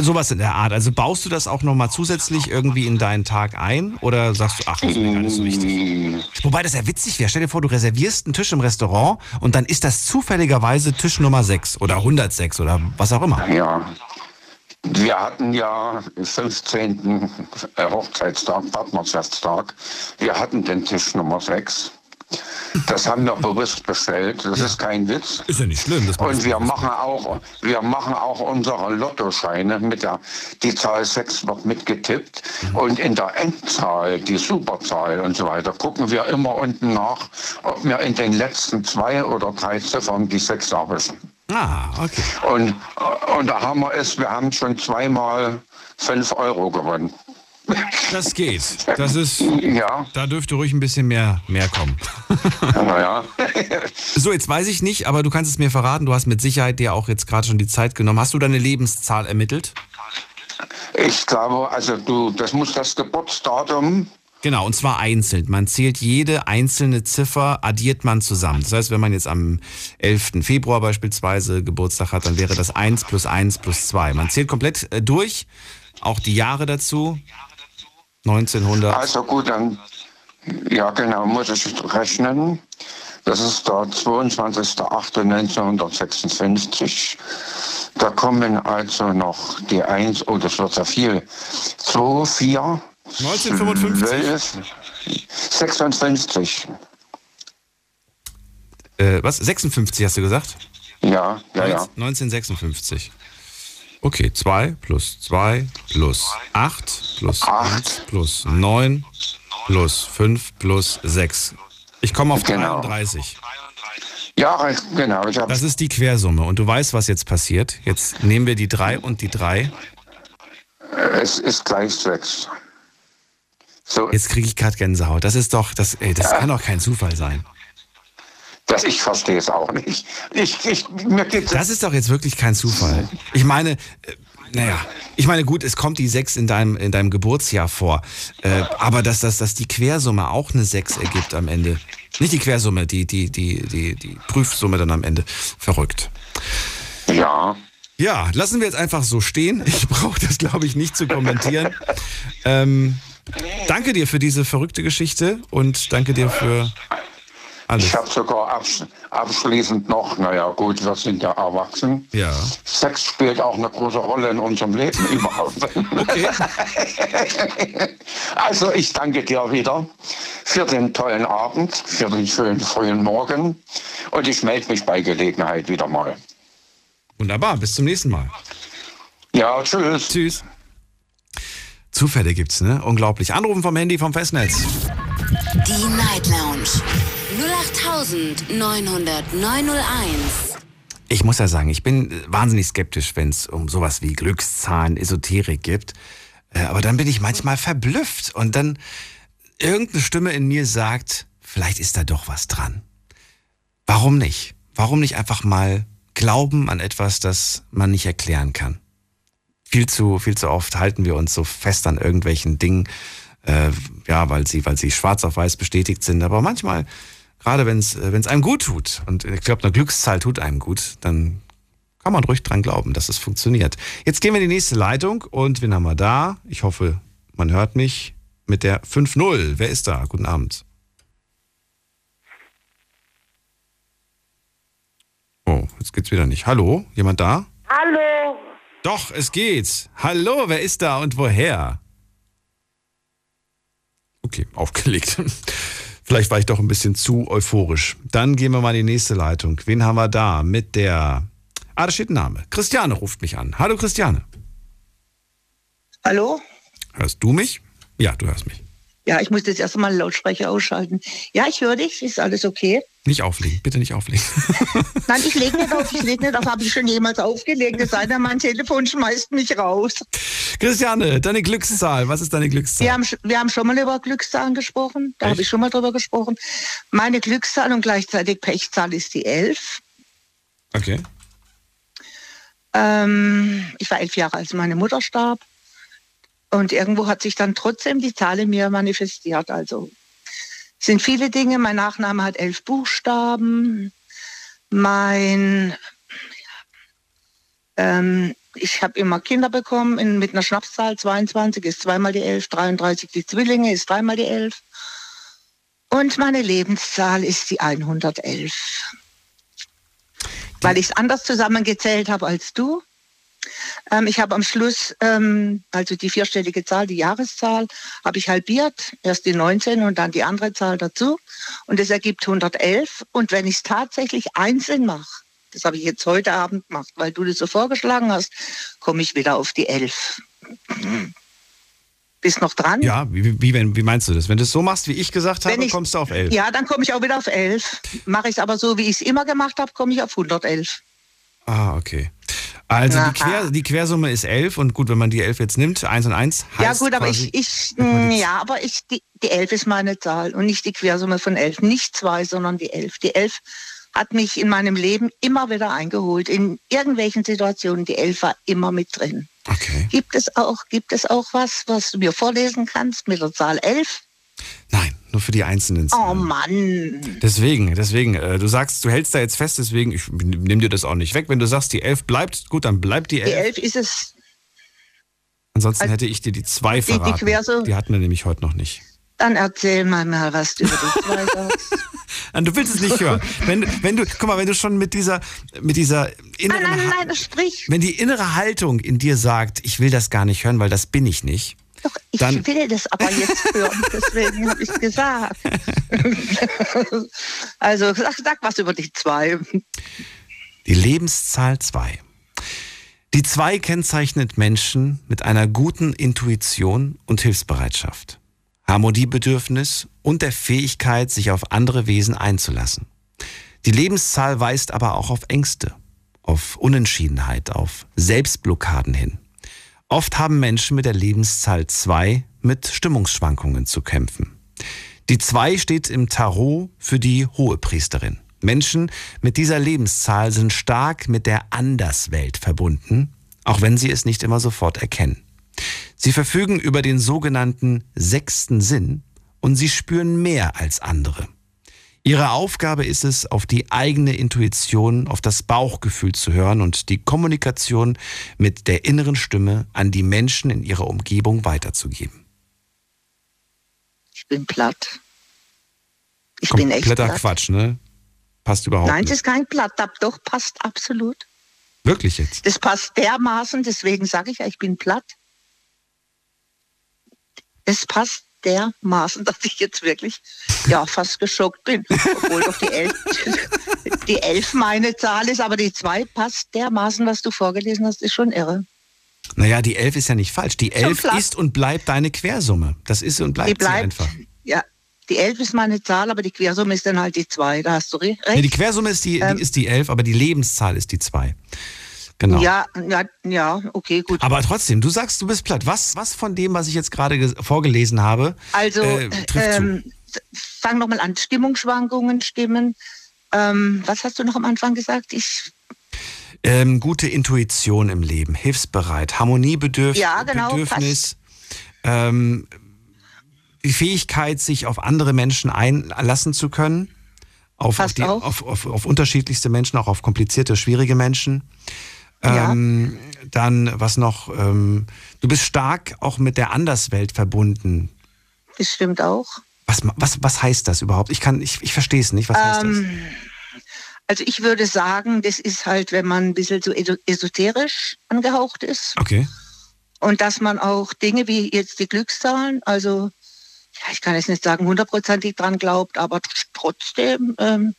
sowas in der Art. Also baust du das auch nochmal zusätzlich irgendwie in deinen Tag ein oder sagst du, ach, das ist mir gar nicht so wichtig? Wobei das ja witzig wäre. Stell dir vor, du reservierst einen Tisch im Restaurant und dann ist das zufälligerweise Tisch Nummer 6 oder 106 oder was auch immer. Ja. Wir hatten ja am 15. Hochzeitstag, Partnerschaftstag, wir hatten den Tisch Nummer 6. Das haben wir bewusst bestellt, das ist kein Witz. Ist ja nicht schlimm. Das Und wir machen auch, wir machen auch unsere Lottoscheine mit der, die Zahl 6 wird mitgetippt. Und in der Endzahl, die Superzahl und so weiter, gucken wir immer unten nach, ob wir in den letzten zwei oder drei Ziffern die 6 erwischen. Ah, okay. Und, und da haben wir es, wir haben schon zweimal 5 Euro gewonnen. Das geht. Das ist. Ja. Da dürfte ruhig ein bisschen mehr, mehr kommen. Naja. So, jetzt weiß ich nicht, aber du kannst es mir verraten. Du hast mit Sicherheit dir auch jetzt gerade schon die Zeit genommen. Hast du deine Lebenszahl ermittelt? Ich glaube, also du, das muss das Geburtsdatum. Genau, und zwar einzeln. Man zählt jede einzelne Ziffer, addiert man zusammen. Das heißt, wenn man jetzt am 11. Februar beispielsweise Geburtstag hat, dann wäre das 1 plus 1 plus 2. Man zählt komplett äh, durch, auch die Jahre dazu. 1900. Also gut, dann, ja genau, muss ich rechnen. Das ist der 22.08.1956. Da kommen also noch die 1, oh, das wird ja viel. 2, 4, 1955. 56. Äh, was? 56 hast du gesagt? Ja, ja, ja. 1956. Okay, 2 plus 2 plus 8 plus 1 plus 9 plus 5 plus 6. Ich komme auf Genau. 33. Ja, genau. Das ist die Quersumme. Und du weißt, was jetzt passiert. Jetzt nehmen wir die 3 und die 3. es ist gleich 6. So, Jetzt kriege ich gerade Gänsehaut. Das ist doch, das, ey, das kann doch kein Zufall sein. Das, ich verstehe es auch nicht. Ich, ich, mir geht Das ist doch jetzt wirklich kein Zufall. Ich meine, äh, naja, ich meine, gut, es kommt die 6 in deinem, in deinem Geburtsjahr vor. Äh, aber dass, dass, dass die Quersumme auch eine 6 ergibt am Ende. Nicht die Quersumme, die, die, die, die, die Prüfsumme dann am Ende. Verrückt. Ja. Ja, lassen wir jetzt einfach so stehen. Ich brauche das, glaube ich, nicht zu kommentieren. Ähm, danke dir für diese verrückte Geschichte und danke dir für alles. Ich habe sogar abs abschließend noch, naja gut, wir sind ja erwachsen. Ja. Sex spielt auch eine große Rolle in unserem Leben überhaupt. Okay. Also ich danke dir wieder für den tollen Abend, für den schönen frühen Morgen und ich melde mich bei Gelegenheit wieder mal. Wunderbar, bis zum nächsten Mal. Ja, tschüss. Tschüss. Zufälle gibt's, ne? Unglaublich. Anrufen vom Handy vom Festnetz. Die Night Lounge 0890901. Ich muss ja sagen, ich bin wahnsinnig skeptisch, wenn es um sowas wie Glückszahlen, Esoterik gibt. Äh, Aber dann bin ich manchmal verblüfft und dann irgendeine Stimme in mir sagt, vielleicht ist da doch was dran. Warum nicht? Warum nicht einfach mal glauben an etwas, das man nicht erklären kann? Viel zu, viel zu oft halten wir uns so fest an irgendwelchen Dingen, äh, ja, weil sie, weil sie schwarz auf weiß bestätigt sind. Aber manchmal, gerade wenn es, es einem gut tut, und ich glaube, eine Glückszahl tut einem gut, dann kann man ruhig dran glauben, dass es funktioniert. Jetzt gehen wir in die nächste Leitung und wen haben wir da? Ich hoffe, man hört mich mit der 5-0. Wer ist da? Guten Abend. Oh, jetzt geht's wieder nicht. Hallo? Jemand da? Hallo, Doch, es geht. Hallo, wer ist da und woher? Okay, aufgelegt. Vielleicht war ich doch ein bisschen zu euphorisch. Dann gehen wir mal in die nächste Leitung. Wen haben wir da? Mit der. Ah, da steht ein Name. Christiane ruft mich an. Hallo, Christiane. hallo? Hörst du mich? Ja, du hörst mich. Ja, ich muss jetzt erst mal Lautsprecher ausschalten. Ja, ich höre dich. Ist alles okay? Nicht auflegen, bitte nicht auflegen. Nein, ich lege nicht auf. Ich lege nicht auf. Habe ich schon jemals aufgelegt? Es sei denn, mein Telefon schmeißt mich raus. Christiane, deine Glückszahl. Was ist deine Glückszahl? Wir haben, wir haben schon mal über Glückszahlen gesprochen. Da habe ich schon mal drüber gesprochen. Meine Glückszahl und gleichzeitig Pechzahl ist die 11. Okay. Ähm, ich war elf Jahre, als meine Mutter starb. Und irgendwo hat sich dann trotzdem die Zahl in mir manifestiert. Also sind viele Dinge. Mein Nachname hat elf Buchstaben. Mein, ähm, ich habe immer Kinder bekommen in, mit einer Schnapszahl. 22 ist zweimal die 11, 33 die Zwillinge ist dreimal die 11. Und meine Lebenszahl ist die 111. Weil ich es anders zusammengezählt habe als du. Ähm, ich habe am Schluss, ähm, also die vierstellige Zahl, die Jahreszahl, habe ich halbiert. Erst die 19 und dann die andere Zahl dazu. Und das ergibt 111. Und wenn ich es tatsächlich einzeln mache, das habe ich jetzt heute Abend gemacht, weil du das so vorgeschlagen hast, komme ich wieder auf die 11. Bist noch dran? Ja, wie, wie, wie meinst du das? Wenn du es so machst, wie ich gesagt habe, ich- kommst du auf 11. Ja, dann komme ich auch wieder auf 11. Mache ich es aber so, wie ich es immer gemacht habe, komme ich auf 111. Ah, okay. Also die, Quer, die Quersumme ist 11 und gut, wenn man die 11 jetzt nimmt, 1 und 1 heißt Ja gut, aber quasi, ich, ich mh, ja, aber ich, die, die 11 ist meine Zahl und nicht die Quersumme von 11. Nicht zwei, sondern die 11. Die 11 hat mich in meinem Leben immer wieder eingeholt. In irgendwelchen Situationen, die 11 war immer mit drin. Okay. Gibt es auch, gibt es auch was, was du mir vorlesen kannst mit der Zahl 11? Nur für die einzelnen Oh Mann. Deswegen, deswegen, äh, du sagst, du hältst da jetzt fest, deswegen, ich nehme dir das auch nicht weg. Wenn du sagst, die 11 bleibt, gut, dann bleibt die 11. Die 11 ist es. Ansonsten hätte ich dir die 2 die verraten. Quersumme- Die hatten wir nämlich heute noch nicht. Dann erzähl mal, mal was du über die 2 sagst. Du willst es nicht hören. Wenn, du- wenn du, guck mal, wenn du schon mit dieser, mit dieser inneren, Nein, nein, nein, sprich. wenn die innere Haltung in dir sagt, ich will das gar nicht hören, weil das bin ich nicht, Ich dann, will das aber jetzt hören, deswegen habe ich es gesagt. also sag, sag was über die 2. Die Lebenszahl 2. Die 2 kennzeichnet Menschen mit einer guten Intuition und Hilfsbereitschaft, Harmoniebedürfnis und der Fähigkeit, sich auf andere Wesen einzulassen. Die Lebenszahl weist aber auch auf Ängste, auf Unentschiedenheit, auf Selbstblockaden hin. Oft haben Menschen mit der Lebenszahl 2 mit Stimmungsschwankungen zu kämpfen. Die 2 steht im Tarot für die Hohepriesterin. Menschen mit dieser Lebenszahl sind stark mit der Anderswelt verbunden, auch wenn sie es nicht immer sofort erkennen. Sie verfügen über den sogenannten sechsten Sinn und sie spüren mehr als andere. Ihre Aufgabe ist es, auf die eigene Intuition, auf das Bauchgefühl zu hören und die Kommunikation mit der inneren Stimme an die Menschen in ihrer Umgebung weiterzugeben. Ich bin platt. Ich bin echt Kompletter platt. Quatsch, ne? Passt überhaupt Nein, das nicht. ist kein platt, doch passt absolut. Wirklich jetzt? Das passt dermaßen, deswegen sage ich ja, ich bin platt. Es passt dermaßen, dass ich jetzt wirklich ja fast geschockt bin. Obwohl doch die elf, die elf meine Zahl ist, aber die zwei passt dermaßen, was du vorgelesen hast, ist schon irre. Naja, die 11 ist ja nicht falsch. Die 11 platt. ist und bleibt deine Quersumme. Das ist und bleibt, die bleibt, sie einfach. ja, die elf ist meine Zahl, aber die Quersumme ist dann halt die zwei. Da hast du re- recht. Nee, die Quersumme ist die, Ähm, die, ist die 11, aber die Lebenszahl ist die 2. Genau. Ja, ja, ja, okay, gut. Aber trotzdem, du sagst, du bist platt. Was, was von dem, was ich jetzt gerade vorgelesen habe, Also, äh, trifft zu? ähm, fang nochmal an. Stimmungsschwankungen stimmen. Ähm, was hast du noch am Anfang gesagt? Ich, Ähm, gute Intuition im Leben, hilfsbereit, Harmoniebedürfnis, Ja, genau, Bedürfnis, ähm, die Fähigkeit, sich auf andere Menschen einlassen zu können, auf, auf, die, auf, auf, auf unterschiedlichste Menschen, auch auf komplizierte, schwierige Menschen. Ähm, Dann, was noch? Ähm, du bist stark auch mit der Anderswelt verbunden. das stimmt auch. Was, was, was heißt das überhaupt? Ich, kann, ich, ich verstehe es nicht. Was heißt das? Ähm, also ich würde sagen, das ist halt, wenn man ein bisschen so eso- esoterisch angehaucht ist Okay. und dass man auch Dinge wie jetzt die Glückszahlen, also ja, ich kann jetzt nicht sagen hundertprozentig dran glaubt, aber tr- trotzdem ähm,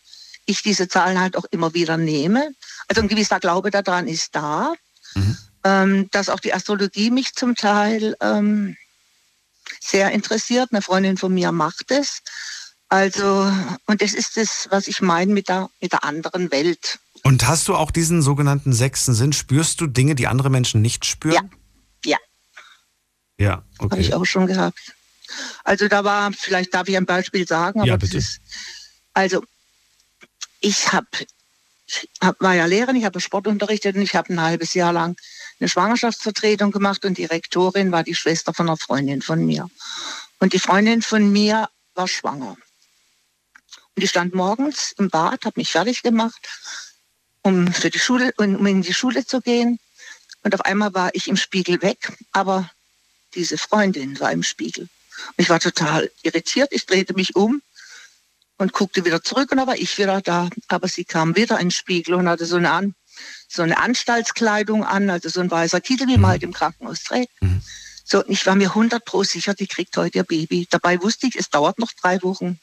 ich diese Zahlen halt auch immer wieder nehme. Also ein gewisser Glaube daran ist da. Ähm, dass auch die Astrologie mich zum Teil ähm, sehr interessiert. Eine Freundin von mir macht es. Also, und das ist das, was ich meine mit der, mit der anderen Welt. Und hast du auch diesen sogenannten sechsten Sinn? Spürst du Dinge, die andere Menschen nicht spüren? Ja, Ja, habe okay. ich auch schon gehabt. Also da war, vielleicht darf ich ein Beispiel sagen, aber Ja, das bitte. ist, also ich habe hab, war ja Lehrerin, ich habe Sport unterrichtet und ich habe ein halbes Jahr lang eine Schwangerschaftsvertretung gemacht und die Rektorin war die Schwester von einer Freundin von mir. Und die Freundin von mir war schwanger. Und die stand morgens im Bad, hat mich fertig gemacht, um für die Schule, um in die Schule zu gehen. Und auf einmal war ich im Spiegel weg, aber diese Freundin war im Spiegel. Und ich war total irritiert. Ich drehte mich um und guckte wieder zurück und da war ich wieder da. Aber sie kam wieder in den Spiegel und hatte so eine, an, so eine Anstaltskleidung an, also so ein weißer Kittel, wie man halt im Krankenhaus trägt. So, und ich war mir 100 pro sicher, die kriegt heute ihr Baby. Dabei wusste ich, es dauert noch drei Wochen.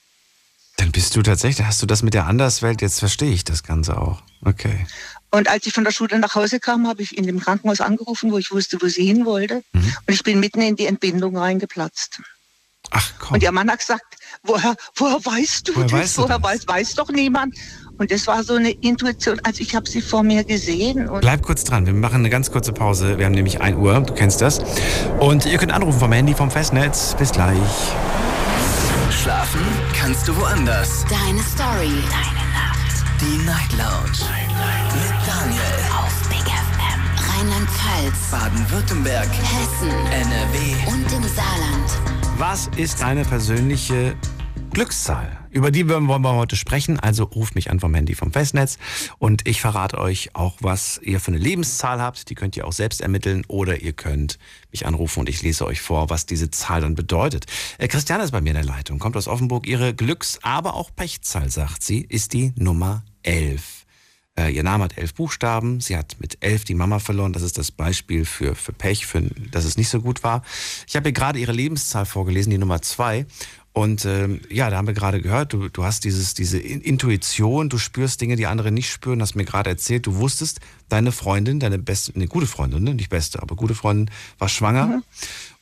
Dann bist du tatsächlich, hast du das mit der Anderswelt, jetzt verstehe ich das Ganze auch. Okay. Und als ich von der Schule nach Hause kam, habe ich in dem Krankenhaus angerufen, wo ich wusste, wo sie hin wollte. Und ich bin mitten in die Entbindung reingeplatzt. Ach komm. Und ihr Mann hat gesagt, woher, woher weißt du Woher das? weißt du woher das? weiß, weiß doch niemand. Und das war so eine Intuition, also ich habe sie vor mir gesehen. Und Bleib kurz dran, wir machen eine ganz kurze Pause. Wir haben nämlich 1 Uhr, du kennst das. Und ihr könnt anrufen vom Handy, vom Festnetz. Bis gleich. Schlafen kannst du woanders. Deine Story. Deine Nacht. Die Night Lounge. Mit Daniel. Auf Big FM. Rheinland-Pfalz. Baden-Württemberg. Hessen. NRW. Und im Saarland. Was ist deine persönliche Glückszahl? Über die wollen wir heute sprechen. Also ruft mich an vom Handy vom Festnetz und ich verrate euch auch, was ihr für eine Lebenszahl habt. Die könnt ihr auch selbst ermitteln oder ihr könnt mich anrufen und ich lese euch vor, was diese Zahl dann bedeutet. Äh, Christiane ist bei mir in der Leitung, kommt aus Offenburg. Ihre Glücks-, aber auch Pechzahl, sagt sie, ist die Nummer 11. Äh, ihr Name hat elf Buchstaben. Sie hat mit elf die Mama verloren. Das ist das Beispiel für, für Pech, für, dass es nicht so gut war. Ich habe ihr gerade ihre Lebenszahl vorgelesen, die Nummer zwei. Und ähm, ja, da haben wir gerade gehört, du, du hast dieses, diese In- Intuition, du spürst Dinge, die andere nicht spüren, hast mir gerade erzählt, du wusstest, deine Freundin, deine beste, eine gute Freundin, ne? nicht beste, aber gute Freundin war schwanger.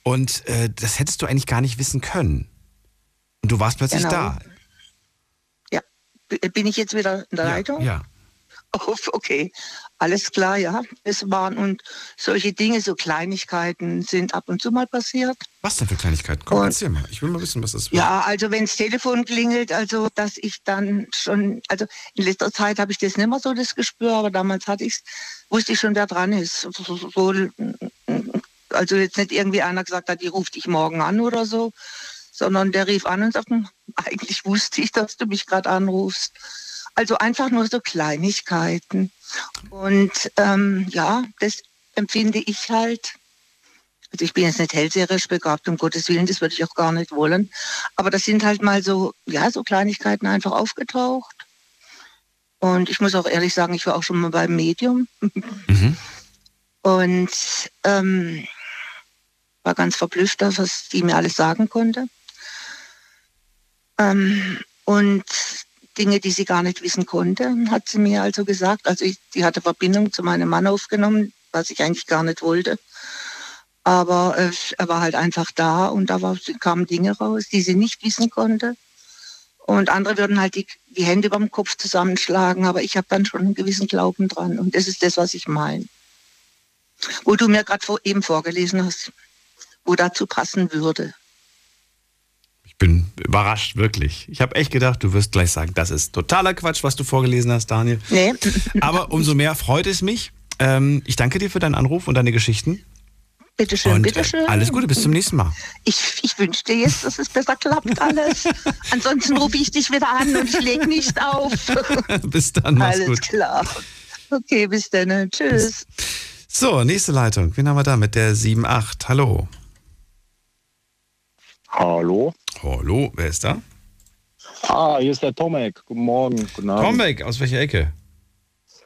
Und äh, das hättest du eigentlich gar nicht wissen können. Und du warst plötzlich Genau. da. B- bin ich jetzt wieder in der Leitung? Ja. Oh, okay, alles klar, ja. Es waren und solche Dinge, so Kleinigkeiten sind ab und zu mal passiert. Was denn für Kleinigkeiten? Komm, Und- erzähl mal. Ich will mal wissen, was das ist. Ja, also wenn das Telefon klingelt, also dass ich dann schon, also in letzter Zeit habe ich das nicht mehr so das Gespür, aber damals hatte ich's, wusste ich schon, wer dran ist. So, so, also jetzt nicht irgendwie einer gesagt hat, die ruft dich morgen an oder so, sondern der rief an und sagte, eigentlich wusste ich, dass du mich gerade anrufst. Also einfach nur so Kleinigkeiten. Und ähm, ja, das empfinde ich halt. Also ich bin jetzt nicht hellseherisch begabt, um Gottes Willen, das würde ich auch gar nicht wollen. Aber das sind halt mal so, ja, so Kleinigkeiten einfach aufgetaucht. Und ich muss auch ehrlich sagen, ich war auch schon mal beim Medium. Und ähm, war ganz verblüfft, was die mir alles sagen konnte. Ähm, und Dinge, die sie gar nicht wissen konnte, hat sie mir also gesagt. Also ich, die hatte Verbindung zu meinem Mann aufgenommen, was ich eigentlich gar nicht wollte. Aber äh, er war halt einfach da und da war, kamen Dinge raus, die sie nicht wissen konnte. Und andere würden halt die, die Hände über dem Kopf zusammenschlagen, aber ich habe dann schon einen gewissen Glauben dran. Und das ist das, was ich meine. Wo du mir gerade vor, eben vorgelesen hast, wo dazu passen würde. Ich bin überrascht, wirklich. Ich habe echt gedacht, du wirst gleich sagen, das ist totaler Quatsch, was du vorgelesen hast, Daniel. Nee. Aber umso mehr freut es mich. Ähm, ich danke dir für deinen Anruf und deine Geschichten. Bitteschön, Und bitteschön. äh, alles Gute, bis zum nächsten Mal. Ich, ich wünsche dir jetzt, dass es besser klappt alles. Ansonsten rufe ich dich wieder an und ich lege nicht auf. bis dann, mach's alles gut. klar. Okay, bis dann. Tschüss. So, nächste Leitung. Wen haben wir da mit der 78? Hallo. Hallo. Hallo, wer ist da? Ah, hier ist der Tomek. Guten Morgen. Guten Abend. Tombeck, aus welcher Ecke?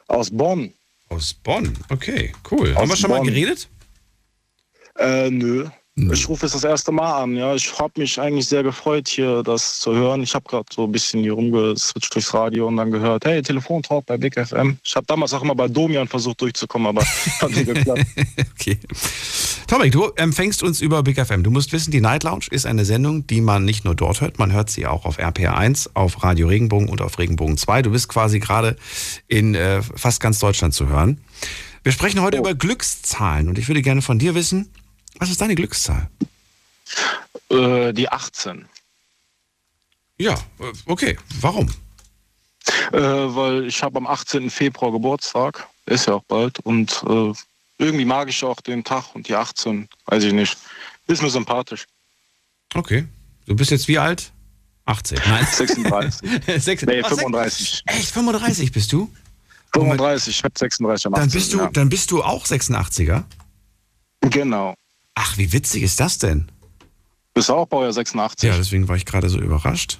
Aus Bonn. Aus Bonn, okay, cool. Aus haben wir schon mal Bonn. geredet? Äh, nö. Ich rufe jetzt das erste Mal an. Ja, ich habe mich eigentlich sehr gefreut, hier das zu hören. Ich habe gerade so ein bisschen hier rumgeswitcht durchs Radio und dann gehört, hey, Telefontalk bei Big FM. Ich habe damals auch immer bei Domian versucht durchzukommen, aber hat nicht geklappt. okay. Tomek, du empfängst uns über Big FM. Du musst wissen, die Night Lounge ist eine Sendung, die man nicht nur dort hört, man hört sie auch auf RPR1, auf Radio Regenbogen und auf Regenbogen 2. Du bist quasi gerade in äh, fast ganz Deutschland zu hören. Wir sprechen heute über Glückszahlen und ich würde gerne von dir wissen, was ist deine Glückszahl? Äh, die 18. Ja, okay. Warum? Äh, weil ich habe am 18. Februar Geburtstag. Ist ja auch bald. Und äh, irgendwie mag ich auch den Tag und die 18. Weiß ich nicht. Ist mir sympathisch. Okay. Du bist jetzt wie alt? 18. Nein. 36. Sechs- nee, Ach, 35. Echt? 35 bist du? 35. Ich werde 36 am 18. Dann bist du, ja. dann bist du auch 86er? Genau. Ach, wie witzig ist das denn? Bist du auch Baujahr 86? Ja, deswegen war ich gerade so überrascht.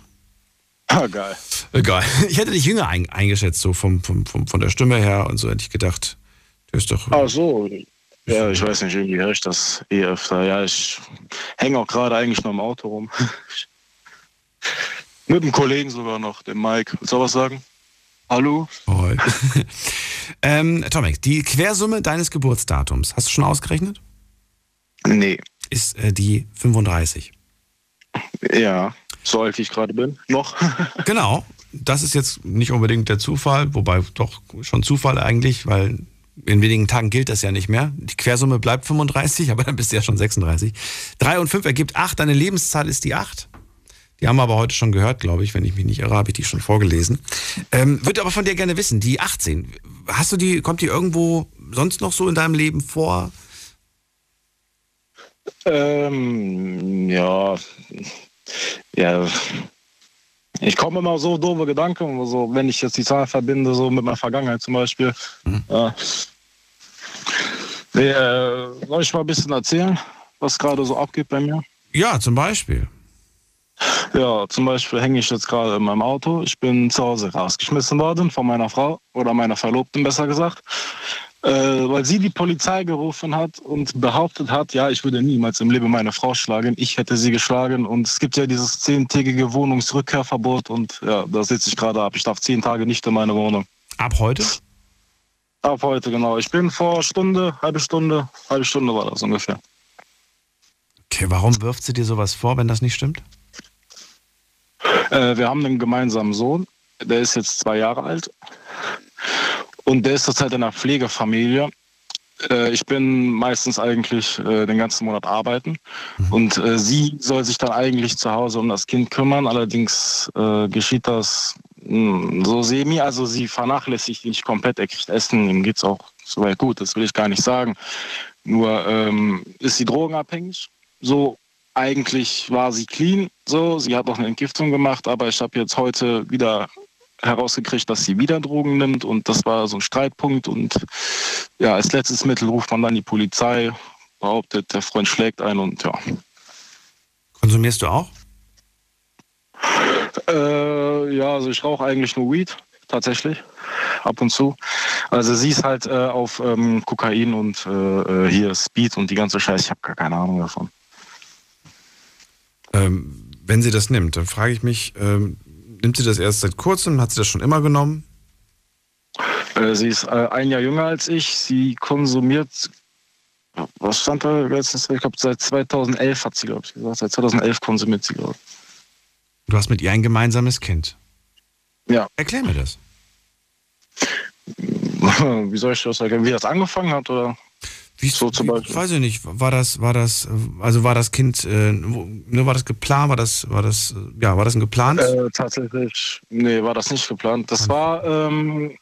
Ah, geil. Egal. Ich hätte dich jünger ein, eingeschätzt, so vom, vom, vom, von der Stimme her und so hätte ich gedacht, du bist doch. Ach so. Ja, ich weiß nicht, irgendwie höre ich das eh öfter. Ja, ich hänge auch gerade eigentlich nur im Auto rum. Mit einem Kollegen sogar noch, dem Mike. Willst du auch was sagen? Hallo? Hoi. ähm, Tomek, die Quersumme deines Geburtsdatums, hast du schon ausgerechnet? Nee. Ist äh, die 35. Ja, so alt wie ich gerade bin. Noch? Genau. das ist jetzt nicht unbedingt der Zufall, wobei doch schon Zufall eigentlich, weil in wenigen Tagen gilt das ja nicht mehr. Die Quersumme bleibt 35, aber dann bist du ja schon 36. 3 und 5 ergibt 8, deine Lebenszahl ist die 8. Die haben wir aber heute schon gehört, glaube ich. Wenn ich mich nicht irre, habe ich die schon vorgelesen. Ähm, würde aber von dir gerne wissen, die 18, hast du die, kommt die irgendwo sonst noch so in deinem Leben vor? Ähm, ja, ja, ich komme immer so doofe Gedanken, so, wenn ich jetzt die Zahl verbinde, so mit meiner Vergangenheit zum Beispiel. Mhm. Ja. Äh, soll ich mal ein bisschen erzählen, was gerade so abgeht bei mir? Ja, zum Beispiel. Ja, zum Beispiel hänge ich jetzt gerade in meinem Auto. Ich bin zu Hause rausgeschmissen worden von meiner Frau oder meiner Verlobten, besser gesagt äh, weil sie die Polizei gerufen hat und behauptet hat, ja, ich würde niemals im Leben meine Frau schlagen, ich hätte sie geschlagen und es gibt ja dieses zehntägige Wohnungsrückkehrverbot und ja, da sitze ich gerade ab. Ich darf zehn Tage nicht in meine Wohnung. Ab heute? Ab heute, genau. Ich bin vor Stunde, halbe Stunde, halbe Stunde war das ungefähr. Okay, warum wirft sie dir sowas vor, wenn das nicht stimmt? Äh, wir haben einen gemeinsamen Sohn, der ist jetzt zwei Jahre alt. Und der ist zurzeit in einer Pflegefamilie. Äh, ich bin meistens eigentlich äh, den ganzen Monat arbeiten. Mhm. Und äh, sie soll sich dann eigentlich zu Hause um das Kind kümmern. Allerdings geschieht das hm, so semi. Also sie vernachlässigt ihn nicht komplett. Er kriegt Essen, ihm geht es auch soweit gut. Das will ich gar nicht sagen. Nur ähm, ist sie drogenabhängig. So eigentlich war sie clean. So, sie hat auch eine Entgiftung gemacht, aber ich habe jetzt heute wieder herausgekriegt, dass sie wieder Drogen nimmt und das war so ein Streitpunkt und ja, als letztes Mittel ruft man dann die Polizei, behauptet, der Freund schlägt ein und ja. Konsumierst du auch? Äh, ja, also ich rauche eigentlich nur Weed, tatsächlich, ab und zu. Also sie ist halt äh, auf ähm, Kokain und äh, äh hier Speed und die ganze Scheiße, ich habe gar keine Ahnung davon. Ähm, wenn sie das nimmt, dann frage ich mich, ähm, nimmt sie das erst seit kurzem? Hat sie das schon immer genommen? Äh, sie ist äh, ein Jahr jünger als ich. Sie konsumiert, was stand da letztens? Ich glaube, seit 2011 hat sie, glaube ich, gesagt. Seit 2011 konsumiert sie, glaube ich. Du hast mit ihr ein gemeinsames Kind. Ja. Erklär mir das. Wie soll ich das erklären? Wie das angefangen hat, oder? Wie, so zum Beispiel. Weiß ich nicht. War das, war das, also war das Kind, äh, nur war das geplant, war das, war das, ja, war das ein geplant? Äh, tatsächlich, nee, war das nicht geplant. Das war ähm,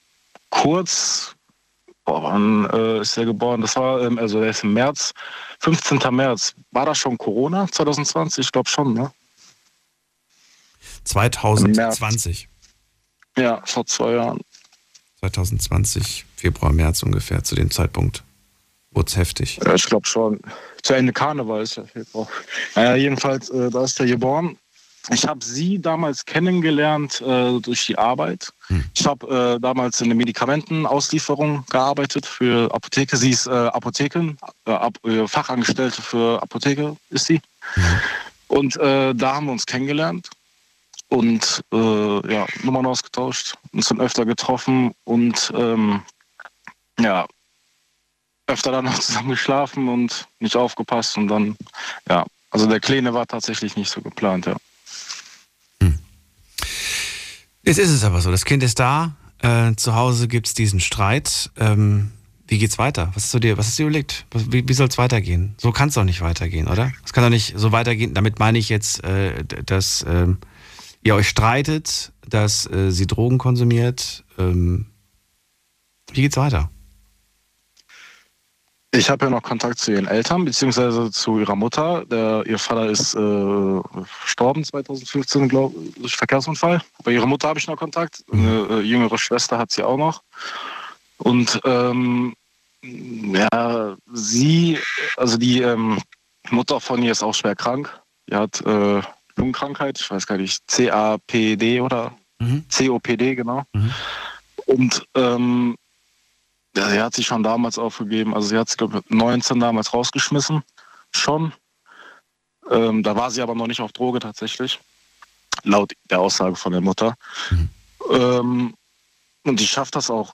kurz, boah, wann äh, ist er geboren? Das war, ähm, also er ist im März, 15. März. War das schon Corona 2020? Ich glaube schon, ne? 2020. Ja, vor zwei Jahren. 2020, Februar, März ungefähr zu dem Zeitpunkt. Wurde heftig? Ich glaube schon. Zu Ende Karneval ist ja Februar. Naja, jedenfalls, äh, da ist er geboren. Ich habe sie damals kennengelernt äh, durch die Arbeit. Hm. Ich habe äh, damals in der Medikamentenauslieferung gearbeitet für Apotheke. Sie ist äh, Apothekerin, äh, Ab äh, Fachangestellte für Apotheke ist sie. Hm. Und da haben wir uns kennengelernt und ja, Nummern ausgetauscht, uns dann öfter getroffen und ähm, ja, öfter dann noch zusammen geschlafen und nicht aufgepasst und dann, ja, also der Kleine war tatsächlich nicht so geplant, ja. Hm. Jetzt ist es aber so, das Kind ist da, äh, zu Hause gibt es diesen Streit. Ähm, wie geht's weiter? Was hast du dir, was hast du überlegt? Wie, wie soll es weitergehen? So kann es doch nicht weitergehen, oder? Es kann doch nicht so weitergehen. Damit meine ich jetzt, äh, dass äh, ihr euch streitet, dass äh, sie Drogen konsumiert. Ähm, wie geht's weiter? Ich habe ja noch Kontakt zu ihren Eltern, beziehungsweise zu ihrer Mutter. Der, ihr Vater ist äh, verstorben 2015, glaube ich, durch Verkehrsunfall. Bei ihrer Mutter habe ich noch Kontakt. Eine äh, jüngere Schwester hat sie auch noch. Und ähm, ja, sie, also die ähm, Mutter von ihr ist auch schwer krank. Die hat äh, Lungenkrankheit, ich weiß gar nicht, CAPD oder mhm. COPD, genau. Mhm. Und ähm, ja, sie hat sich schon damals aufgegeben. Also sie hat sich, glaube ich, 19 damals rausgeschmissen. Schon. Ähm, da war sie aber noch nicht auf Droge tatsächlich. Laut der Aussage von der Mutter. Mhm. Ähm, und die schafft das auch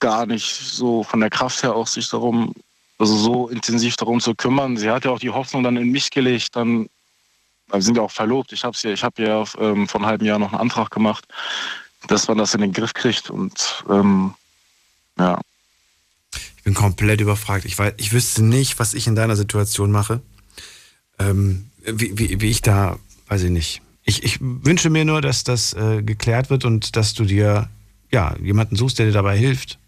gar nicht so von der Kraft her auch sich darum, also so intensiv darum zu kümmern. Sie hat ja auch die Hoffnung dann in mich gelegt, dann wir sind ja auch verlobt. Ich habe ja, ich habe ja ähm, vor einem halben Jahr noch einen Antrag gemacht. dass man das in den Griff kriegt. Und ähm, ja. Bin komplett überfragt. Ich, weiß, ich wüsste nicht, was ich in deiner Situation mache. Ähm, wie, wie, wie ich da, weiß ich nicht. Ich, ich wünsche mir nur, dass das äh, geklärt wird und dass du dir ja, jemanden suchst, der dir dabei hilft.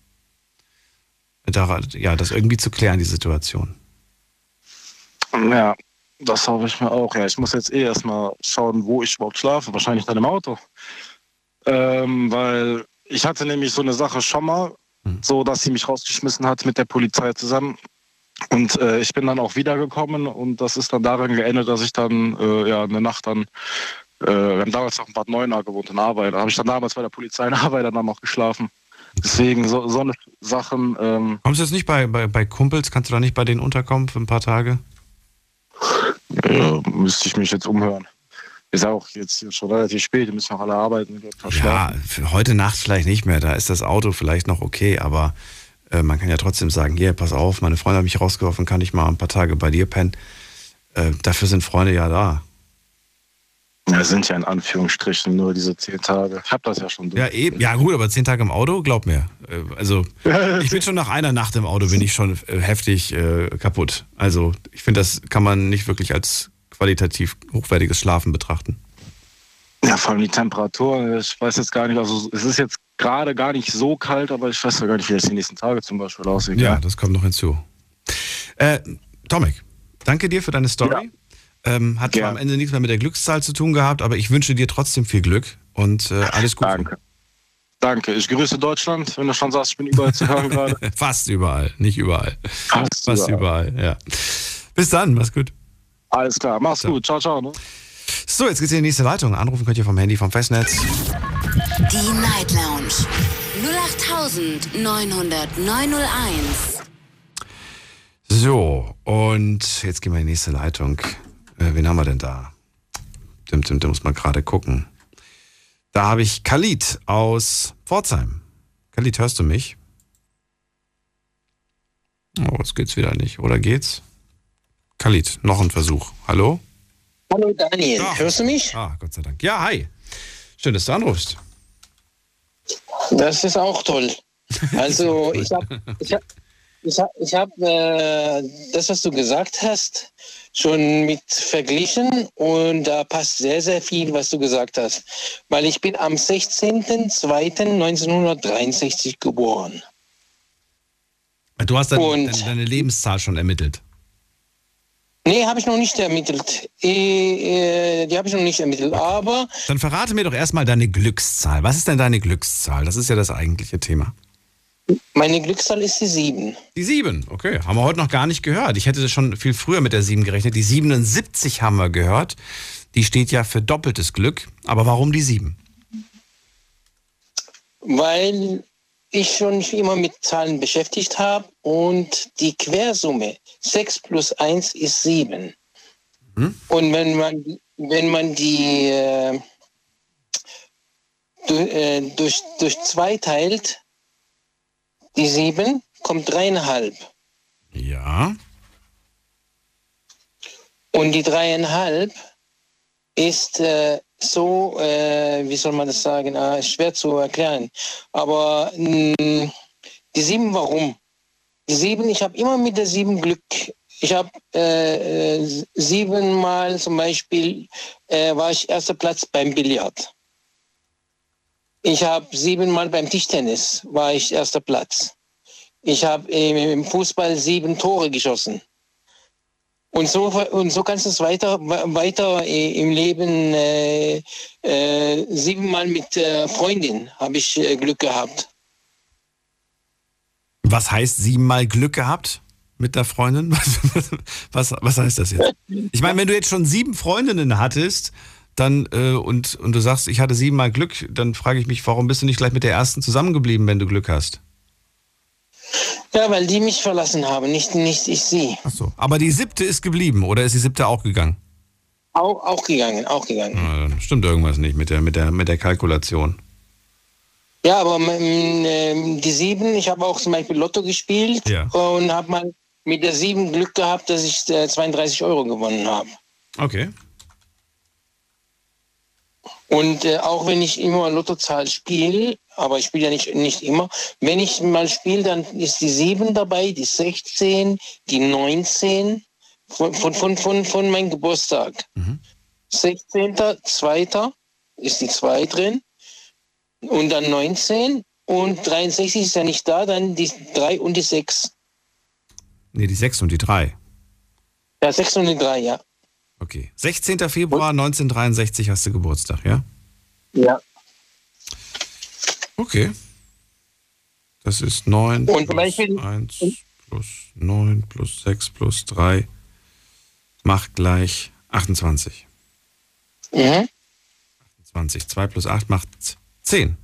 Da, ja, das irgendwie zu klären, die Situation. Ja, das hoffe ich mir auch. Ja, ich muss jetzt eh erstmal schauen, wo ich überhaupt schlafe. Wahrscheinlich dann im Auto. Ähm, weil ich hatte nämlich so eine Sache schon mal, hm. so dass sie mich rausgeschmissen hat mit der Polizei zusammen. Und äh, ich bin dann auch wiedergekommen und das ist dann daran geendet, dass ich dann äh, ja eine Nacht dann, äh, wir haben damals noch in Bad Neuenahr gewohnt in Arbeit, da habe ich dann damals bei der Polizei in Arbeit dann noch geschlafen. Deswegen so, so eine Sachen. Ähm, Kommst du jetzt nicht bei, bei, bei Kumpels? Kannst du da nicht bei denen unterkommen für ein paar Tage? Ja, müsste ich mich jetzt umhören. Ist auch jetzt schon relativ spät, wir müssen noch alle arbeiten. Ja, für heute Nacht vielleicht nicht mehr. Da ist das Auto vielleicht noch okay, aber äh, man kann ja trotzdem sagen, hier, pass auf, meine Freunde haben mich rausgeworfen, kann ich mal ein paar Tage bei dir pennen. Äh, dafür sind Freunde ja da. Ja, sind ja in Anführungsstrichen nur diese zehn Tage. Ich hab das ja schon durch. Ja, eben. Ja, gut, aber zehn Tage im Auto, glaub mir. Äh, also, ich bin schon nach einer Nacht im Auto, bin ich schon äh, heftig äh, kaputt. Also, ich finde, das kann man nicht wirklich als qualitativ hochwertiges Schlafen betrachten. Ja, vor allem die Temperatur. Ich weiß jetzt gar nicht, also es ist jetzt gerade gar nicht so kalt, aber ich weiß ja gar nicht, wie das die nächsten Tage zum Beispiel aussieht. Ja, ja. das kommt noch hinzu. Äh, Tomek, danke dir für deine Story. Ja. Ähm, hat zwar am Ende nichts mehr mit der Glückszahl zu tun gehabt, aber ich wünsche dir trotzdem viel Glück und äh, alles Gute. Danke. Danke. Ich grüße Deutschland. Wenn du schon sagst, ich bin überall zu hören gerade. Fast überall, nicht überall. Fast, Fast überall. überall. ja. Bis dann, mach's gut. Alles klar, mach's so. gut. Ciao, ciao. Ne? So, jetzt geht's in die nächste Leitung. Anrufen könnt ihr vom Handy vom Festnetz. Die Night Lounge 0890901. So, und jetzt gehen wir in die nächste Leitung. Äh, wen haben wir denn da? Dim, dim, dim, muss man gerade gucken. Da habe ich Khalid aus Pforzheim. Khalid, hörst du mich? Oh, jetzt geht's wieder nicht. Oder geht's? Khalid, noch ein Versuch. Hallo? Hallo Daniel, ah. hörst du mich? Ah, Gott sei Dank. Ja, hi. Schön, dass du anrufst. Das ist auch toll. Also ich habe ich hab, ich hab, ich hab, äh, das, was du gesagt hast, schon mit verglichen und da passt sehr, sehr viel, was du gesagt hast. Weil ich bin am 16.02.1963 geboren. Du hast und, deine Lebenszahl schon ermittelt. Nee, habe ich noch nicht ermittelt. Äh, die habe ich noch nicht ermittelt, aber. Dann verrate mir doch erstmal deine Glückszahl. Was ist denn deine Glückszahl? Das ist ja das eigentliche Thema. Meine Glückszahl ist die 7. Die 7, okay. Haben wir heute noch gar nicht gehört. Ich hätte schon viel früher mit der 7 gerechnet. Die 77 haben wir gehört. Die steht ja für doppeltes Glück. Aber warum die 7? Weil ich schon mich immer mit Zahlen beschäftigt habe und die Quersumme 6 plus 1 ist 7. Hm? Und wenn man, wenn man die äh, durch, äh, durch, durch zwei teilt, die 7, kommt dreieinhalb. Ja. Und die dreieinhalb ist äh, so, äh, wie soll man das sagen, äh, schwer zu erklären. Aber mh, mm, die sieben, warum? Die sieben, ich habe immer mit der sieben Glück. Ich habe äh, äh, siebenmal zum Beispiel, äh, war ich erster Platz beim Billard. Ich habe siebenmal beim Tischtennis, war ich erster Platz. Ich habe im Fußball sieben Tore geschossen. Und so, und so kannst du es weiter, weiter im Leben äh, äh, siebenmal mit äh, Freundin habe ich äh, Glück gehabt. Was heißt siebenmal Glück gehabt mit der Freundin? Was, was, was heißt das jetzt? Ich meine, wenn du jetzt schon sieben Freundinnen hattest, dann äh, und, und du sagst, ich hatte siebenmal Glück, dann frage ich mich, warum bist du nicht gleich mit der ersten zusammengeblieben, wenn du Glück hast? Ja, weil die mich verlassen haben, nicht, nicht ich sie. Ach so. Aber die siebte ist geblieben oder ist die siebte auch gegangen? Auch, auch gegangen, auch gegangen. Ja, stimmt irgendwas nicht mit der, mit der, mit der Kalkulation. Ja, aber ähm, die sieben, ich habe auch zum Beispiel Lotto gespielt ja. und habe mal mit der sieben Glück gehabt, dass ich äh, 32 Euro gewonnen habe. Okay. Und äh, auch wenn ich immer Lottozahl spiele, aber ich spiele ja nicht, nicht immer, wenn ich mal spiele, dann ist die 7 dabei, die 16, die 19 von, von, von, von, von meinem Geburtstag. 16. 2. ist die 2 drin und dann 19 und 63 ist ja nicht da, dann die 3 und die 6. Nee, die 6 und die 3. Ja, 6 und die 3, ja. Okay. 16. Februar 1963 hast du Geburtstag, ja? Ja. Okay. Das ist 9 Und plus Beispiel- 1 plus 9 plus 6 plus 3 macht gleich 28. Mhm. 20. 2 plus 8 macht 10.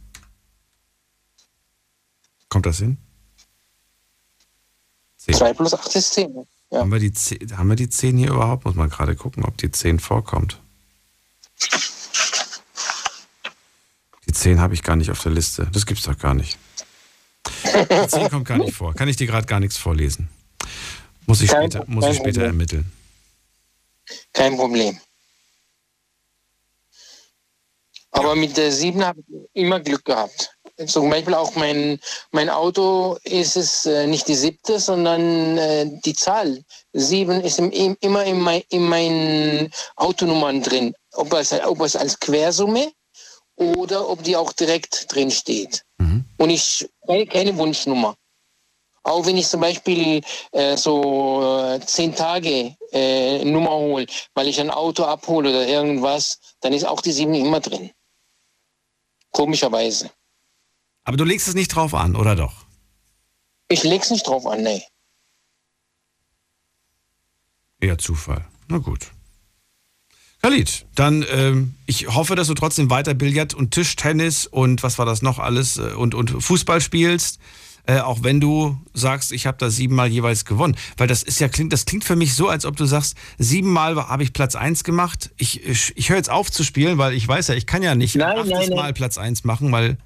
Kommt das hin? 10. 2 plus 8 ist 10. Ja. Haben, wir die 10, haben wir die 10 hier überhaupt? Muss man gerade gucken, ob die 10 vorkommt. 10 habe ich gar nicht auf der Liste. Das gibt's doch gar nicht. Die 10 kommt gar nicht vor. Kann ich dir gerade gar nichts vorlesen. Muss ich Kein- später, muss ich später Problem. ermitteln. Kein Problem. Aber mit der 7 habe ich immer Glück gehabt. Zum Beispiel auch mein, mein Auto ist es äh, nicht die siebte, sondern äh, die Zahl. 7 ist im, im, immer in, mein, in meinen Autonummern drin. Ob es, ob es als Quersumme oder ob die auch direkt drin steht. Und ich keine, keine Wunschnummer. Auch wenn ich zum Beispiel äh, so äh, zehn Tage äh, Nummer hole, weil ich ein Auto abhole oder irgendwas, dann ist auch die 7 immer drin. Komischerweise. Aber du legst es nicht drauf an, oder doch? Ich leg's nicht drauf an, nee. Eher Zufall. Na gut. Khalid, dann ähm, ich hoffe, dass du trotzdem weiter Billard und Tischtennis und was war das noch alles äh, und, und Fußball spielst. Äh, auch wenn du sagst, ich habe da siebenmal jeweils gewonnen. Weil das ist ja klingt, das klingt für mich so, als ob du sagst, siebenmal habe ich Platz eins gemacht. Ich, ich, ich höre jetzt auf zu spielen, weil ich weiß ja, ich kann ja nicht Nein, achtes nein, nein. Mal Platz eins machen, weil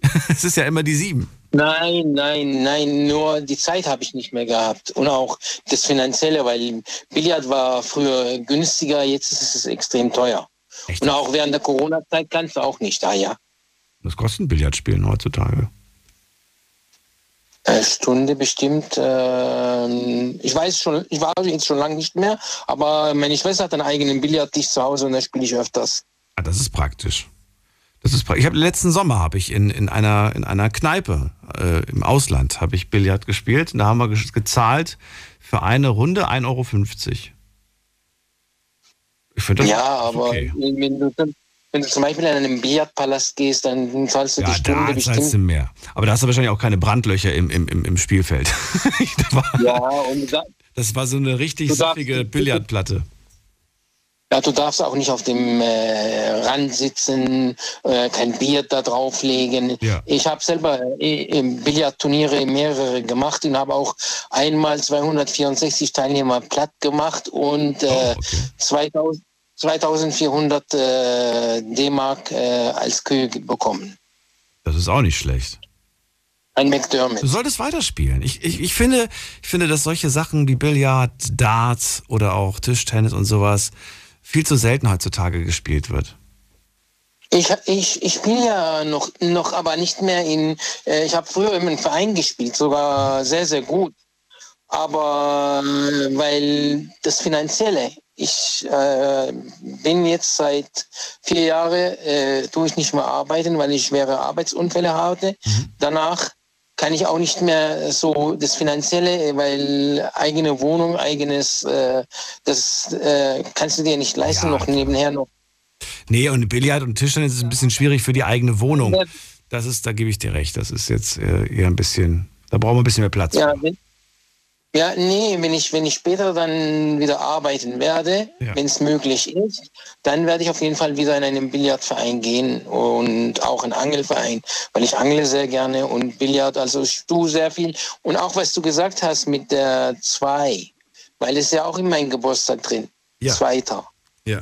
es ist ja immer die sieben. Nein, nein, nein, nur die Zeit habe ich nicht mehr gehabt. Und auch das Finanzielle, weil Billard war früher günstiger, jetzt ist es extrem teuer. Und auch während der Corona-Zeit kannst du auch nicht da, ja. Was kostet Billardspielen heutzutage? Eine Stunde bestimmt. ähm, ich weiß schon, ich war jetzt schon lange nicht mehr, aber meine Schwester hat einen eigenen Billardtisch zu Hause und da spiele ich öfters. Ah, das ist praktisch. Das ist. Ich habe letzten Sommer habe ich in, in einer in einer Kneipe äh, im Ausland habe ich Billard gespielt und da haben wir ge- gezahlt für eine Runde 1,50 Euro. Ich finde das ja, aber okay. wenn, du, wenn du zum Beispiel in einen Billardpalast gehst, dann zahlst du die Ja, Stunde da zahlst du bestimmt. mehr. Aber da hast du wahrscheinlich auch keine Brandlöcher im, im, im, im Spielfeld. war, Ja, und da, das war so eine richtig siffige Billardplatte. Ja, du darfst auch nicht auf dem äh, Rand sitzen, äh, kein Bier da drauflegen. Ja. Ich habe selber äh, im Billardturniere mehrere gemacht und habe auch einmal 264 Teilnehmer platt gemacht und Oh, äh, 2000, 2400 äh, D-Mark äh, als Kühe bekommen. Das ist auch nicht schlecht. Ein McDermott. Du solltest weiterspielen. Ich, ich, ich, finde, ich finde, dass solche Sachen wie Billard, Darts oder auch Tischtennis und sowas viel zu selten heutzutage gespielt wird. Ich, ich, ich spiele ja noch, noch, aber nicht mehr in. Äh, ich habe früher im Verein gespielt, sogar sehr, sehr gut. Aber äh, weil das Finanzielle, ich äh, bin jetzt seit vier Jahren, äh, tue ich nicht mehr arbeiten, weil ich schwere Arbeitsunfälle hatte. Danach kann ich auch nicht mehr so das Finanzielle, weil eigene Wohnung, eigenes, äh, das äh, kannst du dir nicht leisten, noch nebenher noch Nee, und Billard und Tischtennis ist ein bisschen schwierig für die eigene Wohnung. Das ist, da gebe ich dir recht. Das ist jetzt äh, eher ein bisschen, da brauchen wir ein bisschen mehr Platz. Ja, wenn, ja, nee, wenn ich, wenn ich später dann wieder arbeiten werde, Ja. wenn es möglich ist, dann werde ich auf jeden Fall wieder in einen Billardverein gehen und auch einen Angelverein, weil ich angle sehr gerne und Billard, also ich tue sehr viel. Und auch was du gesagt hast mit der 2, weil es ja auch in meinem Geburtstag drin, Ja. Zweiter. Ja.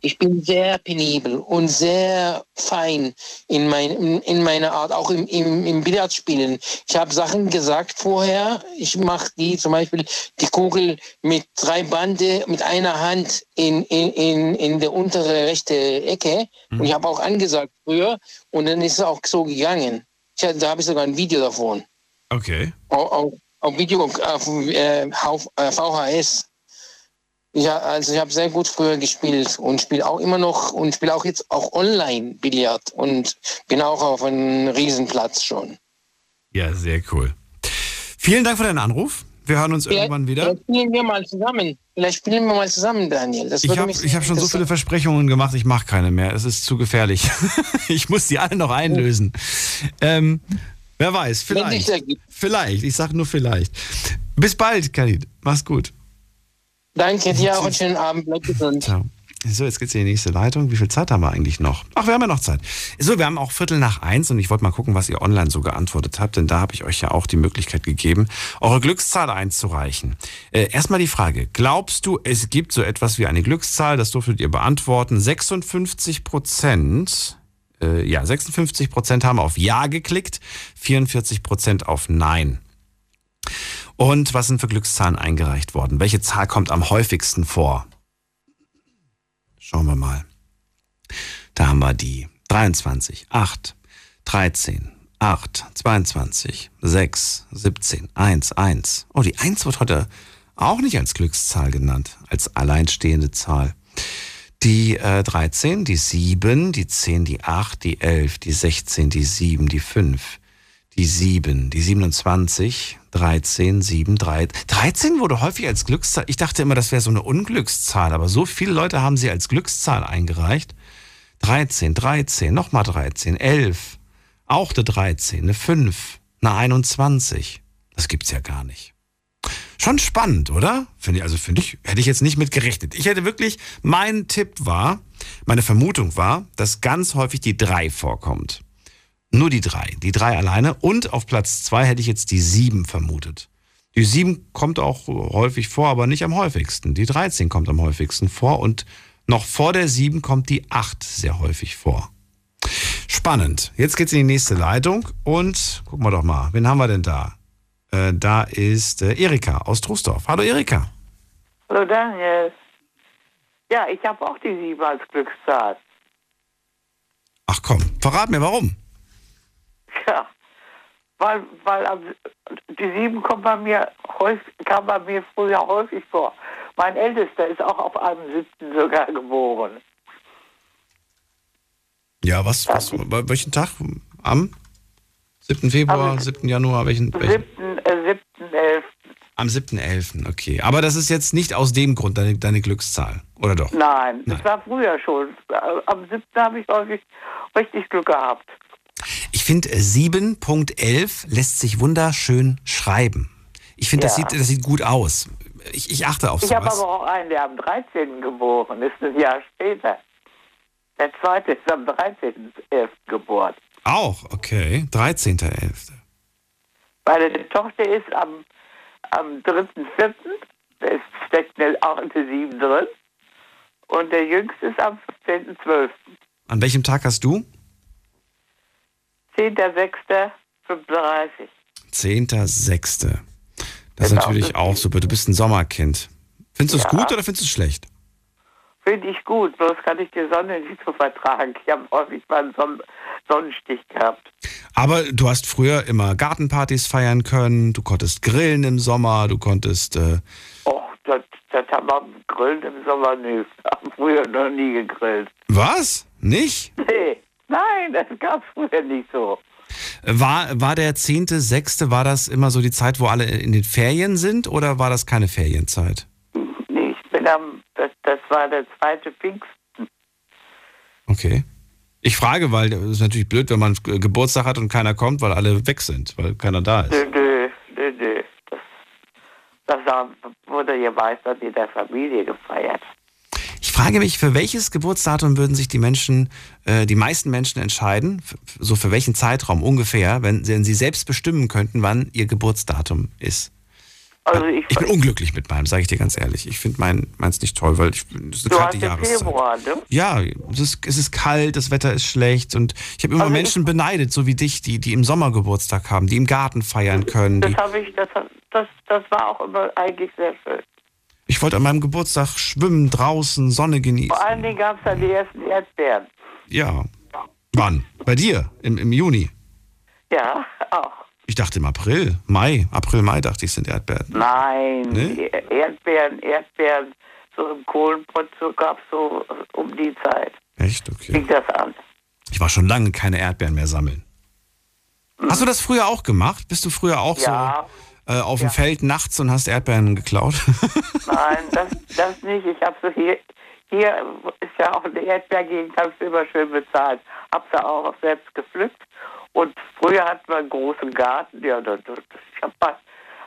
Ich bin sehr penibel und sehr fein in, mein, in, in meiner Art, auch im, im, im Billardspielen. Ich habe Sachen gesagt vorher. Ich mache die zum Beispiel die Kugel mit drei Bande mit einer Hand in, in, in, in der untere rechte Ecke. Und ich habe auch angesagt früher. Und dann ist es auch so gegangen. Ich, da habe ich sogar ein Video davon. Okay. Auf, auf, auf Video, auf äh, auf, äh, VHS. Ja, also ich habe sehr gut früher gespielt und spiele auch immer noch und spiele auch jetzt auch online Billard und bin auch auf einem Riesenplatz schon. Ja, sehr cool. Vielen Dank für deinen Anruf. Wir hören uns irgendwann wieder. Vielleicht spielen wir mal zusammen. Vielleicht spielen wir mal zusammen, Daniel. Das Ich habe hab schon so viele. Versprechungen gemacht, ich mache keine mehr. Es ist zu gefährlich. ich muss die alle noch einlösen. Ähm, wer weiß, vielleicht. Vielleicht, ich sage nur vielleicht. Bis bald, Khalid. Mach's gut. Danke dir einen schönen Abend. Bleib gesund. Ciao. So, jetzt geht's in die nächste Leitung. Wie viel Zeit haben wir eigentlich noch? Ach, wir haben ja noch Zeit. So, wir haben auch Viertel nach eins und ich wollte mal gucken, was ihr online so geantwortet habt, denn da habe ich euch ja auch die Möglichkeit gegeben, eure Glückszahl einzureichen. Äh, erstmal die Frage, glaubst du, es gibt so etwas wie eine Glückszahl? Das durftet ihr beantworten. 56 Prozent, äh, ja, 56 Prozent haben auf Ja geklickt, 44 Prozent auf Nein. Und was sind für Glückszahlen eingereicht worden? Welche Zahl kommt am häufigsten vor? Schauen wir mal. Da haben wir die 23, 8, 13, 8, 22, 6, 17, 1, 1. Oh, die 1 wird heute auch nicht als Glückszahl genannt, als alleinstehende Zahl. Die äh, 13, die 7, die 10, die 8, die 11, die 16, die 7, die 5, die 7, die 27, 13, 7, 3. 13 wurde häufig als Glückszahl. Ich dachte immer, das wäre so eine Unglückszahl, aber so viele Leute haben sie als Glückszahl eingereicht. 13, 13, nochmal 13, 11, auch eine 13, eine 5, eine 21. Das gibt's ja gar nicht. Schon spannend, oder? Finde ich, also finde ich, hätte ich jetzt nicht mit gerechnet. Ich hätte wirklich, mein Tipp war, meine Vermutung war, dass ganz häufig die 3 vorkommt. Nur die 3, die 3 alleine. Und auf Platz 2 hätte ich jetzt die 7 vermutet. Die 7 kommt auch häufig vor, aber nicht am häufigsten. Die 13 kommt am häufigsten vor und noch vor der 7 kommt die 8 sehr häufig vor. Spannend. Jetzt geht's in die nächste Leitung und gucken wir doch mal, wen haben wir denn da? Äh, da ist äh, Erika aus Trostorf. Hallo Erika. Hallo Daniel. Ja, ich habe auch die sieben als Glückszahl. Ach komm, verrat mir warum. Ja, weil, weil die sieben kommt bei mir häufig, kam bei mir früher häufig vor. Mein Ältester ist auch auf einem siebten sogar geboren. Ja, was, was bei welchen Tag? Am 7. Februar, Am 7. Januar, welchen? welchen? Siebten, äh, siebten, elften. Am 7.11. Okay. Aber das ist jetzt nicht aus dem Grund deine, deine Glückszahl, oder doch? Nein, das war früher schon. Äh, Am siebten habe ich häufig richtig Glück gehabt. Ich finde, 7.11 lässt sich wunderschön schreiben. Ich finde, das, Ja. sieht, das sieht gut aus. Ich, ich achte auf Ich habe sowas. aber auch einen, der am 13. geboren ist, ein Jahr später. Der zweite ist am 13.11. geboren. Auch, okay. 13.11. Meine Tochter ist am, am 3.4., da ist- steckt auch eine 7 drin. Und der Jüngste ist am 15.12., An welchem Tag hast du? 10.06.35. 10.06. Das ist Genau, natürlich auch super. Du bist ein Sommerkind. Findest du es Ja. gut oder findest du es schlecht? Finde ich gut, bloß kann ich die Sonne nicht so vertragen. Ich habe häufig mal einen Son Sonnenstich gehabt. Aber du hast früher immer Gartenpartys feiern können, du konntest grillen im Sommer, du konntest. Äh, Och, das, das haben wir gegrillt im Sommer nicht. Haben früher noch nie gegrillt. was? Nicht? Nee, nein, das gab es früher nicht so. War, war der 10.06. war das immer so die Zeit, wo alle in den Ferien sind oder war das keine Ferienzeit? Nee, ich bin am, das, das war der zweite Pfingsten. Okay. Ich frage, weil es ist natürlich blöd, wenn man Ge- Geburtstag hat und keiner kommt, weil alle weg sind, weil keiner da ist. Nö, nö, nö, nö. Das, das wurde ja meistens in der Familie gefeiert. Ich frage mich, für welches Geburtsdatum würden sich die Menschen, äh, die meisten Menschen entscheiden, so für welchen Zeitraum ungefähr, wenn, wenn sie selbst bestimmen könnten, wann ihr Geburtsdatum ist? Also ich, Ich bin unglücklich mit meinem, sage ich dir ganz ehrlich. Ich finde mein, meins nicht toll, weil ich, das ist eine du kalte hast Jahreszeit. Februar, ne? Ja, es ist, es ist kalt, das Wetter ist schlecht und ich habe immer Also ich- Menschen beneidet, so wie dich, die, die im Sommer Geburtstag haben, die im Garten feiern können. Das habe ich, das, das, das war auch immer eigentlich sehr schön. Ich wollte an meinem Geburtstag schwimmen, draußen, Sonne genießen. Vor allen Dingen gab es dann die ersten Erdbeeren. Ja. Wann? Bei dir? Im, im Juni? Ja, auch. Ich dachte im April, Mai, April, Mai dachte ich, sind Erdbeeren. Nein, Nee? Erdbeeren, Erdbeeren, so im Kohlenpott so gab es so um die Zeit. Echt? Okay. Fing das an. Ich war schon lange keine Erdbeeren mehr sammeln. Hast du das früher auch gemacht? Bist du früher auch Ja. Äh, auf dem Feld nachts und hast Erdbeeren geklaut? Nein, das, das nicht. Ich habe so hier, hier ist ja auch eine Erdbeergegend, habe ich immer schön bezahlt. Hab sie auch selbst gepflückt. Und früher hatten wir einen großen Garten. Ja, da, da, ich hab mal,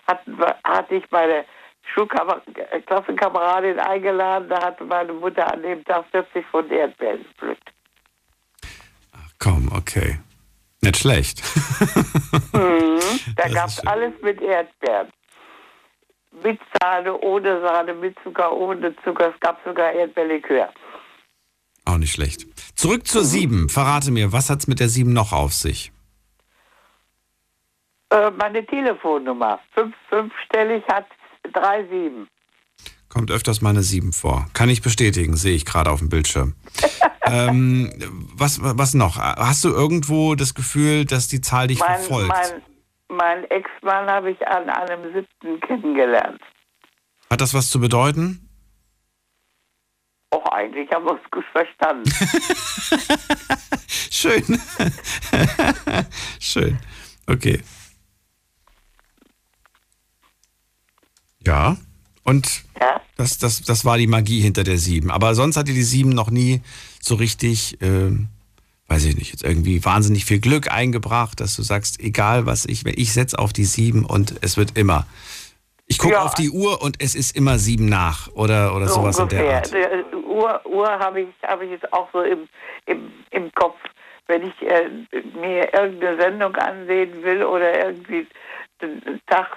hatten hatte ich meine Schulklassenkameradin eingeladen. Da hatte meine Mutter an dem Tag 40 von Erdbeeren gepflückt. Komm, okay. Nicht schlecht. Mhm. Da gab es alles mit Erdbeeren. Mit Sahne, ohne Sahne, mit Zucker, ohne Zucker. Es gab sogar Erdbeerlikör. Auch nicht schlecht. Zurück zur 7. Verrate mir, was hat's mit der 7 noch auf sich? Äh, meine Telefonnummer, fünf, fünfstellig hat 37. Kommt öfters mal eine 7 vor. Kann ich bestätigen, sehe ich gerade auf dem Bildschirm. ähm, was, was noch? Hast du irgendwo das Gefühl, dass die Zahl dich Mein, verfolgt? mein, mein Ex-Mann habe ich an einem siebten kennengelernt. Hat das was zu bedeuten? Auch eigentlich haben wir uns gut verstanden. Schön. Schön. Okay. Ja. Und Das, das, das war die Magie hinter der 7. Aber sonst hat dir die 7 noch nie so richtig, ähm, weiß ich nicht, jetzt irgendwie wahnsinnig viel Glück eingebracht, dass du sagst, egal was ich, ich setze auf die 7 und es wird immer. Ich gucke Ja. auf die Uhr und es ist immer 7 nach oder, oder so sowas in der ungefähr. Art. Die Uhr, Uhr habe ich, habe ich jetzt auch so im, im, im Kopf. Wenn ich äh, mir irgendeine Sendung ansehen will oder irgendwie den Tag,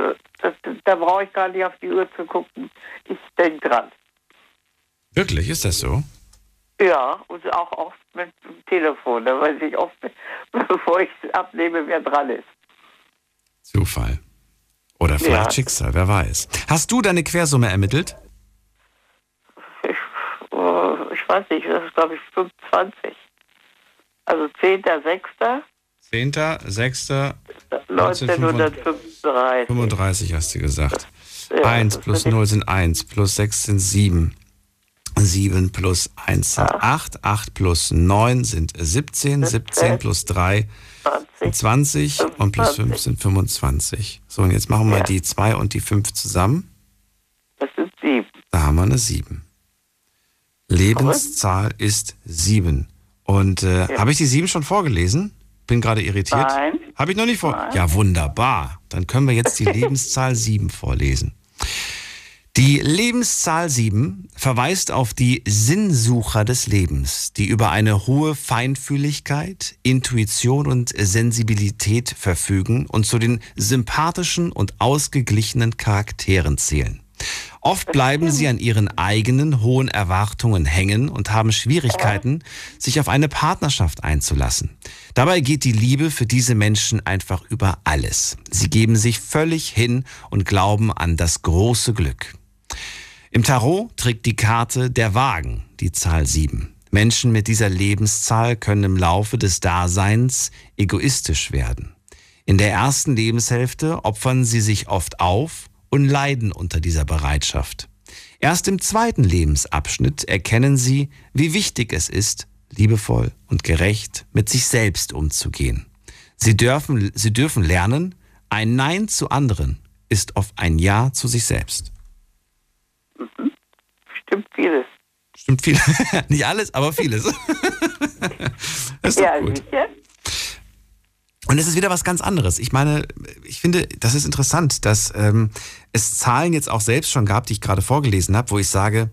da, da, da brauche ich gar nicht auf die Uhr zu gucken. Ich denke dran. Wirklich, ist das so? Ja, und auch oft mit dem Telefon. Da weiß ich oft, bevor ich es abnehme, wer dran ist. Zufall. Oder vielleicht Ja. Schicksal, wer weiß. Hast du deine Quersumme ermittelt? Äh, Ich weiß nicht, das ist glaube ich 25. Also 10.06. 10. 6. 1935. 35 hast du gesagt. Ja, 1 das plus ist nicht- 0 sind 1, plus 6 sind 7. 7 plus 1 sind 8, 8 plus 9 sind 17, 17 plus 3 sind 20 und plus 5 sind 25. So, und jetzt machen wir die 2 und die 5 zusammen. Das sind 7. Da haben wir eine 7. Lebenszahl ist 7. Und äh, Ja. habe ich die 7 schon vorgelesen? Bin gerade irritiert. Nein. Habe ich noch nicht vor. Nein. Ja, wunderbar. Dann können wir jetzt die Lebenszahl 7 vorlesen. Die Lebenszahl 7 verweist auf die Sinnsucher des Lebens, die über eine hohe Feinfühligkeit, Intuition und Sensibilität verfügen und zu den sympathischen und ausgeglichenen Charakteren zählen. Oft bleiben sie an ihren eigenen hohen Erwartungen hängen und haben Schwierigkeiten, sich auf eine Partnerschaft einzulassen. Dabei geht die Liebe für diese Menschen einfach über alles. Sie geben sich völlig hin und glauben an das große Glück. Im Tarot trägt die Karte der Wagen die Zahl 7. Menschen mit dieser Lebenszahl können im Laufe des Daseins egoistisch werden. In der ersten Lebenshälfte opfern sie sich oft auf und leiden unter dieser Bereitschaft. Erst im zweiten Lebensabschnitt erkennen sie, wie wichtig es ist, liebevoll und gerecht mit sich selbst umzugehen. Sie dürfen, sie dürfen lernen, ein Nein zu anderen ist oft ein Ja zu sich selbst. Stimmt vieles. Stimmt viel. Nicht alles, aber vieles. ist ja, gut. sicher. Und es ist wieder was ganz anderes. Ich meine, ich finde, das ist interessant, dass ähm, es Zahlen jetzt auch selbst schon gab, die ich gerade vorgelesen habe, wo ich sage,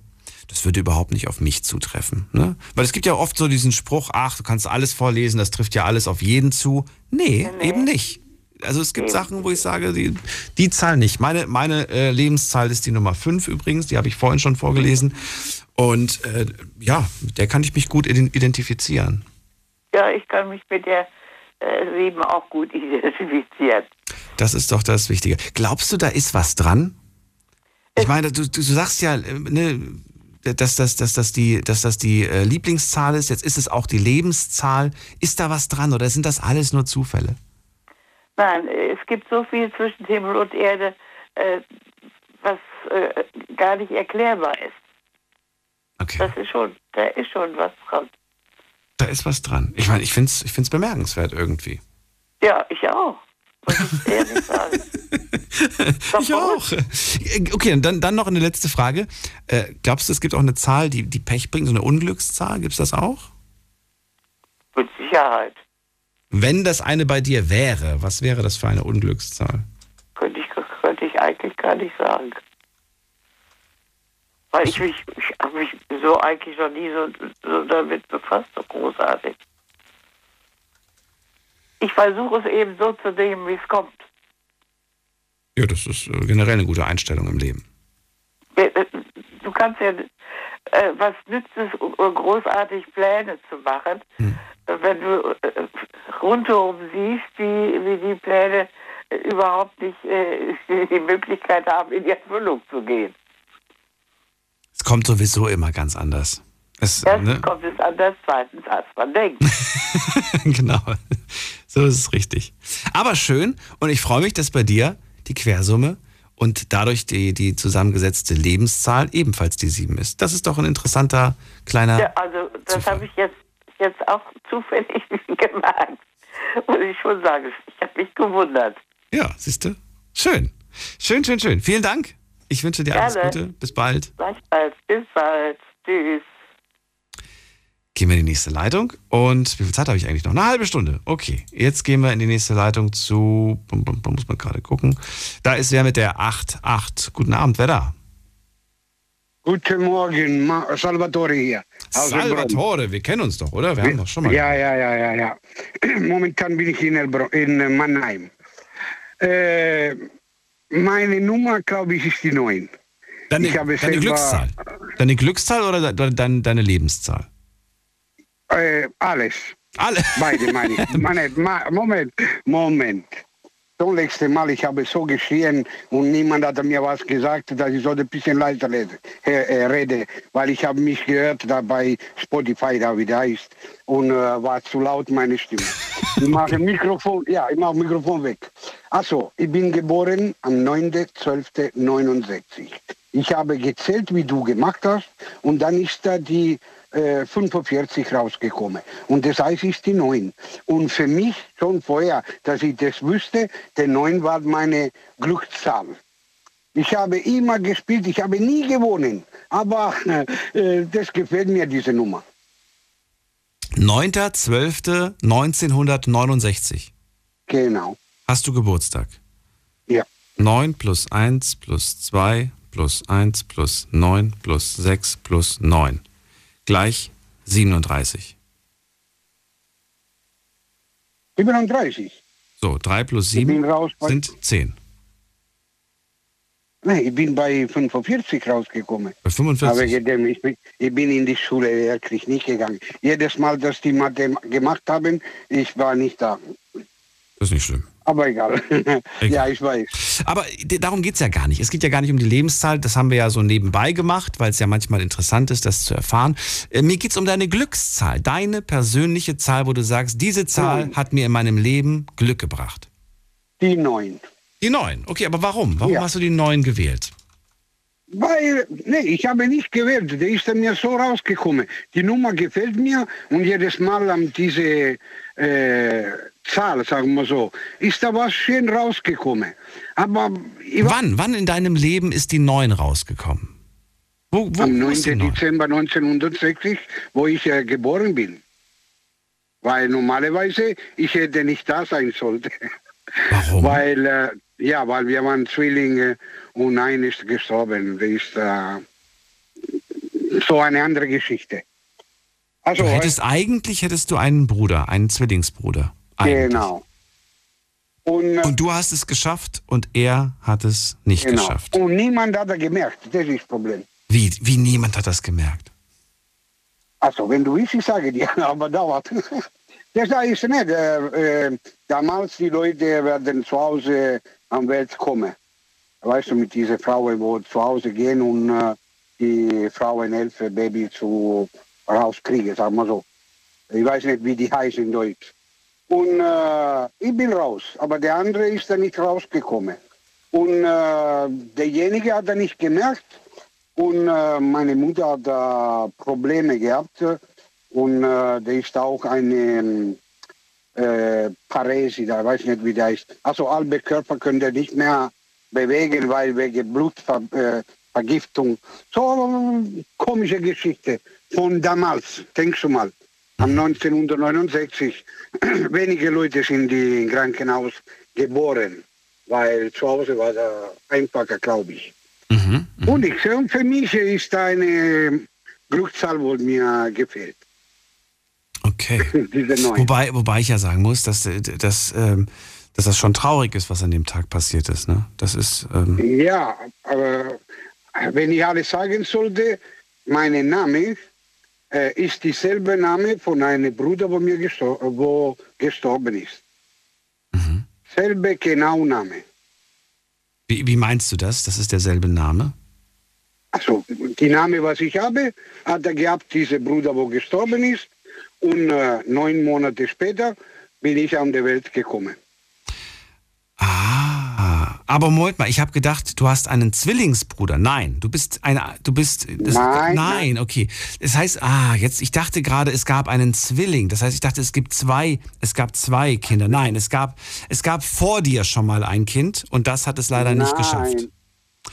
das würde überhaupt nicht auf mich zutreffen. Ne? Weil es gibt ja oft so diesen Spruch, ach, du kannst alles vorlesen, das trifft ja alles auf jeden zu. Nee, eben nicht. Also es gibt Sachen, wo ich sage, die, die Zahl nicht. Meine, meine äh, Lebenszahl ist die Nummer 5 übrigens, die habe ich vorhin schon vorgelesen. Und äh, ja, mit der kann ich mich gut ident- identifizieren. Ja, ich kann mich mit der äh, 7 auch gut identifizieren. Das ist doch das Wichtige. Glaubst du, da ist was dran? Ich meine, du, du, sagst ja, äh, ne, dass, dass, dass, dass die, dass das die äh, Lieblingszahl ist, jetzt ist es auch die Lebenszahl. Ist da was dran oder sind das alles nur Zufälle? Nein, es gibt so viel zwischen Himmel und Erde, äh, was äh, gar nicht erklärbar ist. Okay. Das ist schon, da ist schon was dran. Da ist was dran. Ich meine, ich finde es ich find's bemerkenswert irgendwie. Ja, ich auch. Muss ich ehrlich sagen. ich auch. Okay, und dann, dann noch eine letzte Frage. Äh, glaubst du, es gibt auch eine Zahl, die, die Pech bringt, so eine Unglückszahl? Gibt es das auch? Mit Sicherheit. Wenn das eine bei dir wäre, was wäre das für eine Unglückszahl? Könnte ich, könnte ich eigentlich gar nicht sagen. Weil ich mich, ich habe mich so eigentlich noch nie so, so damit befasst, so großartig. Ich versuche es eben so zu nehmen, wie es kommt. Ja, das ist äh, generell eine gute Einstellung im Leben. Äh, äh, Du kannst ja, was nützt es, großartig Pläne zu machen, äh, wenn du rundherum siehst, wie, wie die Pläne überhaupt nicht die Möglichkeit haben, in die Erfüllung zu gehen. Es kommt sowieso immer ganz anders. Es, Erstens ne? kommt es anders, zweitens, als man denkt. genau. So ist es richtig. Aber schön und ich freue mich, dass bei dir die Quersumme und dadurch die, die zusammengesetzte Lebenszahl ebenfalls die 7 ist. Das ist doch ein interessanter kleiner. Ja, also das habe ich jetzt, jetzt auch zufällig gemerkt. Muss ich schon sagen. Ich habe mich gewundert. Ja, siehst du? Schön. Schön, schön, schön. Vielen Dank. Ich wünsche dir alles. Gute. Bis bald. Gleichfalls. Bis bald. Tschüss. Gehen wir in die nächste Leitung. Und wie viel Zeit habe ich eigentlich noch? Eine halbe Stunde. Okay, jetzt gehen wir in die nächste Leitung zu. Bum, bum, bum, muss man gerade gucken. Da ist wer mit der 88. Guten Abend, wer da? Guten Morgen, Ma Salvatore hier. Salvatore, wir kennen uns doch, oder? Wir haben doch schon mal. Ja, ja, ja, ja, ja. Momentan bin ich in, in Mannheim. Äh, meine Nummer, glaube ich, ist die 9. Deine, ich habe deine Glückszahl. Deine Glückszahl oder de, de, deine Lebenszahl? Äh, alles. Alle? Beide meine ich. Moment, Moment. Das letzte Mal, ich habe so geschrien und niemand hat mir was gesagt, dass ich so ein bisschen leiser rede, äh, rede weil ich habe mich gehört da bei Spotify, da wie der heißt, und äh, war zu laut meine Stimme. Ich mache Mikrofon, ja, ich mache Mikrofon weg. Also, ich bin geboren am 9.12.69. Ich habe gezählt, wie du gemacht hast, und dann ist da die äh, 45 rausgekommen. Und das heißt, ist die 9. Und für mich schon vorher, dass ich das wüsste, der 9 war meine Glückszahl. Ich habe immer gespielt, ich habe nie gewonnen. Aber äh, das gefällt mir, diese Nummer. 9.12.1969. Genau. Hast du Geburtstag? Ja. 9 plus 1 plus 2 plus 1 plus 9 plus 6 plus 9 gleich 37. 37. So, 3 plus Ich bin 7 raus bei- sind 10. Nein, ich bin bei 45 rausgekommen. Bei 45? Aber ich bin, ich bin, ich bin in die Schule wirklich nicht gegangen. Jedes Mal, dass die Mathe gemacht haben, ich war nicht da. Das ist nicht schlimm. Aber egal. ja, ich weiß. Aber darum geht es ja gar nicht. Es geht ja gar nicht um die Lebenszahl. Das haben wir ja so nebenbei gemacht, weil es ja manchmal interessant ist, das zu erfahren. Äh, mir geht es um deine Glückszahl. Deine persönliche Zahl, wo du sagst, diese Zahl hat mir in meinem Leben Glück gebracht. Die 9. Die 9. Okay, aber warum? Warum Ja. hast du die 9 gewählt? Weil, nee, ich habe nicht gewählt, der ist mir so rausgekommen. Die Nummer gefällt mir und jedes Mal an diese äh, Zahl, sagen wir so, ist da was schön rausgekommen. Aber Wann? Wann in deinem Leben ist die 9 rausgekommen? Wo, wo, am wo 9. ist die 9? Dezember 1960, wo ich äh, geboren bin. Weil normalerweise ich hätte nicht da sein sollte. Warum? Weil, äh, ja, weil wir waren Zwillinge und ein ist gestorben. Das ist äh, so eine andere Geschichte. Also, du hättest eigentlich hättest du einen Bruder, einen Zwillingsbruder. Eigentlich. Genau. Und, äh, Und du hast es geschafft und er hat es nicht genau. geschafft. Und niemand hat das gemerkt, das ist das Problem. Wie, wie niemand hat das gemerkt? Also, wenn du willst, ich sage dir, aber dauert. Das da ist nicht. Äh, äh, damals die Leute werden zu Hause am Welt kommen. Weißt du, mit diesen Frauen, wo zu Hause gehen und äh, die Frauen helfen, Baby zu rauskriegen, sagen wir so. Ich weiß nicht, wie die heißen in Deutsch. Und äh, ich bin raus, aber der andere ist da nicht rausgekommen. Und äh, derjenige hat da nicht gemerkt. Und äh, meine Mutter hat da Probleme gehabt. Und äh, der ist auch eine äh, Paresi, da weiß nicht, wie der ist. Also alle Körper können der nicht mehr bewegen, weil wegen Blutvergiftung. So äh, komische Geschichte von damals, denkst du mal. Am 1969, wenige Leute sind im Krankenhaus geboren, weil zu Hause war da einfacher, glaube ich. Und ich, und für mich ist eine Glückszahl, wo mir gefällt. Okay. Wobei, wobei ich ja sagen muss, dass, dass, ähm, dass das schon traurig ist, was an dem Tag passiert ist. Ne? Das ist. Ähm, Ja, aber wenn ich alles sagen sollte, mein Name äh, ist dieselbe Name von einem Bruder, wo mir gestor wo gestorben ist. Selbe genau Name. wie, wie meinst du das? Das ist derselbe Name? Also die Name, was ich habe, hat er gehabt, dieser Bruder, wo gestorben ist. Und äh, neun Monate später bin ich an die Welt gekommen. Ah, aber Moment mal, ich habe gedacht, du hast einen Zwillingsbruder. Nein, du bist eine, du bist, das, Nein, nein, okay. Das heißt, ah, jetzt, ich dachte gerade, es gab einen Zwilling. Das heißt, ich dachte, es gibt zwei, es gab zwei Kinder. Nein, es gab, es gab vor dir schon mal ein Kind und das hat es leider nicht geschafft.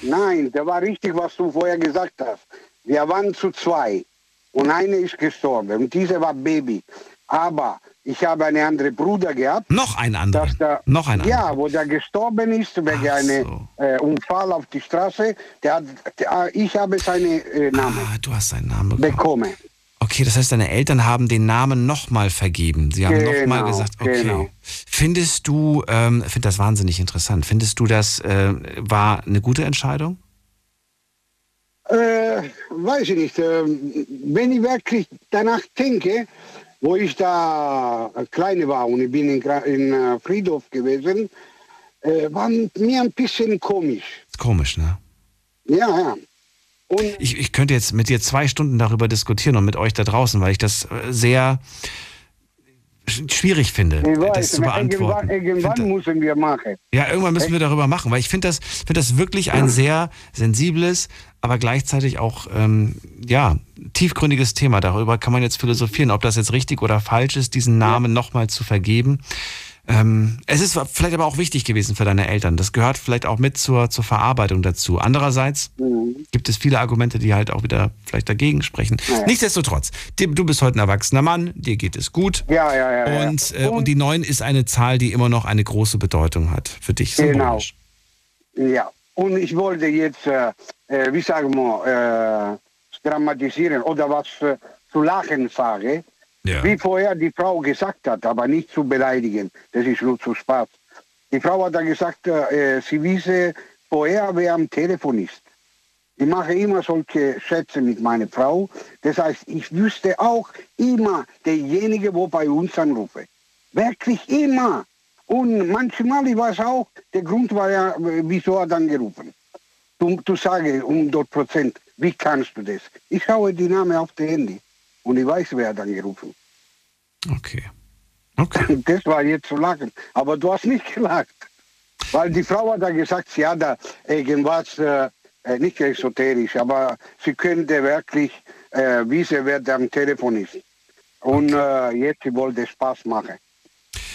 Nein, da war richtig, was du vorher gesagt hast. Wir waren zu zwei und eine ist gestorben und diese war Baby. Aber ich habe einen anderen Bruder gehabt. Noch einen anderen? dass Der, Noch einen Ja, wo der gestorben ist wegen einem äh, Unfall auf die Straße. Der hat, der, ich habe seinen äh, Namen Ah, du hast seinen Namen bekommen. Okay, das heißt, deine Eltern haben den Namen nochmal vergeben. Sie haben nochmal Genau, gesagt, okay. genau. Findest du, ähm, finde das wahnsinnig interessant. Findest du, das äh, war eine gute Entscheidung? Äh, weiß ich nicht. Ähm, wenn ich wirklich danach denke, wo ich da kleine war und ich bin in, in äh, Friedhof gewesen, äh, war mir ein bisschen komisch. Komisch, ne? Ja, ja. Ich, ich könnte jetzt mit dir zwei Stunden darüber diskutieren und mit euch da draußen, weil ich das äh, sehr schwierig finde, das weiß, zu beantworten. irgendwann, irgendwann müssen wir machen. Ja, irgendwann müssen wir darüber machen, weil ich finde das, finde das wirklich ein sehr sensibles, aber gleichzeitig auch ähm, ja tiefgründiges Thema. Darüber kann man jetzt philosophieren, ob das jetzt richtig oder falsch ist, diesen Namen nochmal zu vergeben. Ähm, es ist vielleicht aber auch wichtig gewesen für deine Eltern. Das gehört vielleicht auch mit zur, zur Verarbeitung dazu. Andererseits gibt es viele Argumente, die halt auch wieder vielleicht dagegen sprechen. Ja. Nichtsdestotrotz, du bist heute ein erwachsener Mann, dir geht es gut. Ja, ja, ja. ja. Und, äh, und die 9 ist eine Zahl, die immer noch eine große Bedeutung hat für dich. Genau. symbolisch. Ja, und ich wollte jetzt, äh, äh, wie sagen wir, äh, dramatisieren oder was zu lachen sagen, wie vorher die Frau gesagt hat, aber nicht zu beleidigen. Das ist nur zu Spaß. Die Frau hat dann gesagt, äh, sie wisse vorher, wer am Telefon ist. Ich mache immer solche Schätze mit meiner Frau. Das heißt, ich wüsste auch immer derjenige, wo bei uns anrufe. Wirklich immer. Und manchmal, ich weiß auch, der Grund war ja, wieso er angerufen. Du, du sagst um dort Prozent, wie kannst du das? Ich schaue die Namen auf dem Handy und ich weiß, wer hat angerufen. Okay. Okay. Das war jetzt zu lachen. Aber du hast nicht gelacht. Weil die Frau hat da gesagt, sie hat da irgendwas, äh, äh, nicht esoterisch, aber sie könnte wirklich äh, wissen, wer da am Telefon ist. Und äh, jetzt sie wollte Spaß machen.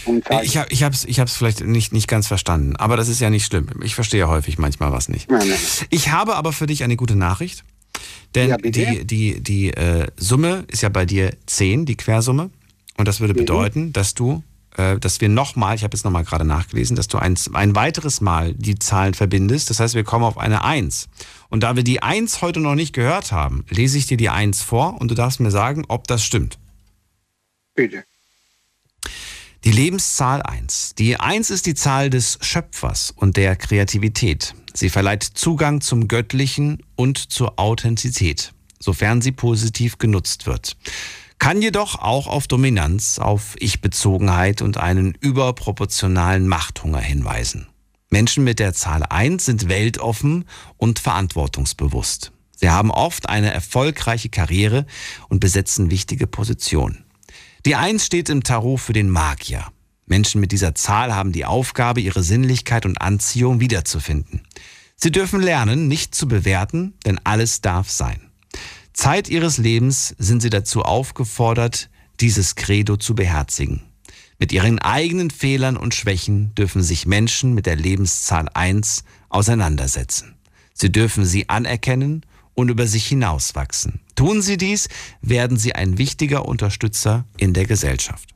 Zeigen. Ich habe ich hab's, ich hab's vielleicht nicht, nicht ganz verstanden, aber das ist ja nicht schlimm. Ich verstehe häufig manchmal was nicht. Nein, nein. Ich habe aber für dich eine gute Nachricht, denn Ja, die, die, die äh, Summe ist ja bei dir 10, die Quersumme. Und das Mhm. würde bedeuten, dass du, äh, dass wir nochmal, ich habe jetzt nochmal gerade nachgelesen, dass du ein, ein weiteres Mal die Zahlen verbindest. Das heißt, wir kommen auf eine 1. Und da wir die 1 heute noch nicht gehört haben, lese ich dir die 1 vor und du darfst mir sagen, ob das stimmt. Bitte. Die Lebenszahl 1. Die 1 ist die Zahl des Schöpfers und der Kreativität. Sie verleiht Zugang zum Göttlichen und zur Authentizität, sofern sie positiv genutzt wird. Kann jedoch auch auf Dominanz, auf Ich-Bezogenheit und einen überproportionalen Machthunger hinweisen. Menschen mit der Zahl 1 sind weltoffen und verantwortungsbewusst. Sie haben oft eine erfolgreiche Karriere und besetzen wichtige Positionen. Die 1 steht im Tarot für den Magier. Menschen mit dieser Zahl haben die Aufgabe, ihre Sinnlichkeit und Anziehung wiederzufinden. Sie dürfen lernen, nicht zu bewerten, denn alles darf sein. Zeit ihres Lebens sind sie dazu aufgefordert, dieses Credo zu beherzigen. Mit ihren eigenen Fehlern und Schwächen dürfen sich Menschen mit der Lebenszahl 1 auseinandersetzen. Sie dürfen sie anerkennen und über sich hinauswachsen. Tun sie dies, werden sie ein wichtiger Unterstützer in der Gesellschaft.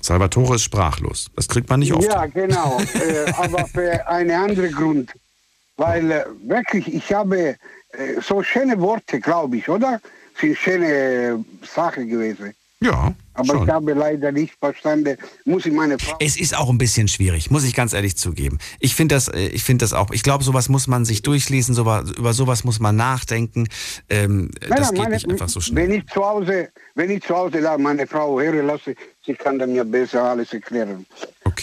Salvatore ist sprachlos. Das kriegt man nicht oft. Ja, genau. äh, aber für einen anderen Grund. Weil äh, wirklich, ich habe äh, so schöne Worte, glaube ich, oder? Sind schöne Sachen gewesen. Ja. Aber schon. ich habe leider nicht verstanden, muss ich meine Frau. Es ist auch ein bisschen schwierig, muss ich ganz ehrlich zugeben. Ich finde das, äh, ich finde das auch. Ich glaube, sowas muss man sich durchlesen, sowas, über sowas muss man nachdenken. Ähm, Nein, das nein, geht meine- nicht einfach so schnell. Wenn ich zu Hause, wenn ich zu Hause da meine Frau hören lasse, sie kann dann mir besser alles erklären.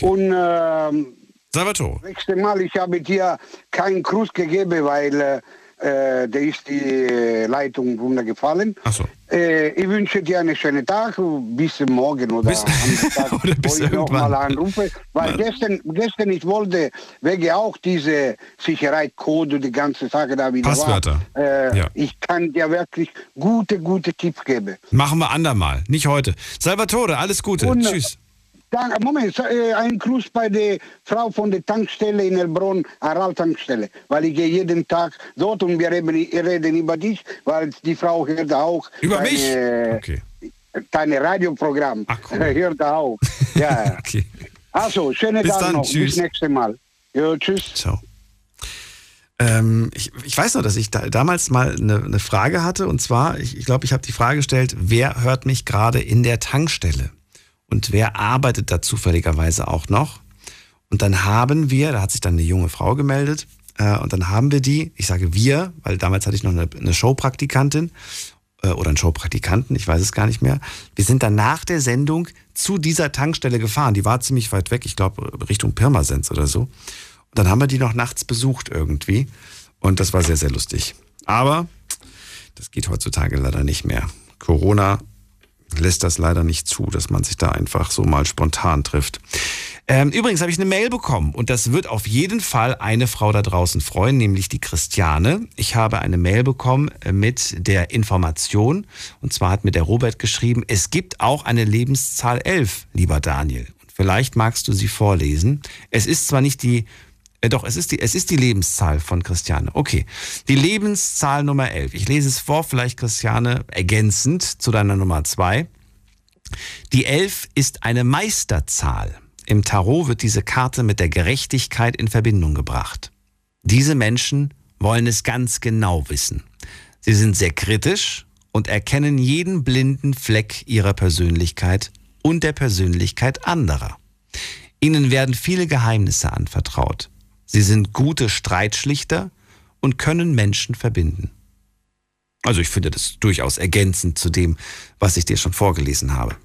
Und ähm, Salvatore. nächste Mal, ich habe dir keinen Gruß gegeben, weil äh, da ist die Leitung runtergefallen. Ach so. Äh, ich wünsche dir einen schönen Tag, bis morgen oder Bis- Tag, oder bis nochmal irgendwann. anrufe. Weil gestern, gestern ich wollte wegen auch diese Sicherheitscode, die ganze Sache da wieder Passwörter. War, äh, Ja. Ich kann dir wirklich gute, gute Tipps geben. Machen wir andermal, nicht heute. Salvatore, alles Gute. Und, Tschüss. Moment, äh, ein Gruß bei der Frau von der Tankstelle in Elbronn, Aral-Tankstelle, weil ich gehe jeden Tag dort und wir reden, über dich, weil die Frau hört auch Über deine, mich? Okay. deine Radioprogramm. hört auch. Ja. okay. Also, schönen Bis Tag dann, noch, tschüss. bis nächstes Mal. Jo, tschüss. Ciao. Ähm, ich, ich weiß noch, dass ich da, damals mal eine, eine Frage hatte und zwar, ich glaube, ich, glaub, ich habe die Frage gestellt, wer hört mich gerade in der Tankstelle? Und wer arbeitet da zufälligerweise auch noch? Und dann haben wir, da hat sich dann eine junge Frau gemeldet, äh, und dann haben wir die, ich sage wir, weil damals hatte ich noch eine, eine Showpraktikantin äh, oder einen Showpraktikanten, ich weiß es gar nicht mehr. Wir sind dann nach der Sendung zu dieser Tankstelle gefahren. Die war ziemlich weit weg, ich glaube Richtung Pirmasens oder so. Und dann haben wir die noch nachts besucht irgendwie. Und das war sehr, sehr lustig. Aber das geht heutzutage leider nicht mehr. Corona lässt das leider nicht zu, dass man sich da einfach so mal spontan trifft. Ähm, übrigens habe ich eine Mail bekommen und das wird auf jeden Fall eine Frau da draußen freuen, nämlich die Christiane. Ich habe eine Mail bekommen äh, mit der Information und zwar hat mir der Robert geschrieben, es gibt auch eine Lebenszahl 11, lieber Daniel. Vielleicht magst du sie vorlesen. Es ist zwar nicht die äh, doch, es ist, die, es ist die Lebenszahl von Christiane. Okay. Die Lebenszahl Nummer 11. Ich lese es vor, vielleicht Christiane, ergänzend zu deiner Nummer 2. Die 11 ist eine Meisterzahl. Im Tarot wird diese Karte mit der Gerechtigkeit in Verbindung gebracht. Diese Menschen wollen es ganz genau wissen. Sie sind sehr kritisch und erkennen jeden blinden Fleck ihrer Persönlichkeit und der Persönlichkeit anderer. Ihnen werden viele Geheimnisse anvertraut. Sie sind gute Streitschlichter und können Menschen verbinden. Also ich finde das durchaus ergänzend zu dem, was ich dir schon vorgelesen habe.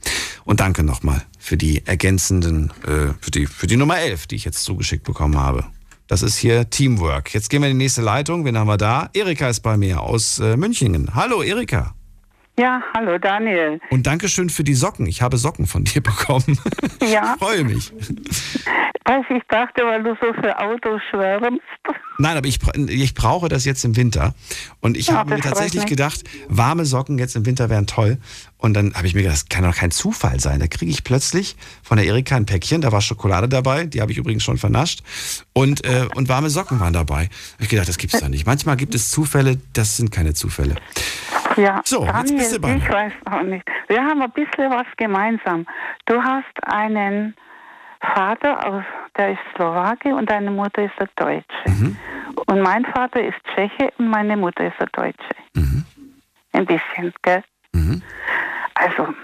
Und danke nochmal für die ergänzenden, äh, für, die, für die Nummer 11, die ich jetzt zugeschickt bekommen habe. Das ist hier Teamwork. Jetzt gehen wir in die nächste Leitung. Wen haben wir da? Erika ist bei mir aus äh, Münchingen. Hallo Erika. Ja, hallo Daniel. Und Dankeschön für die Socken. Ich habe Socken von dir bekommen. Ja. Ich freue mich. Was ich dachte, weil du so für Autos schwärmst. Nein, aber ich, ich brauche das jetzt im Winter. Und ich Ja, habe mir tatsächlich gedacht, warme Socken jetzt im Winter wären toll. Und dann habe ich mir gedacht, das kann doch kein Zufall sein. Da kriege ich plötzlich von der Erika ein Päckchen, da war Schokolade dabei, die habe ich übrigens schon vernascht. Und, äh, und warme Socken waren dabei. Hab ich gedacht, das gibt's doch nicht. Manchmal gibt es Zufälle, das sind keine Zufälle. Ja, So, jetzt Daniel, bist du bei ich weiß auch nicht. Wir haben ein bisschen was gemeinsam. Du hast einen Vater, aus, der ist Slowake und deine Mutter ist eine Deutsche. Mhm. Und mein Vater ist Tscheche und meine Mutter ist eine Deutsche. Mhm. Ein bisschen, gell? Also,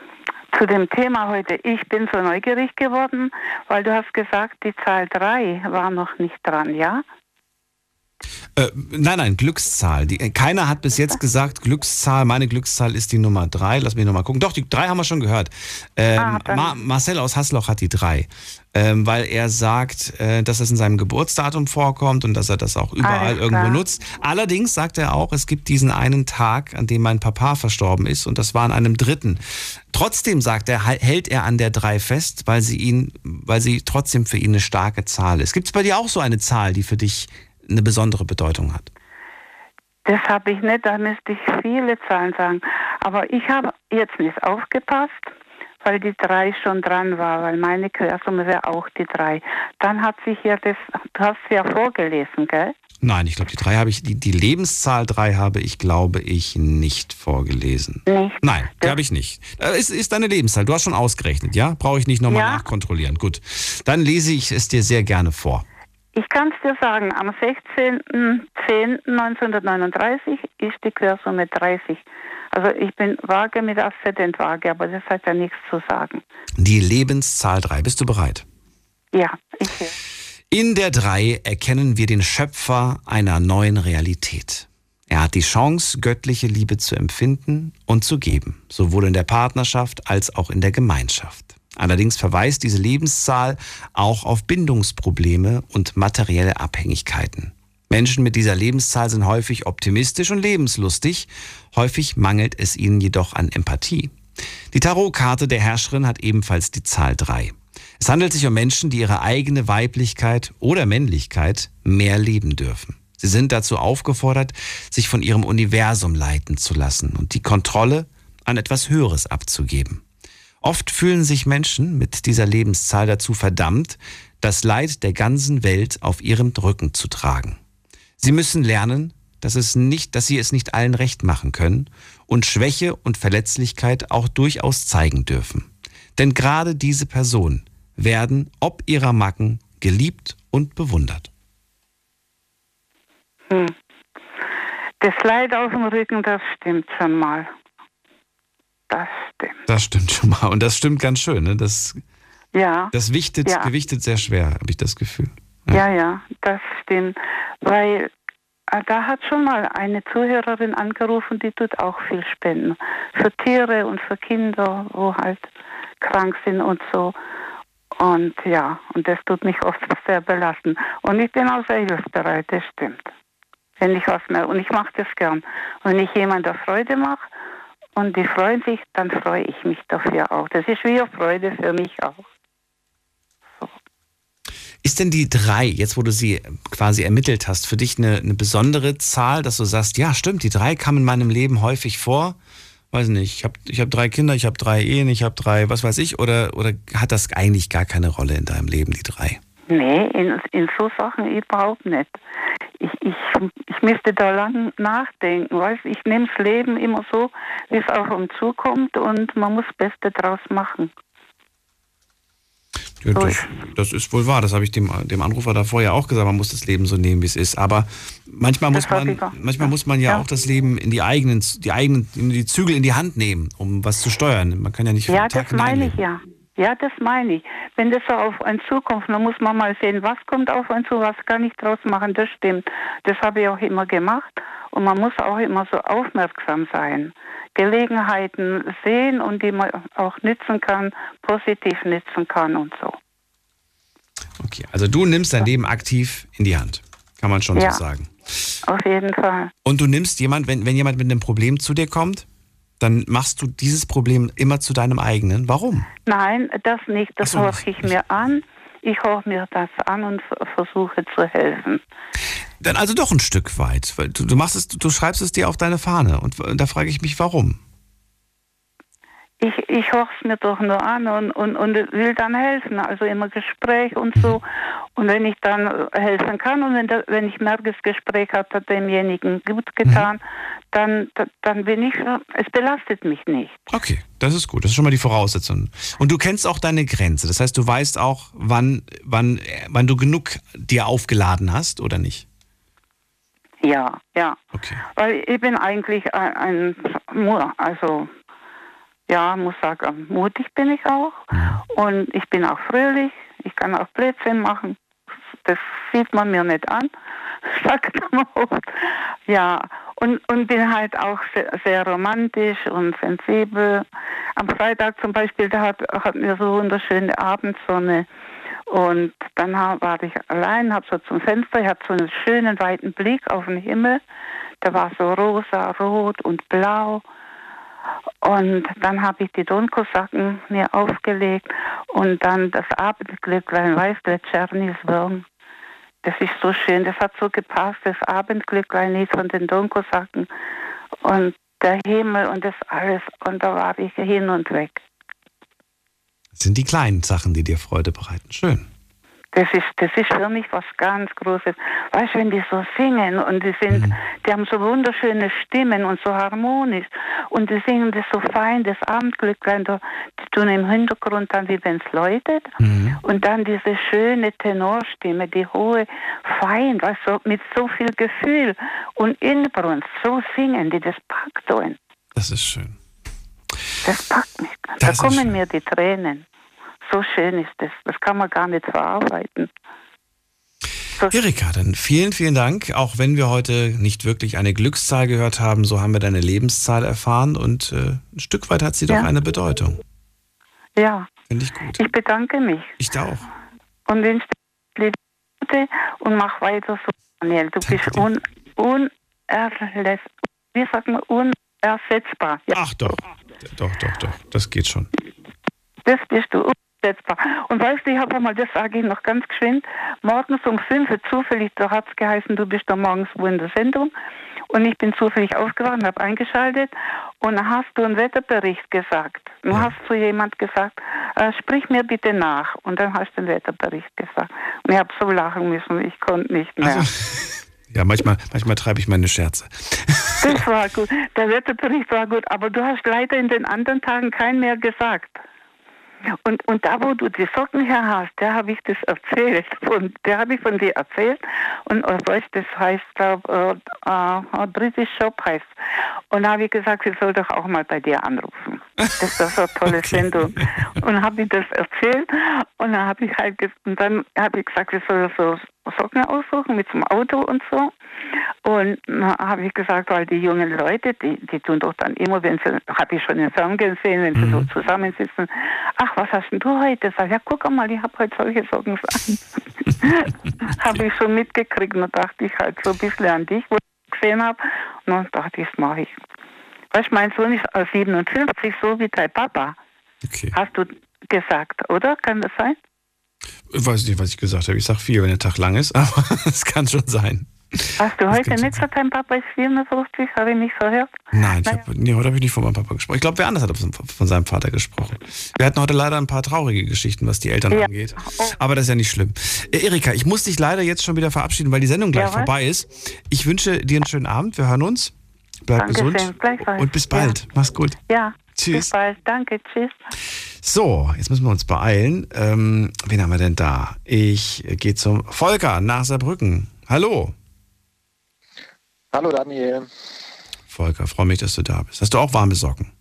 zu dem Thema heute. Ich bin so neugierig geworden, weil du hast gesagt, die Zahl 3 war noch nicht dran, ja? Äh, nein, nein, Glückszahl. Die, äh, keiner hat bis jetzt gesagt, Glückszahl, meine Glückszahl ist die Nummer 3. Lass mich nochmal gucken. Doch, die 3 haben wir schon gehört. Ähm, Ah, Ma Marcel aus Hasloch hat die 3. Ähm, weil er sagt, äh, dass es in seinem Geburtsdatum vorkommt und dass er das auch überall Alles irgendwo klar. nutzt. Allerdings sagt er auch, es gibt diesen einen Tag, an dem mein Papa verstorben ist und das war an einem dritten. Trotzdem sagt er, hält er an der 3 fest, weil sie ihn, weil sie trotzdem für ihn eine starke Zahl ist. Gibt es bei dir auch so eine Zahl, die für dich eine besondere Bedeutung hat? Das habe ich nicht, da müsste ich viele Zahlen sagen. Aber ich habe jetzt nicht aufgepasst, weil die drei schon dran war, weil meine Quersumme wäre auch die drei. Dann hat sich ja das, du hast ja vorgelesen, gell? Nein, ich glaube, die drei habe ich, die, die Lebenszahl drei habe ich, glaube ich, nicht vorgelesen. Nicht? Nein, die habe ich nicht. Äh, Ist, ist deine Lebenszahl. Du hast schon ausgerechnet, ja? Brauche ich nicht nochmal Ja. nachkontrollieren. Gut. Dann lese ich es dir sehr gerne vor. Ich kann es dir sagen, am 16.10.1939 ist die Quersumme 30. Also ich bin vage mit Aszendent vage, aber das hat ja nichts zu sagen. Die Lebenszahl drei. Bist du bereit? Ja, ich höre. In der drei erkennen wir den Schöpfer einer neuen Realität. Er hat die Chance, göttliche Liebe zu empfinden und zu geben, sowohl in der Partnerschaft als auch in der Gemeinschaft. Allerdings verweist diese Lebenszahl auch auf Bindungsprobleme und materielle Abhängigkeiten. Menschen mit dieser Lebenszahl sind häufig optimistisch und lebenslustig, häufig mangelt es ihnen jedoch an Empathie. Die Tarotkarte der Herrscherin hat ebenfalls die Zahl 3. Es handelt sich um Menschen, die ihre eigene Weiblichkeit oder Männlichkeit mehr leben dürfen. Sie sind dazu aufgefordert, sich von ihrem Universum leiten zu lassen und die Kontrolle an etwas Höheres abzugeben. Oft fühlen sich Menschen mit dieser Lebenszahl dazu verdammt, das Leid der ganzen Welt auf ihrem Rücken zu tragen. Sie müssen lernen, dass, es nicht, dass sie es nicht allen recht machen können und Schwäche und Verletzlichkeit auch durchaus zeigen dürfen. Denn gerade diese Personen werden ob ihrer Macken geliebt und bewundert. Hm. Das Leid auf dem Rücken, das stimmt schon mal. Das stimmt. Das stimmt schon mal. Und das stimmt ganz schön. Ne? Das, Ja. das wichtet, Ja. gewichtet sehr schwer, habe ich das Gefühl. Ja, ja, das stimmt. Weil äh, da hat schon mal eine Zuhörerin angerufen, die tut auch viel spenden. Für Tiere und für Kinder, wo halt krank sind und so. Und ja, und das tut mich oft sehr belasten. Und ich bin auch sehr hilfsbereit, das stimmt. Wenn ich was mehr, und ich mache das gern. Und wenn ich jemandem Freude mache und die freuen sich, dann freue ich mich dafür auch. Das ist wie eine Freude für mich auch. Ist denn die drei, jetzt wo du sie quasi ermittelt hast, für dich eine, eine besondere Zahl, dass du sagst, ja stimmt, die drei kam in meinem Leben häufig vor? Weiß nicht, ich habe ich hab drei Kinder, ich habe drei Ehen, ich habe drei, was weiß ich, oder, oder hat das eigentlich gar keine Rolle in deinem Leben, die drei? Nee, in, in so Sachen überhaupt nicht. Ich, ich, ich müsste da lang nachdenken. Weißt? Ich nehme das Leben immer so, wie es auf uns zukommt und man muss das Beste draus machen. Ja, das, das ist wohl wahr, das habe ich dem, dem Anrufer davor ja auch gesagt, man muss das Leben so nehmen, wie es ist. Aber manchmal muss man, manchmal muss man ja, auch das Leben in die eigenen, die eigenen, in die Zügel in die Hand nehmen, um was zu steuern. Man kann ja nicht Ja, das meine ich ja. Ja, das meine ich. Wenn das so auf einen zukommt, dann muss man mal sehen, was kommt auf einen zu, was kann ich draus machen, das stimmt. Das habe ich auch immer gemacht. Und man muss auch immer so aufmerksam sein. Gelegenheiten sehen und die man auch nützen kann, positiv nützen kann und so. Okay, also du nimmst dein Leben aktiv in die Hand, kann man schon Ja. so sagen. Auf jeden Fall. Und du nimmst jemand, wenn, wenn jemand mit einem Problem zu dir kommt, dann machst du dieses Problem immer zu deinem eigenen. Warum? Nein, das nicht. Das so, höre ich mir an. Ich höre mir das an und versuche zu helfen. Dann also doch ein Stück weit. Weil du, du machst es, du schreibst es dir auf deine Fahne. Und da frage ich mich, warum? Ich, ich es mir doch nur an und, und, und will dann helfen. Also immer Gespräch und so. Und wenn ich dann helfen kann und wenn, da, wenn ich merke, das Gespräch hat demjenigen gut getan, dann, da- dann bin ich, es belastet mich nicht. Okay, das ist gut. Das ist schon mal die Voraussetzung. Und du kennst auch deine Grenze. Das heißt, du weißt auch, wann, wann, wann du genug dir aufgeladen hast oder nicht. Ja, ja. Okay. Weil ich bin eigentlich ein, ein also ja, muss sagen, mutig bin ich auch. Und ich bin auch fröhlich. Ich kann auch Blödsinn machen. Das sieht man mir nicht an, sagt man oft. Ja, und, und bin halt auch sehr, sehr romantisch und sensibel. Am Freitag zum Beispiel, da hat, hatten wir so wunderschöne Abendsonne. Und dann war ich allein, habe so zum Fenster, ich hatte so einen schönen weiten Blick auf den Himmel. Der war so rosa, rot und blau. Und dann habe ich die Donkosacken mir aufgelegt und dann das Abendglücklein, weißt du, Czernis Wirn. Das ist so schön, das hat so gepasst, das Abendglücklein ist von den Donkosacken und der Himmel und das alles. Und da war ich hin und weg. Das sind die kleinen Sachen, die dir Freude bereiten. Schön. Das ist, das ist für mich was ganz Großes. Weißt du, wenn die so singen und die sind, die haben so wunderschöne Stimmen und so harmonisch und die singen das so fein, das Abendglücklein, da, die tun im Hintergrund dann, wie wenn es läutet und dann diese schöne Tenorstimme, die hohe, fein, weißt du, mit so viel Gefühl und Inbrunst, so singen die, das packt einen. Das ist schön. Das packt mich. Das da kommen schön. mir die Tränen. So schön ist das. Das kann man gar nicht verarbeiten. Erika, dann vielen, vielen Dank. Auch wenn wir heute nicht wirklich eine Glückszahl gehört haben, so haben wir deine Lebenszahl erfahren und äh, ein Stück weit hat sie Ja. doch eine Bedeutung. Ja. Finde ich gut. Ich bedanke mich. Ich da auch. Und wünsche dir Gute und mach weiter so, Daniel. Du bist un, unerläss, wie sagt man, unersetzbar. Ja. Ach doch. Doch, doch, doch. Das geht schon. Das bist du unersetzbar. Und weißt du, ich habe einmal, das sage ich noch ganz geschwind, morgens um fünf Uhr zufällig, da hat es geheißen, du bist da morgens wo in der Sendung. Und ich bin zufällig aufgewacht und habe eingeschaltet und dann hast du einen Wetterbericht gesagt. Du hast zu jemand gesagt, äh, sprich mir bitte nach. Und dann hast du den Wetterbericht gesagt. Und ich habe so lachen müssen, ich konnte nicht mehr. Ja, manchmal, manchmal treibe ich meine Scherze. Das war gut. Der Wetterbericht war gut, aber du hast leider in den anderen Tagen keinen mehr gesagt. Und, und da, wo du die Socken her hast, da habe ich das erzählt. Von, der habe ich von dir erzählt. Und äh, weißt, das heißt, glaube äh, äh, British Shop heißt. Und da habe ich gesagt, sie soll doch auch mal bei dir anrufen. Das ist doch so eine tolle Sendung. Und habe ich das erzählt. Und dann habe ich halt, und dann habe ich gesagt, sie soll so Socken aussuchen mit zum Auto und so. Und habe ich gesagt, weil die jungen Leute, die, die tun doch dann immer, wenn sie, habe ich schon im Fernsehen gesehen, wenn sie so zusammensitzen, ach, was hast denn du heute? Sag, ja, guck mal, ich habe heute solche Socken habe ich schon mitgekriegt und dachte ich halt so ein bisschen an dich, wo ich gesehen habe. Und dann dachte ich, das mache ich. Weißt du, mein Sohn ist äh, 57, so wie dein Papa. Hast du gesagt, oder? Kann das sein? Ich weiß nicht, was ich gesagt habe. Ich sage viel, wenn der Tag lang ist, aber es kann schon sein. Hast du heute nicht gesagt, dein Papa ist 57? Habe ich nicht verhört? Nein, ich hab, nee, heute habe ich nicht von meinem Papa gesprochen. Ich glaube, wer anders hat von, von seinem Vater gesprochen. Wir hatten heute leider ein paar traurige Geschichten, was die Eltern Ja. angeht. Aber das ist ja nicht schlimm. Äh, Erika, ich muss dich leider jetzt schon wieder verabschieden, weil die Sendung gleich Ja, vorbei ist. Ich wünsche dir einen schönen Abend. Wir hören uns. Bleib Dankeschön, gesund. Und bis bald. Mach's gut. Ja. Tschüss. Bis bald. Danke. Tschüss. So, jetzt müssen wir uns beeilen. Ähm, wen haben wir denn da? Ich gehe zum Volker nach Saarbrücken. Hallo. Hallo Daniel. Volker, freue mich, dass du da bist. Hast du auch warme Socken?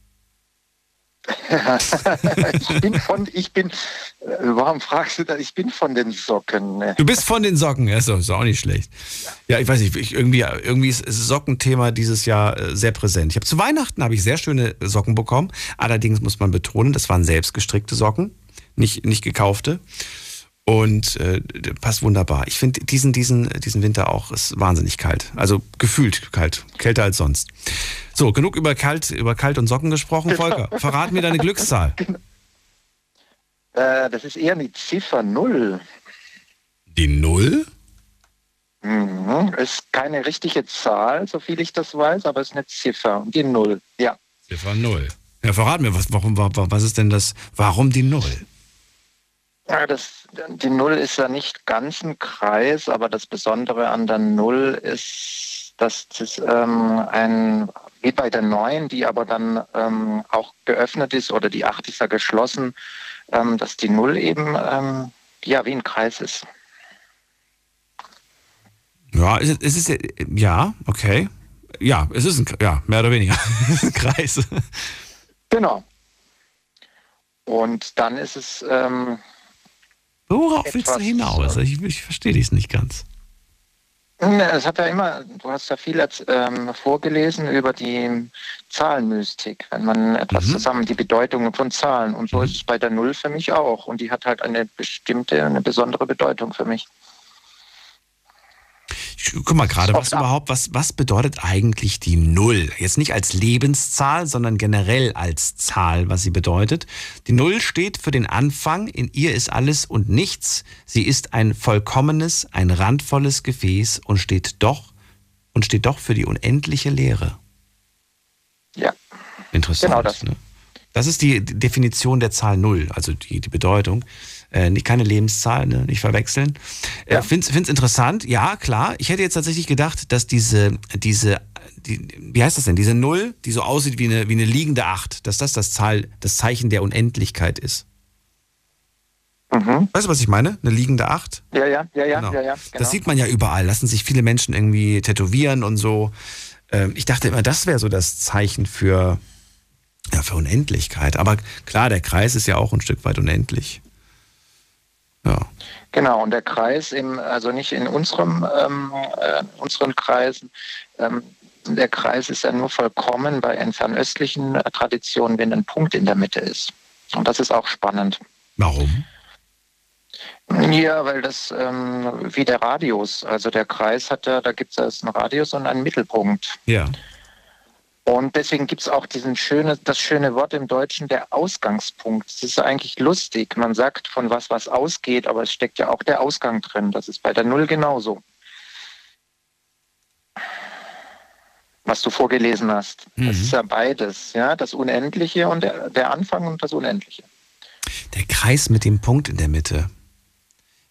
Ich bin von, ich bin, äh, warum fragst du das? Ich bin von den Socken. Du bist von den Socken, ja, ist doch- ist auch nicht schlecht. Ja, ich weiß nicht, ich, irgendwie, irgendwie ist Sockenthema dieses Jahr äh, sehr präsent. Ich habe zu Weihnachten habe ich sehr schöne Socken bekommen. Allerdings muss man betonen, das waren selbst gestrickte Socken, nicht, nicht gekaufte. Und äh, passt wunderbar. Ich finde diesen, diesen, diesen Winter auch ist wahnsinnig kalt. Also gefühlt kalt. Kälter als sonst. So, genug über kalt, über kalt und Socken gesprochen. Volker, verrat mir deine Glückszahl. Äh, das ist eher eine Ziffer Null. Die Null? Mhm. Ist keine richtige Zahl, so viel ich das weiß, aber es ist eine Ziffer. Die Null, ja. Ziffer Null. Ja, verrat mir, was, warum, wa- wa- was ist denn das, warum die Null? Ja, das, die Null ist ja nicht ganz ein Kreis, aber das Besondere an der Null ist, dass das ähm, ein, wie bei der Neun, die aber dann ähm, auch geöffnet ist, oder die Acht ist ja geschlossen, ähm, dass die Null eben ähm, ja wie ein Kreis ist. Ja, es ist, ja- okay. Ja, es ist ein, ja, mehr oder weniger. Es ist ein Kreis. Genau. Und dann ist es. Ähm, Worauf willst du hinaus? Ich, ich verstehe dich nicht ganz. Ne, Es hat ja immer, du hast ja viel ähm, vorgelesen über die Zahlenmystik, wenn man etwas zusammen, die Bedeutungen von Zahlen. Und so ist es bei der Null für mich auch. Und die hat halt eine bestimmte, eine besondere Bedeutung für mich. Ich, guck mal gerade, was überhaupt, was, was bedeutet eigentlich die Null? Jetzt nicht als Lebenszahl, sondern generell als Zahl, was sie bedeutet. Die Null steht für den Anfang, in ihr ist alles und nichts. Sie ist ein vollkommenes, ein randvolles Gefäß und steht doch und steht doch für die unendliche Leere. Ja. Interessant. Genau das. Ne? Das ist die Definition der Zahl Null, also die, die Bedeutung. Äh, nicht- keine Lebenszahl, ne? nicht verwechseln. Ja. Äh, find's, find's interessant, ja, klar. Ich hätte jetzt tatsächlich gedacht, dass diese, diese, die, wie heißt das denn, diese Null, die so aussieht wie eine, wie eine liegende Acht, dass das das, Zahl, das Zeichen der Unendlichkeit ist. Weißt du, was ich meine? Eine liegende Acht? Ja, ja, ja, ja, Genau. ja, ja. Genau. Das sieht man ja überall. Lassen sich viele Menschen irgendwie tätowieren und so. Ähm, ich dachte immer, das wäre so das Zeichen für, ja, für Unendlichkeit. Aber klar, der Kreis ist ja auch ein Stück weit unendlich. Ja. Genau, und der Kreis, im, also nicht in unserem, ähm, äh, unseren Kreisen, ähm, der Kreis ist ja nur vollkommen bei in fernöstlichen äh, Traditionen, wenn ein Punkt in der Mitte ist. Und das ist auch spannend. Warum? Ja, weil das ähm, wie der Radius, also der Kreis hat ja, da gibt es einen Radius und einen Mittelpunkt. Ja. Und deswegen gibt es auch diesen schöne, das schöne Wort im Deutschen, der Ausgangspunkt. Es ist eigentlich lustig. Man sagt von was was ausgeht, aber es steckt ja auch der Ausgang drin. Das ist bei der Null genauso. Was du vorgelesen hast. Das ist ja beides, ja, das Unendliche und der, der Anfang und das Unendliche. Der Kreis mit dem Punkt in der Mitte.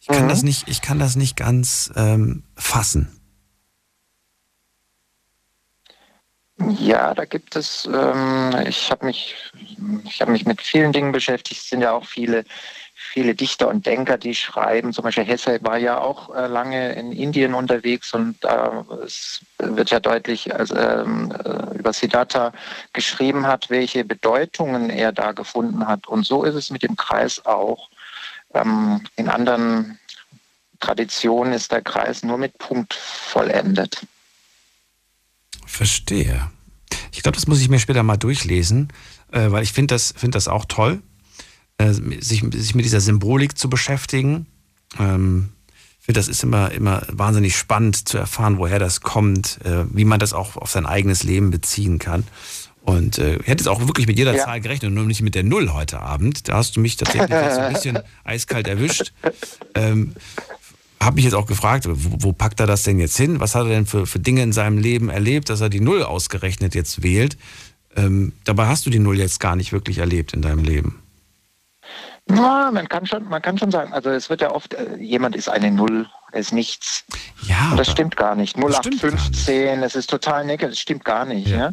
Ich kann, das, nicht, ich kann das nicht ganz ähm, fassen. Ja, da gibt es, ähm, ich habe mich, ich habe mich mit vielen Dingen beschäftigt. Es sind ja auch viele, viele Dichter und Denker, die schreiben. Zum Beispiel Hesse war ja auch äh, lange in Indien unterwegs und da es wird ja deutlich, als ähm, äh, über Siddhartha geschrieben hat, welche Bedeutungen er da gefunden hat. Und so ist es mit dem Kreis auch. Ähm, in anderen Traditionen ist der Kreis nur mit Punkt vollendet. Verstehe. Ich glaube, das muss ich mir später mal durchlesen, äh, weil ich finde das, find das auch toll, äh, sich, sich mit dieser Symbolik zu beschäftigen. Ähm, ich finde, das ist immer, immer wahnsinnig spannend zu erfahren, woher das kommt, äh, wie man das auch auf sein eigenes Leben beziehen kann. Und äh, ich hätte jetzt auch wirklich mit jeder Ja. Zahl gerechnet, nur nicht mit der Null heute Abend. Da hast du mich tatsächlich jetzt ein bisschen eiskalt erwischt. Ähm, habe mich jetzt auch gefragt, wo, wo packt er das denn jetzt hin? Was hat er denn für, für Dinge in seinem Leben erlebt, dass er die Null ausgerechnet jetzt wählt? Ähm, dabei hast du die Null jetzt gar nicht wirklich erlebt in deinem Leben. Na, man kann schon, man kann schon sagen, also es wird ja oft, äh, jemand ist eine Null, er ist nichts. Ja. Und das stimmt gar nicht. Das stimmt gar 0815, es ist total negativ, das stimmt gar nicht. Ja,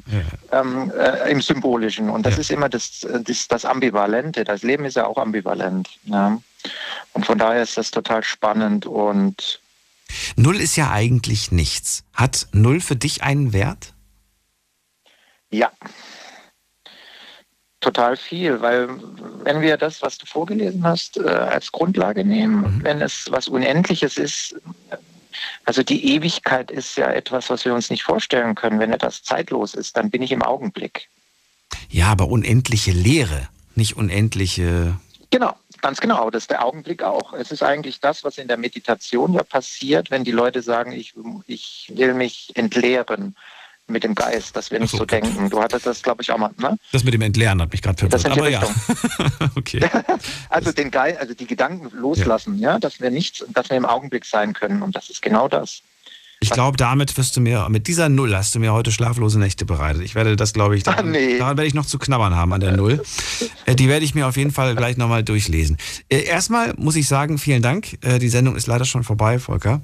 Ähm, äh, Im Symbolischen. Und das ist immer das, äh, das, das Ambivalente. Das Leben ist ja auch ambivalent. Ja. Und von daher ist das total spannend und Null ist ja eigentlich nichts. Hat Null für dich einen Wert? Ja. Total viel, weil wenn wir das, was du vorgelesen hast, äh, als Grundlage nehmen, wenn es was Unendliches ist, also die Ewigkeit ist ja etwas, was wir uns nicht vorstellen können. Wenn etwas zeitlos ist, dann bin ich im Augenblick. Ja, aber unendliche Leere, nicht unendliche. Genau, ganz genau. Das ist der Augenblick auch. Es ist eigentlich das, was in der Meditation ja passiert, wenn die Leute sagen, ich, ich will mich entleeren mit dem Geist, dass wir nicht so denken. Du hattest das, glaube ich, auch mal. Ne? Das mit dem Entleeren hat mich gerade Das verwirrt. Aber ja. okay. Also den Geist, also die Gedanken loslassen, ja. dass wir nichts, dass wir im Augenblick sein können. Und das ist genau das. Ich glaube, damit wirst du mir, mit dieser Null hast du mir heute schlaflose Nächte bereitet. Ich werde das, glaube ich, daran, daran werde ich noch zu knabbern haben an der Null. Äh, Die werde ich mir auf jeden Fall gleich nochmal durchlesen. Äh, Erstmal muss ich sagen, vielen Dank. Äh, Die Sendung ist leider schon vorbei, Volker.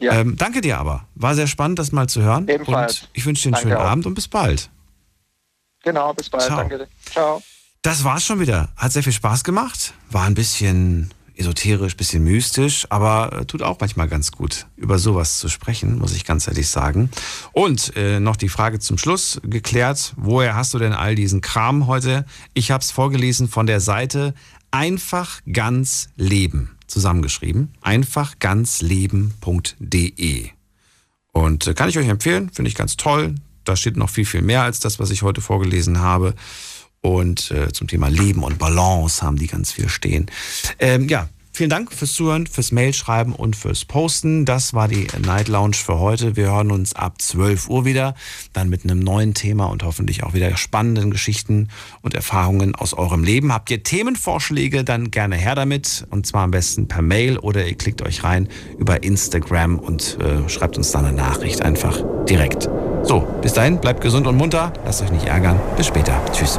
Ähm, danke dir aber. War sehr spannend, das mal zu hören. Ebenfalls. Und ich wünsche dir einen Danke schönen auch. Abend und bis bald. Genau, bis bald. Ciao. Danke. Ciao. Das war's schon wieder. Hat sehr viel Spaß gemacht. War ein bisschen esoterisch, bisschen mystisch, aber äh, tut auch manchmal ganz gut, über sowas zu sprechen, muss ich ganz ehrlich sagen. Und äh, noch die Frage zum Schluss geklärt, woher hast du denn all diesen Kram heute? Ich habe es vorgelesen von der Seite einfach ganz leben zusammengeschrieben, einfachganzleben.de. Und äh, kann ich euch empfehlen, finde ich ganz toll. Da steht noch viel, viel mehr als das, was ich heute vorgelesen habe. Und äh, zum Thema Leben und Balance haben die ganz viel stehen. Ähm, ja, vielen Dank fürs Zuhören, fürs Mailschreiben und fürs Posten. Das war die Night Lounge für heute. Wir hören uns ab 12 Uhr wieder, dann mit einem neuen Thema und hoffentlich auch wieder spannenden Geschichten und Erfahrungen aus eurem Leben. Habt ihr Themenvorschläge, dann gerne her damit und zwar am besten per Mail oder ihr klickt euch rein über Instagram und äh, schreibt uns dann eine Nachricht einfach direkt. So, bis dahin, bleibt gesund und munter, lasst euch nicht ärgern. Bis später. Tschüss.